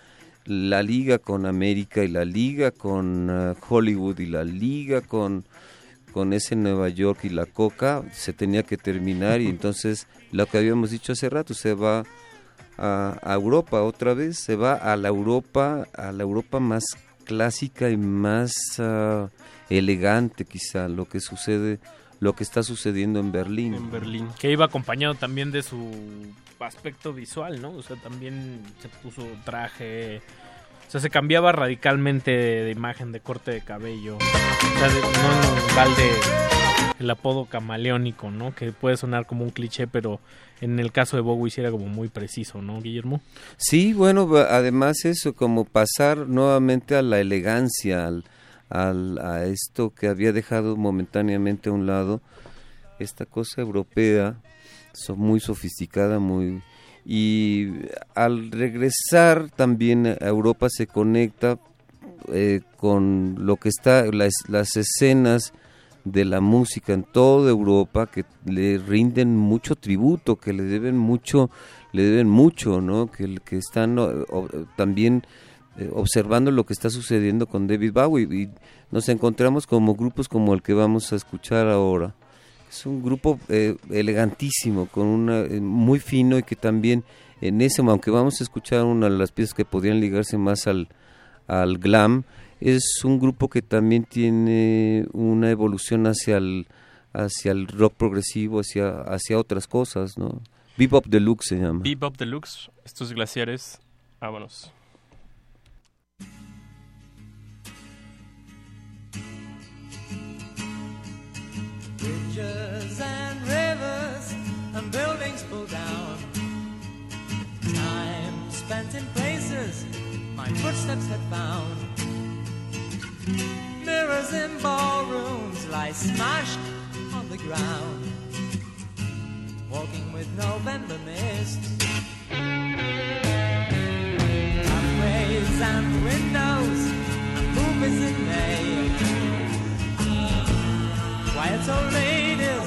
la liga con América y la liga con eh, Hollywood y la liga con con ese Nueva York y la coca se tenía que terminar y *laughs* entonces lo que habíamos dicho hace rato se va a, a Europa otra vez se va a la Europa a la Europa más clásica y más ah, elegante quizá lo que sucede lo que está sucediendo en Berlín En Berlín. Que iba acompañado también de su aspecto visual, ¿no? O sea, también se puso traje. O sea, se cambiaba radicalmente de, de imagen, de corte de cabello. O sea, de- no en balde el apodo camaleónico, ¿no? Que puede sonar como un cliché, pero en el caso de Bowie sí como muy preciso, ¿no, Guillermo? Sí, bueno, además eso, como pasar nuevamente a la elegancia, al, al- a esto que había dejado momentáneamente a un lado, esta cosa europea, so- muy sofisticada, muy... Y al regresar también a Europa se conecta eh, con lo que está, las, las escenas de la música en toda Europa que le rinden mucho tributo, que le deben mucho, le deben mucho, ¿no? Que, que están también eh, observando lo que está sucediendo con David Bowie y nos encontramos como grupos como el que vamos a escuchar ahora. Es un grupo eh, elegantísimo, con una eh, muy fino y que también en ese, aunque vamos a escuchar una de las piezas que podrían ligarse más al, al glam, es un grupo que también tiene una evolución hacia el hacia el rock progresivo, hacia hacia otras cosas, ¿no? Bebop Deluxe se llama. Bebop Deluxe, estos glaciares, vámonos. Bridges and rivers and buildings pulled down. Time spent in places my footsteps had found. Mirrors in ballrooms lie smashed on the ground. Walking with November mist. Pathways and windows and movies in May. Quiet old ladies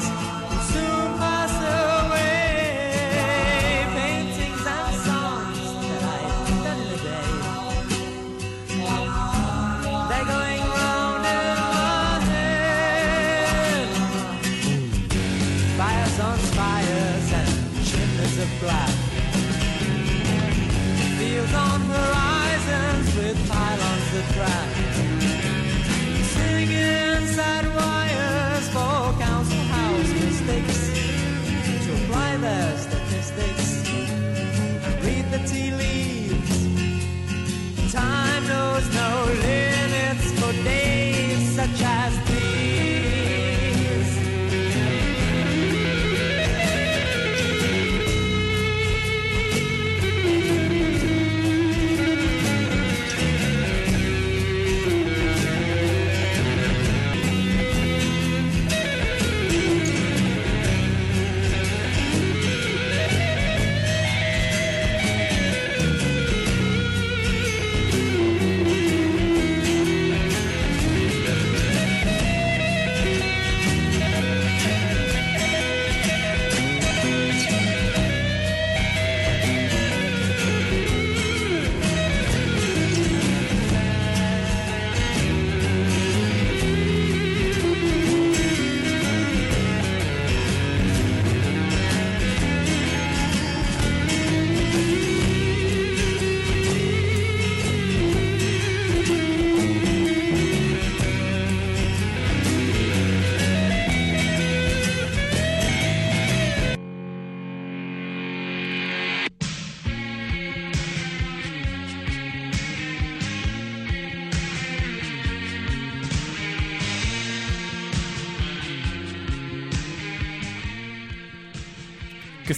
their statistics read the tea leaves. Time knows no limits for days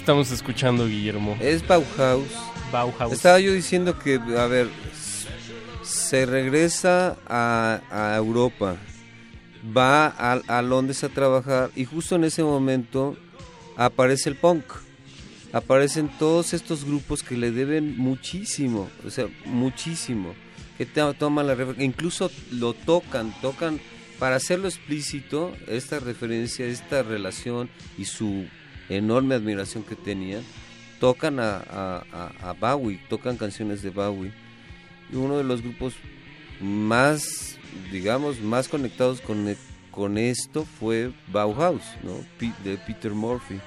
estamos escuchando, Guillermo? Es Bauhaus. Bauhaus. Estaba yo diciendo que, a ver, se regresa a, a Europa, va a, a Londres a trabajar y justo en ese momento aparece el punk. Aparecen todos estos grupos que le deben muchísimo, o sea, muchísimo. Que toman la refer- incluso lo tocan, tocan para hacerlo explícito esta referencia, esta relación y su enorme admiración que tenían tocan a, a, a- a Bowie, tocan canciones de Bowie. Y uno de los grupos más, digamos, más conectados con, e- con esto fue Bauhaus, ¿no? De Peter Murphy.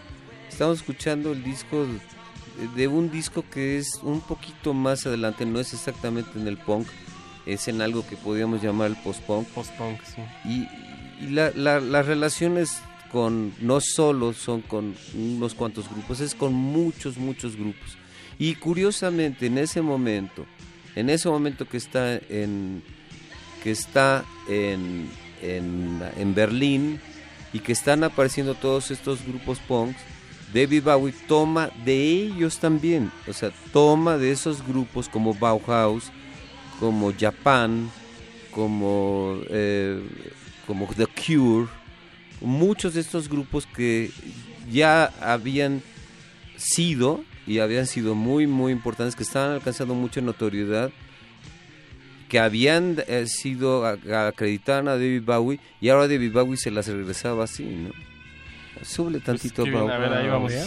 Estamos escuchando el disco de, de un disco que es un poquito más adelante, no es exactamente en el punk, es en algo que podríamos llamar el post-punk. Post-punk, sí. Y, y la- la- las relaciones con, no solo son con unos cuantos grupos, es con muchos, muchos grupos. Y curiosamente, en ese momento, en ese momento que está en, que está en, en, en Berlín y que están apareciendo todos estos grupos punks, David Bowie toma de ellos también, o sea, toma de esos grupos como Bauhaus, como Japan, como, eh, como The Cure, muchos de estos grupos que ya habían sido y habían sido muy, muy importantes, que estaban alcanzando mucha notoriedad, que habían eh, sido a- acreditadas a David Bowie y ahora David Bowie se las regresaba así, ¿no? Súbele tantito, qué bien, Pau. a ver, ahí vamos. Lying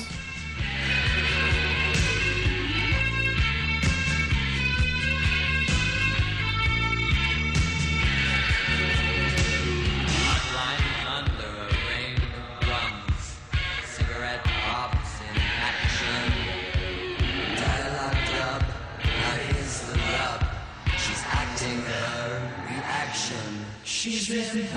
She's been.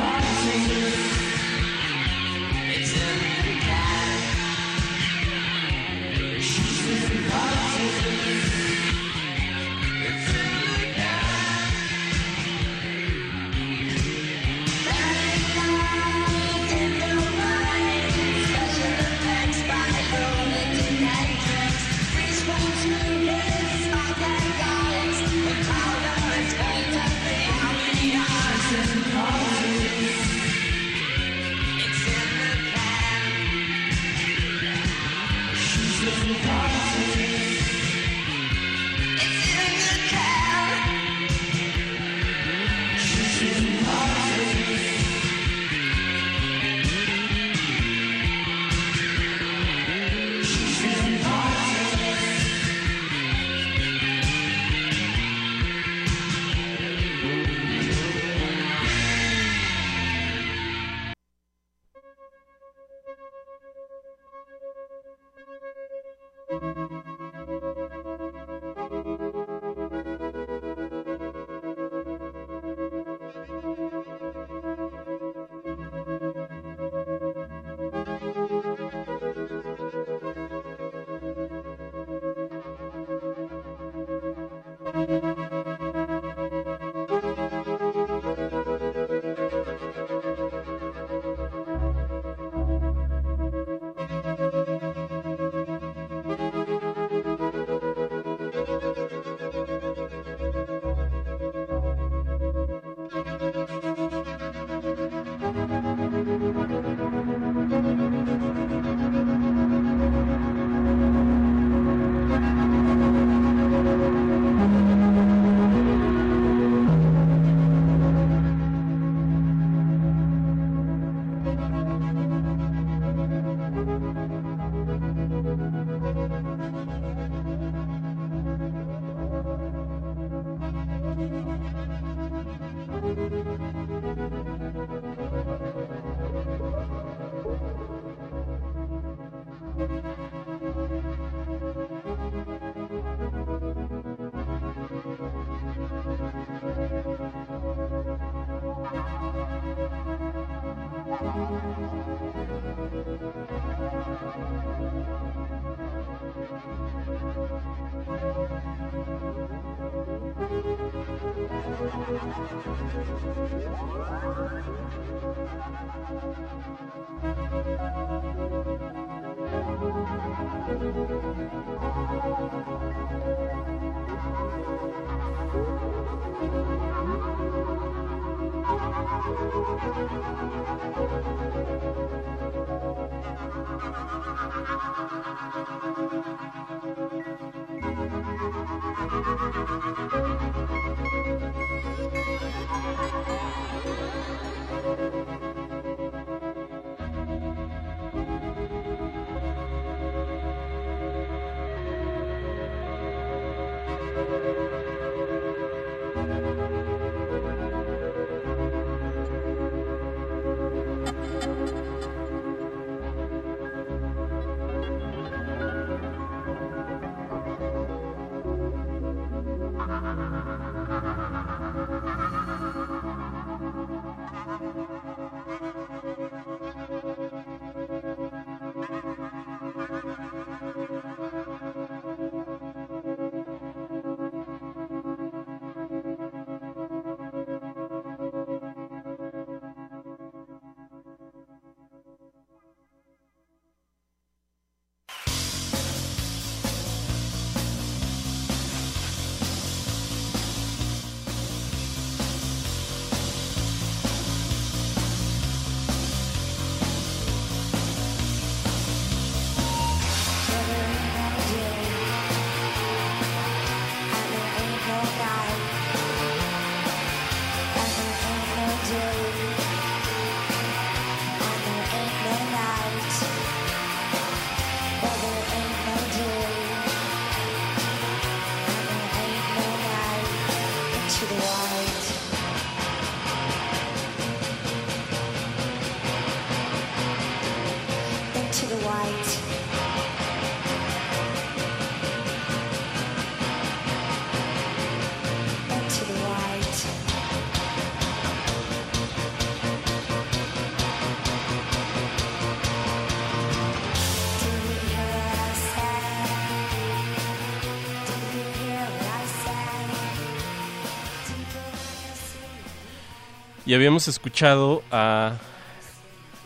Y habíamos escuchado a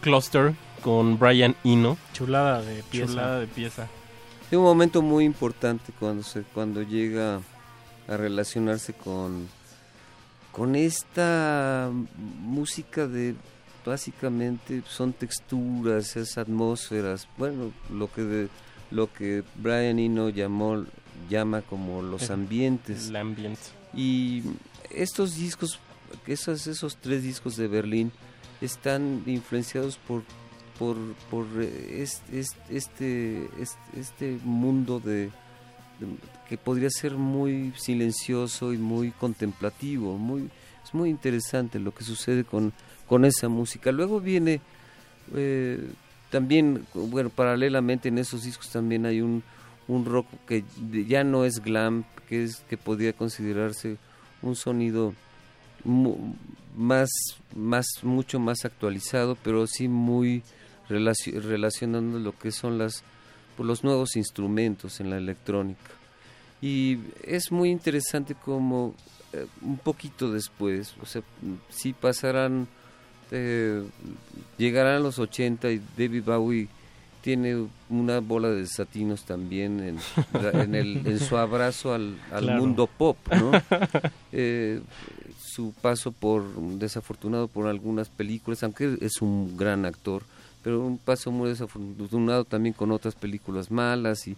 Cluster con Brian Eno. Chulada de pieza. Chulada de pieza. Es un momento muy importante cuando se cuando llega a relacionarse con con esta música de básicamente son texturas, es atmósferas, bueno, lo que de- lo que Brian Eno llamó llama como los ambientes. el ambiente. Y estos discos, esos esos tres discos de Berlín están influenciados por por, por eh, es- es- este, este, este mundo de, que podría ser muy silencioso y muy contemplativo, muy es muy interesante lo que sucede con, con esa música. Luego viene eh, también, bueno, paralelamente en esos discos también hay un, un rock que ya no es glam, que es que podría considerarse un sonido más, más, mucho más actualizado, pero sí muy relaci- relacionando lo que son las, pues, los nuevos instrumentos en la electrónica. Y es muy interesante como eh, un poquito después, o sea, sí pasarán, eh, llegarán los 80 y David Bowie tiene una bola de desatinos también en, en, el, en su abrazo al, al Claro. mundo pop, ¿no? *laughs* Eh, su paso por desafortunado por algunas películas, aunque es un gran actor, pero un paso muy desafortunado también con otras películas malas y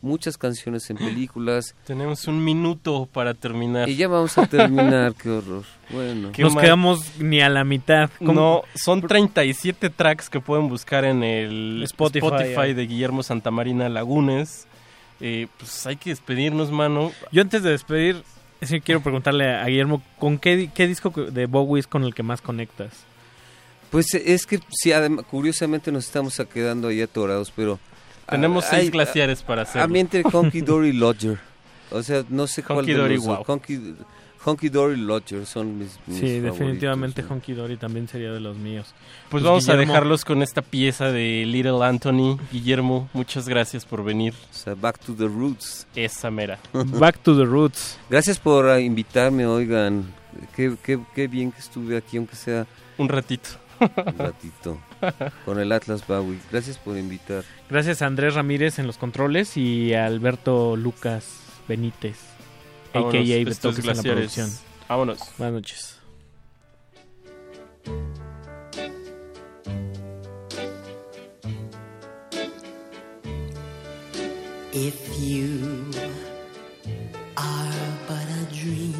muchas canciones en *laughs* películas. Tenemos un minuto para terminar. Y ya vamos a terminar, qué horror. Bueno. Qué Nos mal. quedamos ni a la mitad. ¿Cómo? No, son 37 tracks que pueden buscar en el Spotify, Spotify, ah. de Guillermo Santamarina Lagunes. Eh, pues hay que despedirnos, mano. Yo antes de despedir, sí quiero preguntarle a Guillermo, ¿con qué, qué disco de Bowie es con el que más conectas? Pues es que sí, adem- curiosamente nos estamos quedando ahí atorados, pero... Tenemos ah, seis hay- glaciares para hacerlo. A mí entre Honky Dory y Lodger. O sea, no sé cuál Honky de Dory, los wow. Honky, Honky Dory y Lodger son mis, mis Sí, favoritos, definitivamente ¿no? Honky Dory también sería de los míos. Pues, vamos a Guillermo- dejarlos con esta pieza de Little Anthony. Guillermo, muchas gracias por venir. O sea, Back to the Roots. Esa mera. *laughs* Back to the Roots. Gracias por ah, invitarme, oigan. Qué, qué, qué bien que estuve aquí, aunque sea Un ratito. un ratito, *laughs* con el Atlas Bowie. Gracias por invitar. Gracias a Andrés Ramírez en los controles y a Alberto Lucas Benítez, Vámonos, a.k.a. Betoques en la producción. Vámonos. Buenas noches. If you are but a dream,